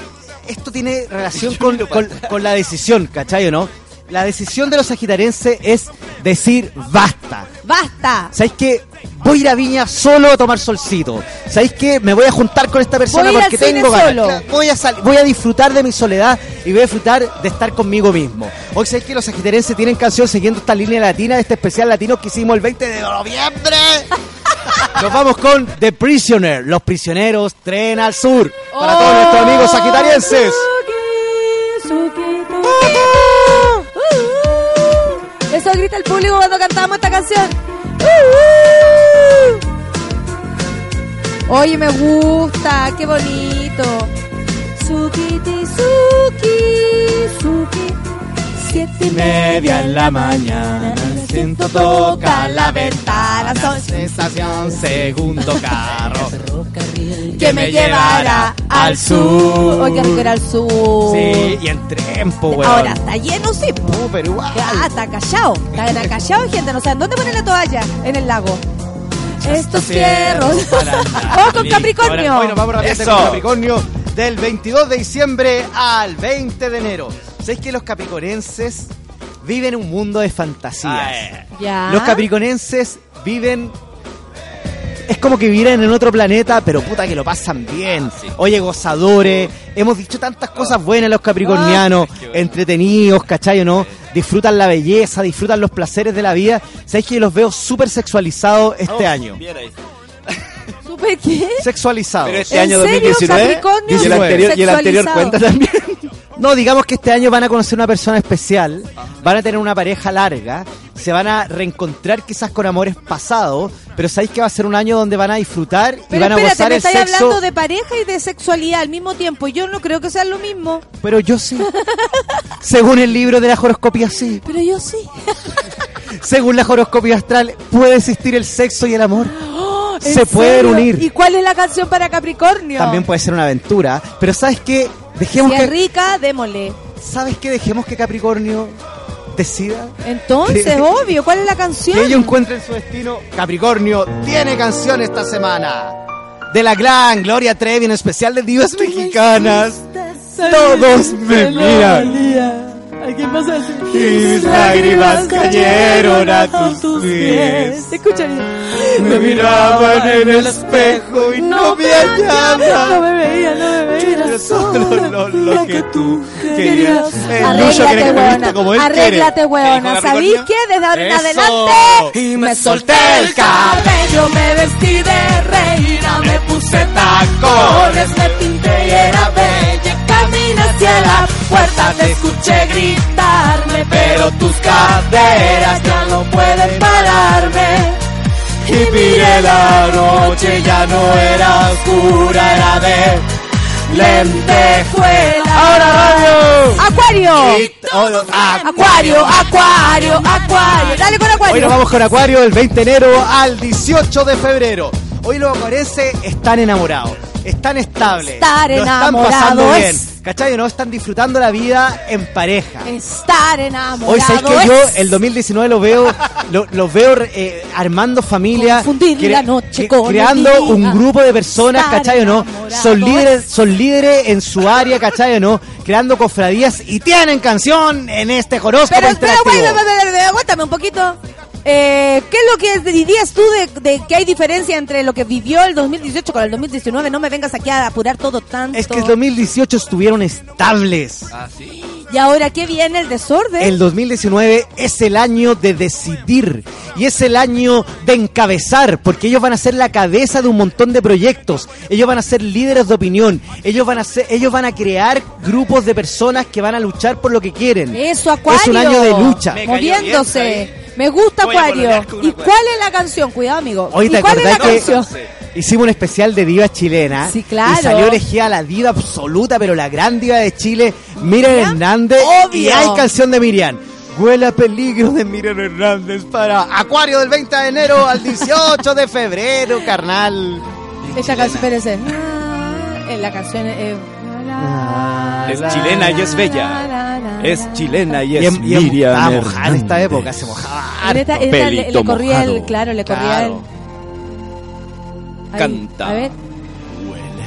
esto tiene relación con, con- con la decisión, ¿cachai o no? La decisión de los sagitarenses es decir basta. Basta. ¿Sabéis qué? Voy a ir a Viña solo a tomar solcito. ¿Sabéis qué? Me voy a juntar con esta persona Voy porque tengo ganas. solo. Claro, Voy a, voy a disfrutar de mi soledad y voy a disfrutar de estar conmigo mismo. Hoy sabéis que los sagitarenses tienen canción siguiendo esta línea latina de este especial latino que hicimos el 20 de noviembre. Nos vamos con The Prisoner, Los Prisioneros, Tren al Sur. Para todos nuestros amigos sagitarienses. Grita el público cuando cantamos esta canción. Oye, me gusta, qué bonito. Suki, suki, suki. Siete y media en la mañana. Siento toca la ventana. Son Estación segundo carro. que me llevará al sur. Rico ir al sur. Sí, y en tiempo, weón. Ahora está lleno, sí. No, pero igual. Ya, está callado. Está callado, gente. No saben dónde poner la toalla. En el lago. Estos fierros. Vamos con Capricornio. Nos vamos rápidamente con Capricornio del 22 de diciembre al 20 de enero. ¿Sabéis que los capricornenses viven un mundo de fantasías? Ya. Los capricornenses viven. Es como que vivieran en otro planeta, pero puta que lo pasan bien. Oye, gozadores. Hemos dicho tantas cosas buenas los capricornianos, entretenidos, ¿cachai o no? Disfrutan la belleza, disfrutan los placeres de la vida. ¿Sabéis que los veo súper sexualizados este año? ¿Súper qué? Sexualizado. Pero este año ¿En serio, 2019 Capricornio? y el anterior, y el anterior cuenta también. No, digamos que este año van a conocer una persona especial, van a tener una pareja larga, se van a reencontrar quizás con amores pasados, pero sabéis que va a ser un año donde van a disfrutar y Pero van a espérate, gozar me el estáis sexo. hablando de pareja y de sexualidad al mismo tiempo. Yo no creo que sea lo mismo. Pero yo sí. Según el libro de la horoscopía, sí. Pero yo sí. Según la horoscopía astral, puede existir el sexo y el amor. ¡Oh! ¿En Se pueden serio? unir. ¿Y cuál es la canción para Capricornio? También puede ser una aventura, pero ¿sabes qué? Dejemos Si que es rica, démosle. ¿Sabes qué? Dejemos que Capricornio decida. Entonces, Que- obvio, ¿cuál es la canción? Que ellos encuentren su destino. Capricornio tiene canción esta semana. De la gran Gloria Trevi, en especial de divas mexicanas. Todos me miran. Y mis lágrimas cayeron a tus pies. Escucha bien. Me miraban en el espejo y no me No hallaban. me veía, no me veía. Era solo lo, lo que tú querías. Arréglate, él Arréglate, weona. ¿Sabéis qué? Desde ahora en adelante. Y me solté el cabello, me vestí de reina, me puse tacones, me pinté y era bella. Caminé hacia la puerta, te escuché gritarme, pero tus caderas ya no pueden pararme. Y miré la noche, ya no era oscura, era de lentejuela. ¡Ahora radio! ¡Acuario! Y Acuario, acuario, acuario. Dale con acuario. Hoy nos vamos con Acuario del 20 de enero al 18 de febrero. Hoy los acuarenses están enamorados, están estables, Estar lo están pasando bien. ¿Cachai? No están disfrutando la vida en pareja. Estar enamorado. Hoy sabéis que yo el 2019 lo veo, lo, lo veo eh, armando familia, Confundir cre- la noche con el creando día. un grupo de personas, Estar ¿cachai o no? Son líderes, es- son líderes en su área, ¿cachai o no? Creando cofradías y tienen canción en este horóscopo Pero aguántame un poquito. Eh, ¿Qué es lo que dirías tú de, de que hay diferencia entre lo que vivió el 2018 con el 2019? No me vengas aquí a apurar todo tanto. Es que el 2018 estuvieron estables. ¿Y ahora qué viene el desorden? El 2019 es el año de decidir y es el año de encabezar, porque ellos van a ser la cabeza de un montón de proyectos. Ellos van a ser líderes de opinión. Ellos van a ser, ellos van a crear grupos de personas que van a luchar por lo que quieren. Eso, Acuario. Es un año de lucha. Me cayó bien, Moviéndose. Me gusta Acuario. ¿Y cuál es la canción? Cuidado, amigo. Hoy ¿Y te cuál es la que canción? Hicimos un especial de divas chilenas Sí, claro. y salió elegida la diva absoluta, pero la gran diva de Chile, Miriam Hernández. Obvio. Y hay canción de Miriam. Huele a peligro de Miriam Hernández para Acuario del 20 de enero al 18 de febrero, carnal. Esta canción, espérese. Ah, eh, la canción eh, Es chilena y es bella. Es chilena y es Y en- y en- Miriam mojada en esta época, se mojaba En esta- harto. en esta le, le corría el, claro, le corría Claro. el. Canta. A ver.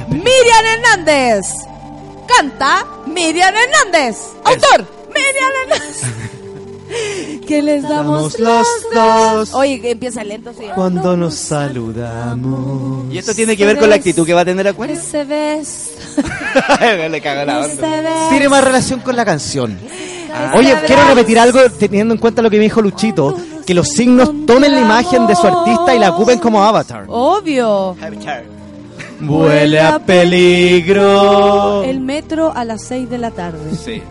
Miriam Hernández. Canta Miriam Hernández. Autor. Miriam Hernández. que les damos los dos Oye, que empieza lento, sí. cuando nos saludamos. Y esto tiene que ver con la actitud que va a tener Acuario. Le caga la onda. Tiene más relación con la canción. Ah. Oye, quiero repetir algo teniendo en cuenta lo que me dijo Luchito, que los signos tomen la imagen de su artista y la ocupen como avatar. Obvio. Huele a peligro. El metro a las 6 de la tarde. Sí.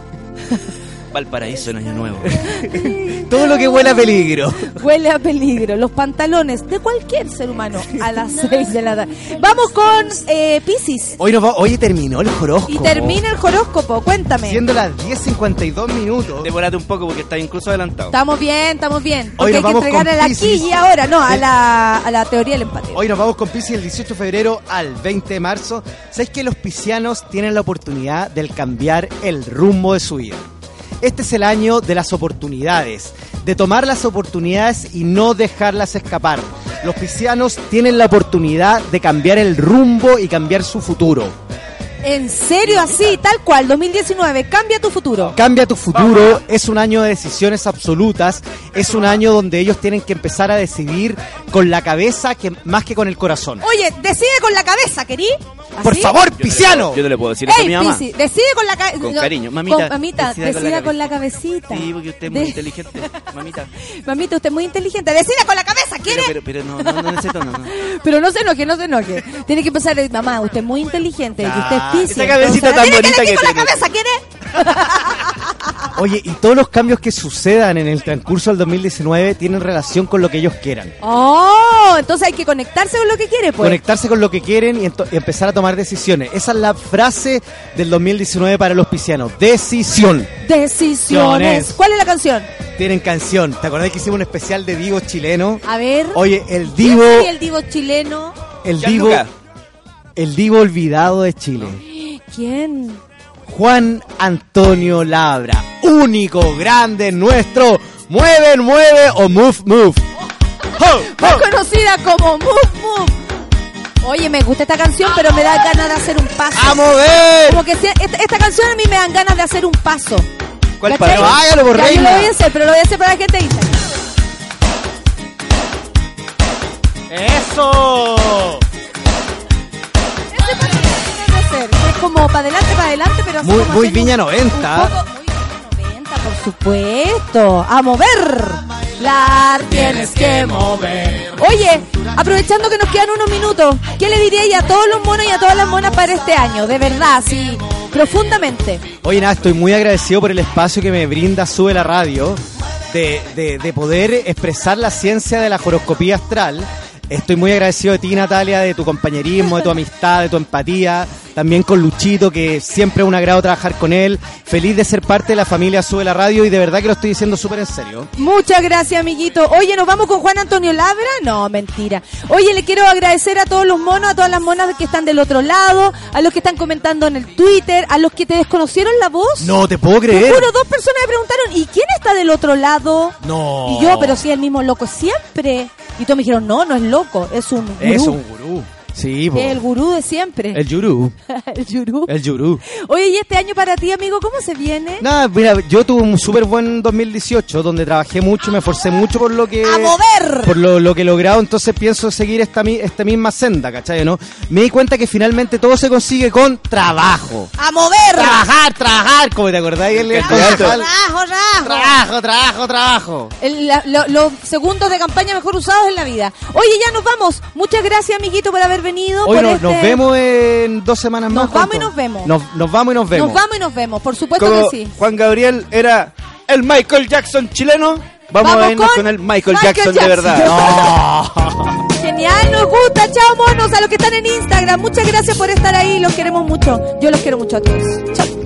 Valparaíso en Año Nuevo. Todo lo que huele a peligro. Huele a peligro. Los pantalones de cualquier ser humano a las 6 de la tarde. Vamos con eh, Pisces. Hoy nos va, oye, terminó el horóscopo. Y termina el horóscopo. Cuéntame. Siendo las 10.52 minutos. Demórate un poco porque está incluso adelantado. Estamos bien, estamos bien. Hoy Porque nos hay que vamos entregar aquí Piscis. y ahora, no, a la, a la teoría del empate. Hoy nos vamos con Pisces el 18 de febrero al 20 de marzo. ¿Sabes que los piscianos tienen la oportunidad de cambiar el rumbo de su vida? Este es el año de las oportunidades, de tomar las oportunidades y no dejarlas escapar. Los piscianos tienen la oportunidad de cambiar el rumbo y cambiar su futuro. En serio, así, tal cual, 2019, cambia tu futuro. Cambia tu futuro, es un año de decisiones absolutas, es un año donde ellos tienen que empezar a decidir con la cabeza que más que con el corazón. Oye, decide con la cabeza, ¿querí? Por favor, Yo no le Pisiano. Yo no le puedo decir eso a mi mamá. Pisi, decide con la cabeza. Con cariño. Mamita, mamita, decida decida, con la con la cabecita. Sí, porque usted es muy De- inteligente, mamita. Mamita, usted es muy inteligente. Decida con la cabeza, ¿quiere? Pero, pero, pero no, no, no necesito, no, no. Pero no se enoje, no se enoje. Tiene que empezar, eh, mamá, usted es muy inteligente y usted es Piscis. esa cabecita entonces, tan tiene bonita elegir que con la tiene. cabeza, ¿quiere? Oye, y todos los cambios que sucedan en el transcurso del 2019 tienen relación con lo que ellos quieran. Oh, entonces hay que conectarse con lo que quiere, pues. Conectarse con lo que quieren y, empezar a tomar decisiones. Esa es la frase del 2019 para los piscianos. Decisión. Decisiones. ¿Cuál es la canción? Tienen canción. ¿Te acordás que hicimos un especial de divos chileno? A ver. Oye, el ¿Quién divo, el divo chileno? el divo, el divo olvidado de Chile. ¿Quién? Juan Antonio Labra, único, grande, nuestro. Mueve, mueve o move, move. Más conocida como Move Move. Oye, me gusta esta canción, pero me da ganas de hacer un paso. ¡A mover! Como que si- esta, esta canción a mí me dan ganas de hacer un paso. ¿Cuál paso? Hágalo, por Yo reina. lo voy a hacer, pero lo voy a hacer para la gente dice. ¡Eso! Como para adelante, para adelante, pero así Muy, como muy Viña un- 90. un poco- muy Viña 90, por supuesto. A mover. La tienes que mover. Oye, aprovechando que nos quedan unos minutos, ¿qué le diría a todos los monos y a todas las monas para este año? De verdad, sí, profundamente. Oye, nada, estoy muy agradecido por el espacio que me brinda Sube la Radio, de, de- de poder expresar la ciencia de la horoscopía astral. Estoy muy agradecido de ti, Natalia, de tu compañerismo, de tu amistad, de tu empatía. También con Luchito, que siempre es un agrado trabajar con él. Feliz de ser parte de la familia Sube la Radio y de verdad que lo estoy diciendo súper en serio. Muchas gracias, amiguito. Oye, ¿nos vamos con Juan Antonio Labra? No, mentira. Oye, le quiero agradecer a todos los monos, a todas las monas que están del otro lado, a los que están comentando en el Twitter, a los que te desconocieron la voz. No te puedo Te creer. juro, dos personas me preguntaron, ¿y quién está del otro lado? No. Y yo, pero sí, el mismo loco siempre. Y todos me dijeron, no, no es loco, es un gurú. Es un gurú. Sí, po. El gurú de siempre. El yurú. el gurú. El yurú. Oye, ¿y este año para ti, amigo, cómo se viene? Nada, mira, yo tuve un súper buen 2018 donde trabajé mucho, me esforcé mucho por lo que... ¡A mover! Por lo, lo que he logrado, entonces pienso seguir esta, mi- esta misma senda, ¿cachai? ¿no? Me di cuenta que finalmente todo se consigue con trabajo. ¡A mover! Trabajar, trabajar, como te acordáis. El, el Trabajo, trabajo, trabajo. Trabajo, trabajo, trabajo. El- la- lo- los segundos de campaña mejor usados en la vida. Oye, ya nos vamos. Muchas gracias, amiguito, por haber venido. Hoy por no- este- nos vemos en dos semanas más. Nos vamos y nos vemos. Nos, nos vamos y nos vemos. Nos vamos y nos vemos, por supuesto Como que sí. Juan Gabriel era el Michael Jackson chileno, vamos, Vamos a irnos con con, el Michael, Michael Jackson, de Jackson. verdad. Genial, nos gusta. Chao, monos, a los que están en Instagram. Muchas gracias por estar ahí. Los queremos mucho. Yo los quiero mucho a todos. Chao.